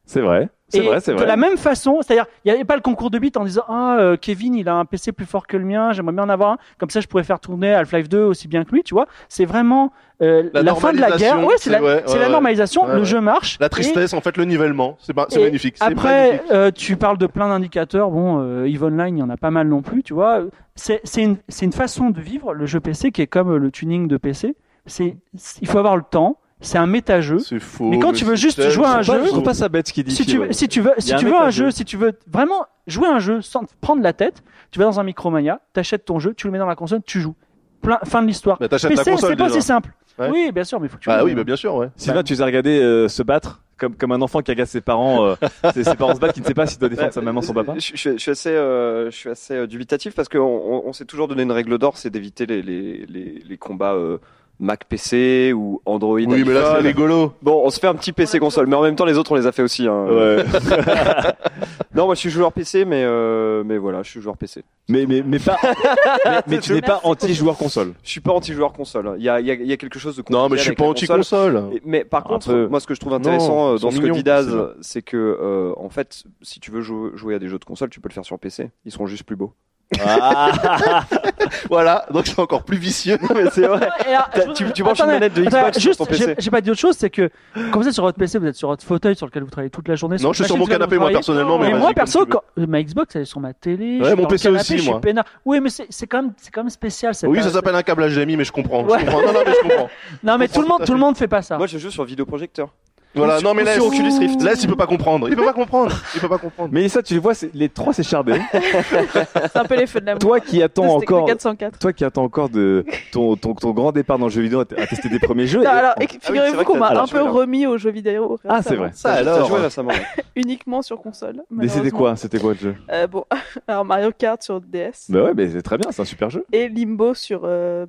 C'est vrai. C'est vrai, c'est de vrai. la même façon, c'est-à-dire, il n'y avait pas le concours de bits en disant ah euh, Kevin, il a un PC plus fort que le mien, j'aimerais bien en avoir un. Comme ça, je pourrais faire tourner Half-Life 2 aussi bien que lui, tu vois. C'est vraiment euh, La la, fin de la guerre. Ouais, c'est la, c'est- ouais, la normalisation. Ouais, le jeu marche. La Et- tristesse, en fait, le nivellement. C'est pas- c'est et magnifique. Après, magnifique. euh, tu parles de plein d'indicateurs. Bon, euh, Eve Online, il y en a pas mal non plus, tu vois. C'est c'est une, c'est une façon de vivre le jeu PC qui est comme le tuning de PC. C'est il faut avoir le temps. C'est un méta-jeu. C'est faux. Mais quand tu veux juste jouer à un jeu, Je trouve pas ça bête ce qu'il dit. si tu, veux, si tu veux, si tu un veux un méta-jeu. jeu, si tu veux vraiment jouer à un jeu sans te prendre la tête, tu vas dans un Micromania, t'achètes ton jeu, tu le mets dans la console, tu joues. Plein, fin de l'histoire. Bah, t'achètes Mais la c'est console c'est pas aussi simple. Ouais. Oui, bien sûr, mais il faut que tu. Ah oui, bah, bien sûr, ouais. Sylvain, tu les as regardés euh, se battre comme, comme un enfant qui regarde ses parents, euh, ses, ses parents se battent, qui ne sait pas s'il doit défendre sa maman, son papa. Je, je- je suis assez, euh, je suis assez euh, dubitatif parce qu'on on, on s'est toujours donné une règle d'or, c'est d'éviter les, les, les, les combats euh, Mac PC ou Android. Oui, mais là, c'est rigolo. Bon, on se fait un petit PC console, mais en même temps, les autres, on les a fait aussi. Hein. Ouais. non, moi, je suis joueur PC, mais euh, mais voilà, je suis joueur PC. mais, mais, mais pas, mais, mais tu n'es pas anti-joueur console. Je suis pas anti-joueur console. Il y a, il y, a, il y a quelque chose de Non, mais je suis pas anti-console. Et- Mais par Un contre, peu. moi, ce que je trouve intéressant Non, euh, dans ce que dit Daz, c'est que, euh, en fait, si tu veux jou- jouer à des jeux de console, tu peux le faire sur PC. Ils seront juste plus beaux. Voilà, donc c'est encore plus vicieux. mais c'est vrai. Et alors, T'as- je- tu- tu branches une manette de Xbox sur juste, ton PC. j'ai- J'ai pas dit autre chose, c'est que comme vous êtes sur votre PC, vous êtes sur votre fauteuil sur lequel vous travaillez toute la journée. Non, je suis sur mon canapé, moi, personnellement, mais moi, perso, quand- ma Xbox, elle est sur ma télé. Ouais, mon PC canapé, aussi, je suis moi. Oui, mais c'est c'est quand même, c'est quand même spécial. c'est Oui, pas- ça s'appelle un câble HDMI, mais je comprends. Ouais. Je comprends. Non, non, mais je comprends. Non, mais tout le monde, tout le monde fait pas ça. Moi, je joue sur vidéoprojecteur. Voilà, non, mais laisse. sur Oculus Rift. Laisse, il peut pas comprendre. Il peut pas comprendre. Il peut pas comprendre. Mais ça, tu les vois, c'est- les trois, c'est chardé. C'est un peu les feux de l'amour. Toi qui attends encore, 404. toi qui attends encore de ton, ton, ton grand départ dans le jeu vidéo à, tester des premiers jeux. Non, et- alors, on- et- figurez-vous qu'on m'a un peu là. remis aux jeux vidéo. Ah, c'est vrai. Ça alors. joué récemment. Uniquement sur console. Mais c'était quoi? C'était quoi le jeu? Euh, Bon, alors Mario Kart sur DS Bah ouais, mais c'est très bien, c'est un super jeu. et Limbo sur. euh,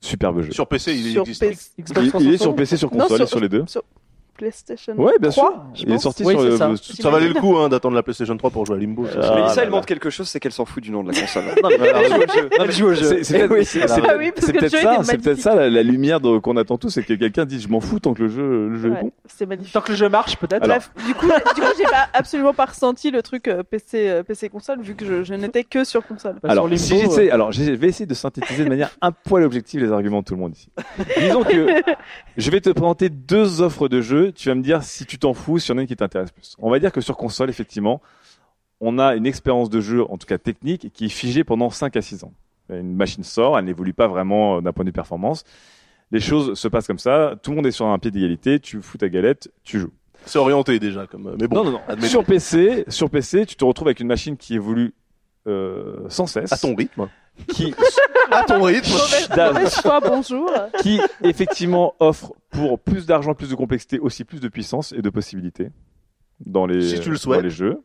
Superbe jeu. Sur PC, il sur existe. PS Xbox Il, il est 360. sur PC, sur Non, console, et sur les deux. sur PlayStation. Ouais, bien 3, sûr. je Il est sorti Oui, sur c'est le. ça. Ça valait le coup hein, d'attendre la PlayStation 3 pour jouer à Limbo. ça, Ah, Mélissa, là elle montre quelque chose, c'est qu'elle s'en fout du nom de la console. Non, mais- Elle joue au jeu. C'est Eh peut-être oui. Ah oui, ça, c'est peut-être ça la, la lumière qu'on attend tous, c'est que quelqu'un dise je m'en fous tant que le jeu, le jeu est bon. c'est magnifique. Tant que le jeu marche, peut-être. Bref, du coup, du coup, j'ai pas absolument pas ressenti le truc euh, PC euh, PC console vu que je, je n'étais que sur console. Alors, si Limbo, j'essaie- alors, je vais essayer de synthétiser de manière un poil objective les arguments de tout le monde ici. Disons que je vais te présenter deux offres de jeux. Tu vas me dire si tu t'en fous, si y en a une qui t'intéresse plus. On va dire que sur console, effectivement, on a une expérience de jeu, en tout cas technique, qui est figée pendant 5 à 6 ans. Une machine sort, elle n'évolue pas vraiment euh, d'un point de vue performance. Les choses se passent comme ça. Tout le monde est sur un pied d'égalité. Tu fous ta galette, tu joues. C'est orienté déjà, comme. euh, Mais bon. non, non, non. Sur PC, sur PC, tu te retrouves avec une machine qui évolue euh, sans cesse. À ton rythme. Qui, À ton rythme. Foi, bonjour. qui effectivement offre pour plus d'argent, plus de complexité, aussi plus de puissance et de possibilités dans les, Si tu le dans souhaites. les jeux,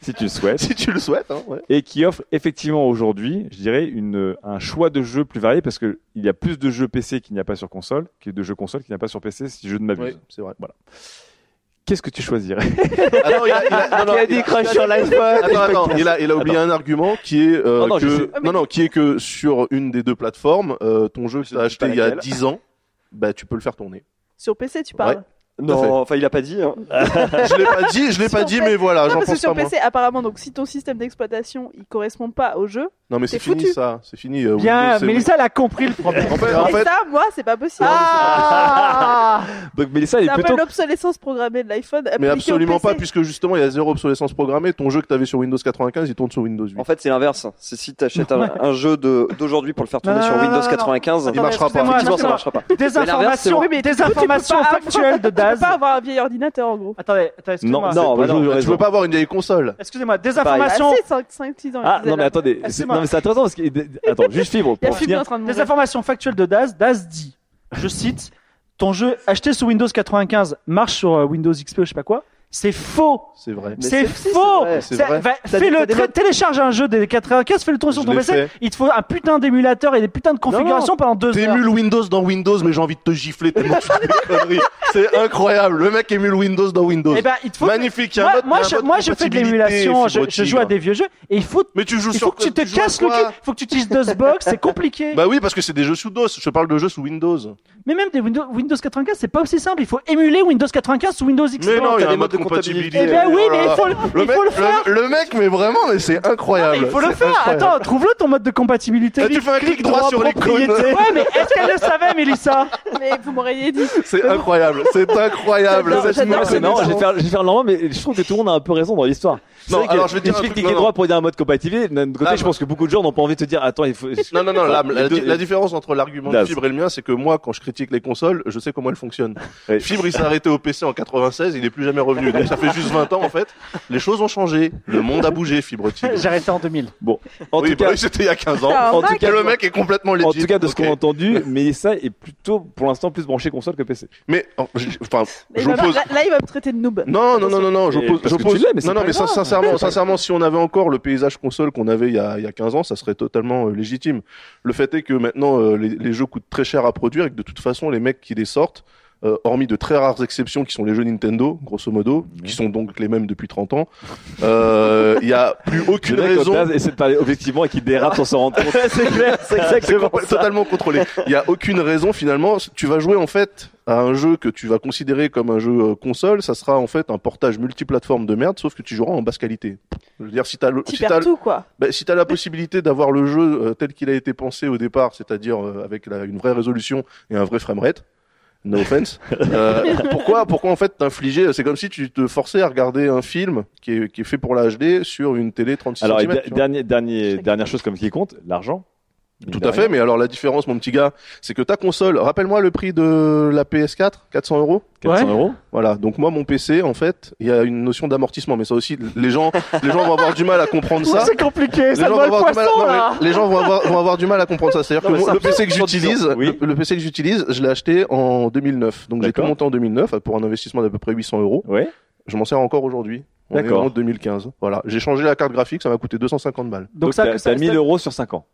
si tu le souhaites, Si tu le souhaites, hein, ouais. et qui offre effectivement aujourd'hui, je dirais, une, un choix de jeux plus varié parce que il y a plus de jeux PC qu'il n'y a pas sur console, que de jeux console qu'il n'y a pas sur PC, si je ne m'abuse. Oui, c'est vrai. Qu'est-ce que tu choisirais il a, il a, non, non, Qui a il dit a- crash sur l'iPhone Attends, attends, il a, il a oublié un argument qui est euh, Non, non, je que non non qui est que sur une des deux plateformes, euh, ton jeu que tu as acheté il y a laquelle. 10 ans, bah tu peux le faire tourner. Sur PC, tu parles. Ouais. Non, enfin, il a pas dit. Hein. je l'ai pas dit, je l'ai pas dit, mais voilà, Non, j'en parce que pense sur pas moi. PC, apparemment, donc si ton système d'exploitation il correspond pas au jeu, Non mais c'est fini foutu. ça, c'est fini. euh, Bien, Windows, c'est- Mélissa, elle a compris le problème. En fait, en et fait, ça, moi, c'est pas possible. Ah Donc Mélissa elle c'est est un peu plutôt l'obsolescence programmée de l'iPhone. mais appliquée au absolument PC. pas puisque justement il y a zéro obsolescence programmée. Ton jeu que tu avais sur Windows 95, il tourne sur Windows 8. En fait, c'est l'inverse. C'est si t'achètes un, un jeu de d'aujourd'hui pour le faire tourner Non, sur non, Windows non, non, non. 95, Il marchera pas. excusez-moi, effectivement, ça marchera pas. Des Mais l'inverse, c'est informations, bon. Oui, mais des informations factuelles de Tu Daz. peux pas avoir un vieil ordinateur en gros. Attendez, attendez, excusez-moi. Non, Non, bah non, tu peux pas avoir une vieille console. Excusez-moi, des informations. Ah, c'est 5-6 ans. Ah non mais attendez, non mais c'est intéressant parce que attends juste fibre pour finir. Des informations factuelles de Daz. Daz dit, je cite, ton jeu acheté sous Windows 95 marche sur euh, Windows XP ou je sais pas quoi. C'est faux. C'est vrai. C'est si, faux. Fais-le, télécharge un jeu des 95, fais-le tourner sur Je ton PC. Il te faut un putain d'émulateur et des putains de configurations pendant deux heures. T'émules Windows dans Windows, mais j'ai envie de te gifler tellement tu fais des conneries. C'est incroyable. Le mec émule Windows dans Windows. Eh ben, il te faut. Magnifique. Il y a un Moi, mode- moi, il je, mode moi, je fais de l'émulation, je, joue à des vieux jeux et il faut, Mais tu joues il sur faut que tu te casses le cul, il faut que tu utilises DOSBox, c'est compliqué. Bah oui, parce que c'est des jeux sous DOS. Je parle de jeux sous Windows. Mais même des Windows, Windows 95, c'est pas aussi simple. Il faut émuler Windows 95 sous Windows XP. Non, compatibilité. Eh ben oui, Oh mais il faut, le- il mec, faut le faire. le, le mec, mais vraiment, mais c'est incroyable. Il faut le faire. incroyable. Attends, trouve-le ton mode de compatibilité. Là, tu fais un clic droit sur propriété. Ouais, mais est-ce qu'elle le savait, Mélissa Mais vous m'auriez dit. C'est incroyable, c'est incroyable. C'est marrant, je vais faire, je vais faire normal, mais je trouve que tout le monde a un peu raison dans l'histoire. Non, alors, je vais te dire cliquer non, droit non. pour dire un mode compatibilité. D'un côté, Ah, je pense que beaucoup de gens n'ont pas envie de te dire, attends, il faut. Non, non, non, la, Les différence entre l'argument de. Fibre et le mien, c'est que moi, quand je critique les consoles, je sais comment elles fonctionnent. Fibre, il s'est arrêté au PC en 96, il est plus jamais revenu. Donc ça fait juste 20 ans, en fait. Les choses ont changé. Le monde a bougé, Fibre. J'ai arrêté en 2000. Bon, en oui, tout bah cas, oui, c'était il y a 15 ans. Ah, en tout cas, le mec est complètement legit. en tout cas, de ce qu'on a entendu, Mélissa est plutôt, pour l'instant, plus branché console que PC. Mais, enfin, Mais il va- j'oppose. là, là, il va me traiter de noob. Non, non, non, non, non, tu l'es, mais c'est non, non, mais sincèrement, sincèrement, si on avait encore le paysage console qu'on avait il y a, il y a 15 ans, ça serait totalement euh, légitime. Le fait est que maintenant, euh, les, les jeux coûtent très cher à produire et que de toute façon, les mecs qui les sortent, euh, hormis de très rares exceptions qui sont les jeux Nintendo, grosso modo, qui sont donc les mêmes depuis 30 ans, euh, il y a plus aucune Le mec, raison. essaie de parler objectivement et qui dérape sans s'en rendre compte. c'est clair, c'est exactement ça. totalement contrôlé. Il y a aucune raison finalement. Tu vas jouer en fait à un jeu que tu vas considérer comme un jeu euh, console, ça sera en fait un portage multiplateforme de merde, sauf que tu joueras en basse qualité. Je veux dire, si t'as le, Tu si t'as, perds tout, quoi. bah, si t'as la possibilité d'avoir le jeu euh, tel qu'il a été pensé au départ, c'est-à-dire euh, avec la- une vraie résolution et un vrai framerate. No offense. Euh, pourquoi, pourquoi en fait t'infliger C'est comme si tu te forçais à regarder un film qui est, qui est fait pour la HD sur une télé 36 Alors, et cm. der- dernier, dernier, dernière chose comme qui compte, l'argent. Tout à fait, mais alors la différence, mon petit gars, c'est que ta console, rappelle-moi le prix de la PS4, 400 euros? 400 Ouais. euros. Voilà, donc moi mon PC, en fait, il y a une notion d'amortissement, mais ça aussi, les gens, les gens vont avoir du mal à comprendre ça. C'est compliqué, Les ça gens, vont avoir du mal, non, les gens vont avoir, vont avoir du mal à comprendre ça. C'est-à-dire que le PC que j'utilise, oui. le, le PC que j'utilise, je l'ai acheté en 2009. Donc j'ai tout monté en 2009 pour un investissement d'à peu près 800 euros. Ouais. Je m'en sers encore aujourd'hui. D'accord. en 2015. Voilà. J'ai changé la carte graphique, ça m'a coûté 250 balles. Donc, ça, t'as ça- t'as 1000 euros sur 5 ans.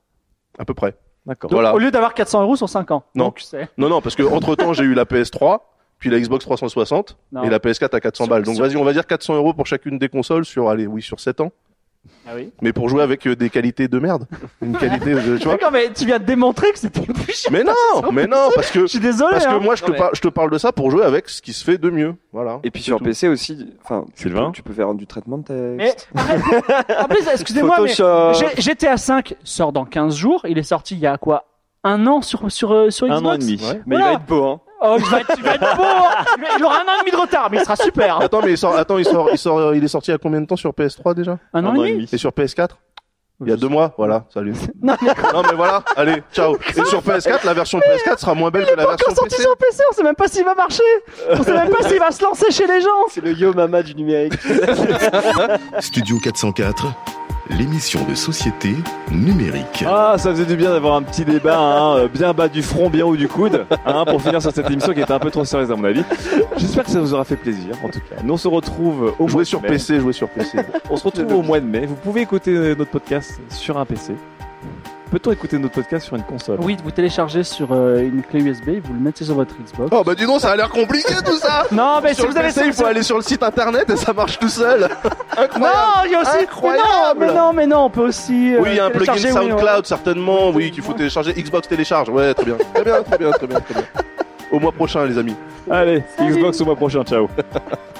À peu près. D'accord. Voilà. Au lieu d'avoir 400 euros sur 5 ans. Non. Donc, Non, non, parce que entre temps, j'ai eu la PS3, puis la Xbox 360, Non. et la PS4 à 400 Sur- balles. Donc sur- vas-y, on va dire 400 euros pour chacune des consoles sur, allez, oui, sur 7 ans. Ah oui. Mais pour jouer avec euh, des qualités de merde. Une qualité de, tu vois. D'accord, mais tu viens de démontrer que c'était plus cher. Mais non, mais non, parce que, Je suis désolé. parce que hein. moi, je te, Non, mais- par- je te parle de ça pour jouer avec ce qui se fait de mieux. Voilà. Et puis sur tout. PC aussi, enfin, tu Sylvain peux, tu peux faire du traitement de Mais texte. en plus, excusez-moi, mais Photoshop. G- GTA 5 sort dans 15 jours. Il est sorti il y a quoi? Un an sur sur euh, sur Xbox. Un an et demi. Ouais. Mais il Voilà. va être beau, hein. Oh, il va être, il va être beau. hein. Il Il aura un an et demi de retard, mais il sera super. Attends, mais il sort, attends, il sort, il sort, il est sorti il y a combien de temps sur PS3 déjà? Un an et demi. Et sur PS4? Il y a deux mois, voilà, salut. Non, mais Non mais voilà, allez, ciao. Et sur PS4, la version PS4 sera moins belle que la version encore sorti PC. sur PC, on sait même pas s'il va marcher. On sait même pas s'il va se lancer chez les gens. C'est le yo mama du numérique. Studio 404, l'émission de société numérique. Ah, ça faisait du bien d'avoir un petit débat, hein, euh, bien bas du front, bien haut du coude, hein, pour finir sur cette émission qui était un peu trop sérieuse à mon avis. J'espère que ça vous aura fait plaisir, en tout cas. Nous, on se retrouve au mois Jouer de sur mai. PC, jouer sur PC. On se retrouve au mois de mai. Vous pouvez écouter notre podcast sur un PC. Peut-on écouter notre podcast sur une console Oui, vous téléchargez sur euh, une clé USB, vous le mettez sur votre Xbox. Oh bah dis donc, ça a l'air compliqué tout ça. Non, mais sur si le vous avez PC, il faut aller sur le site internet et ça marche tout seul. Incroyable. Non, il y a aussi. Incroyable. Mais non, mais non, mais non, on peut aussi. euh, Oui, il y a un plugin SoundCloud certainement, oui, qu'il faut télécharger. Xbox télécharge, ouais, très bien, très bien, très bien, très bien, très bien. Au mois prochain, les amis. Allez, Xbox au mois prochain, ciao.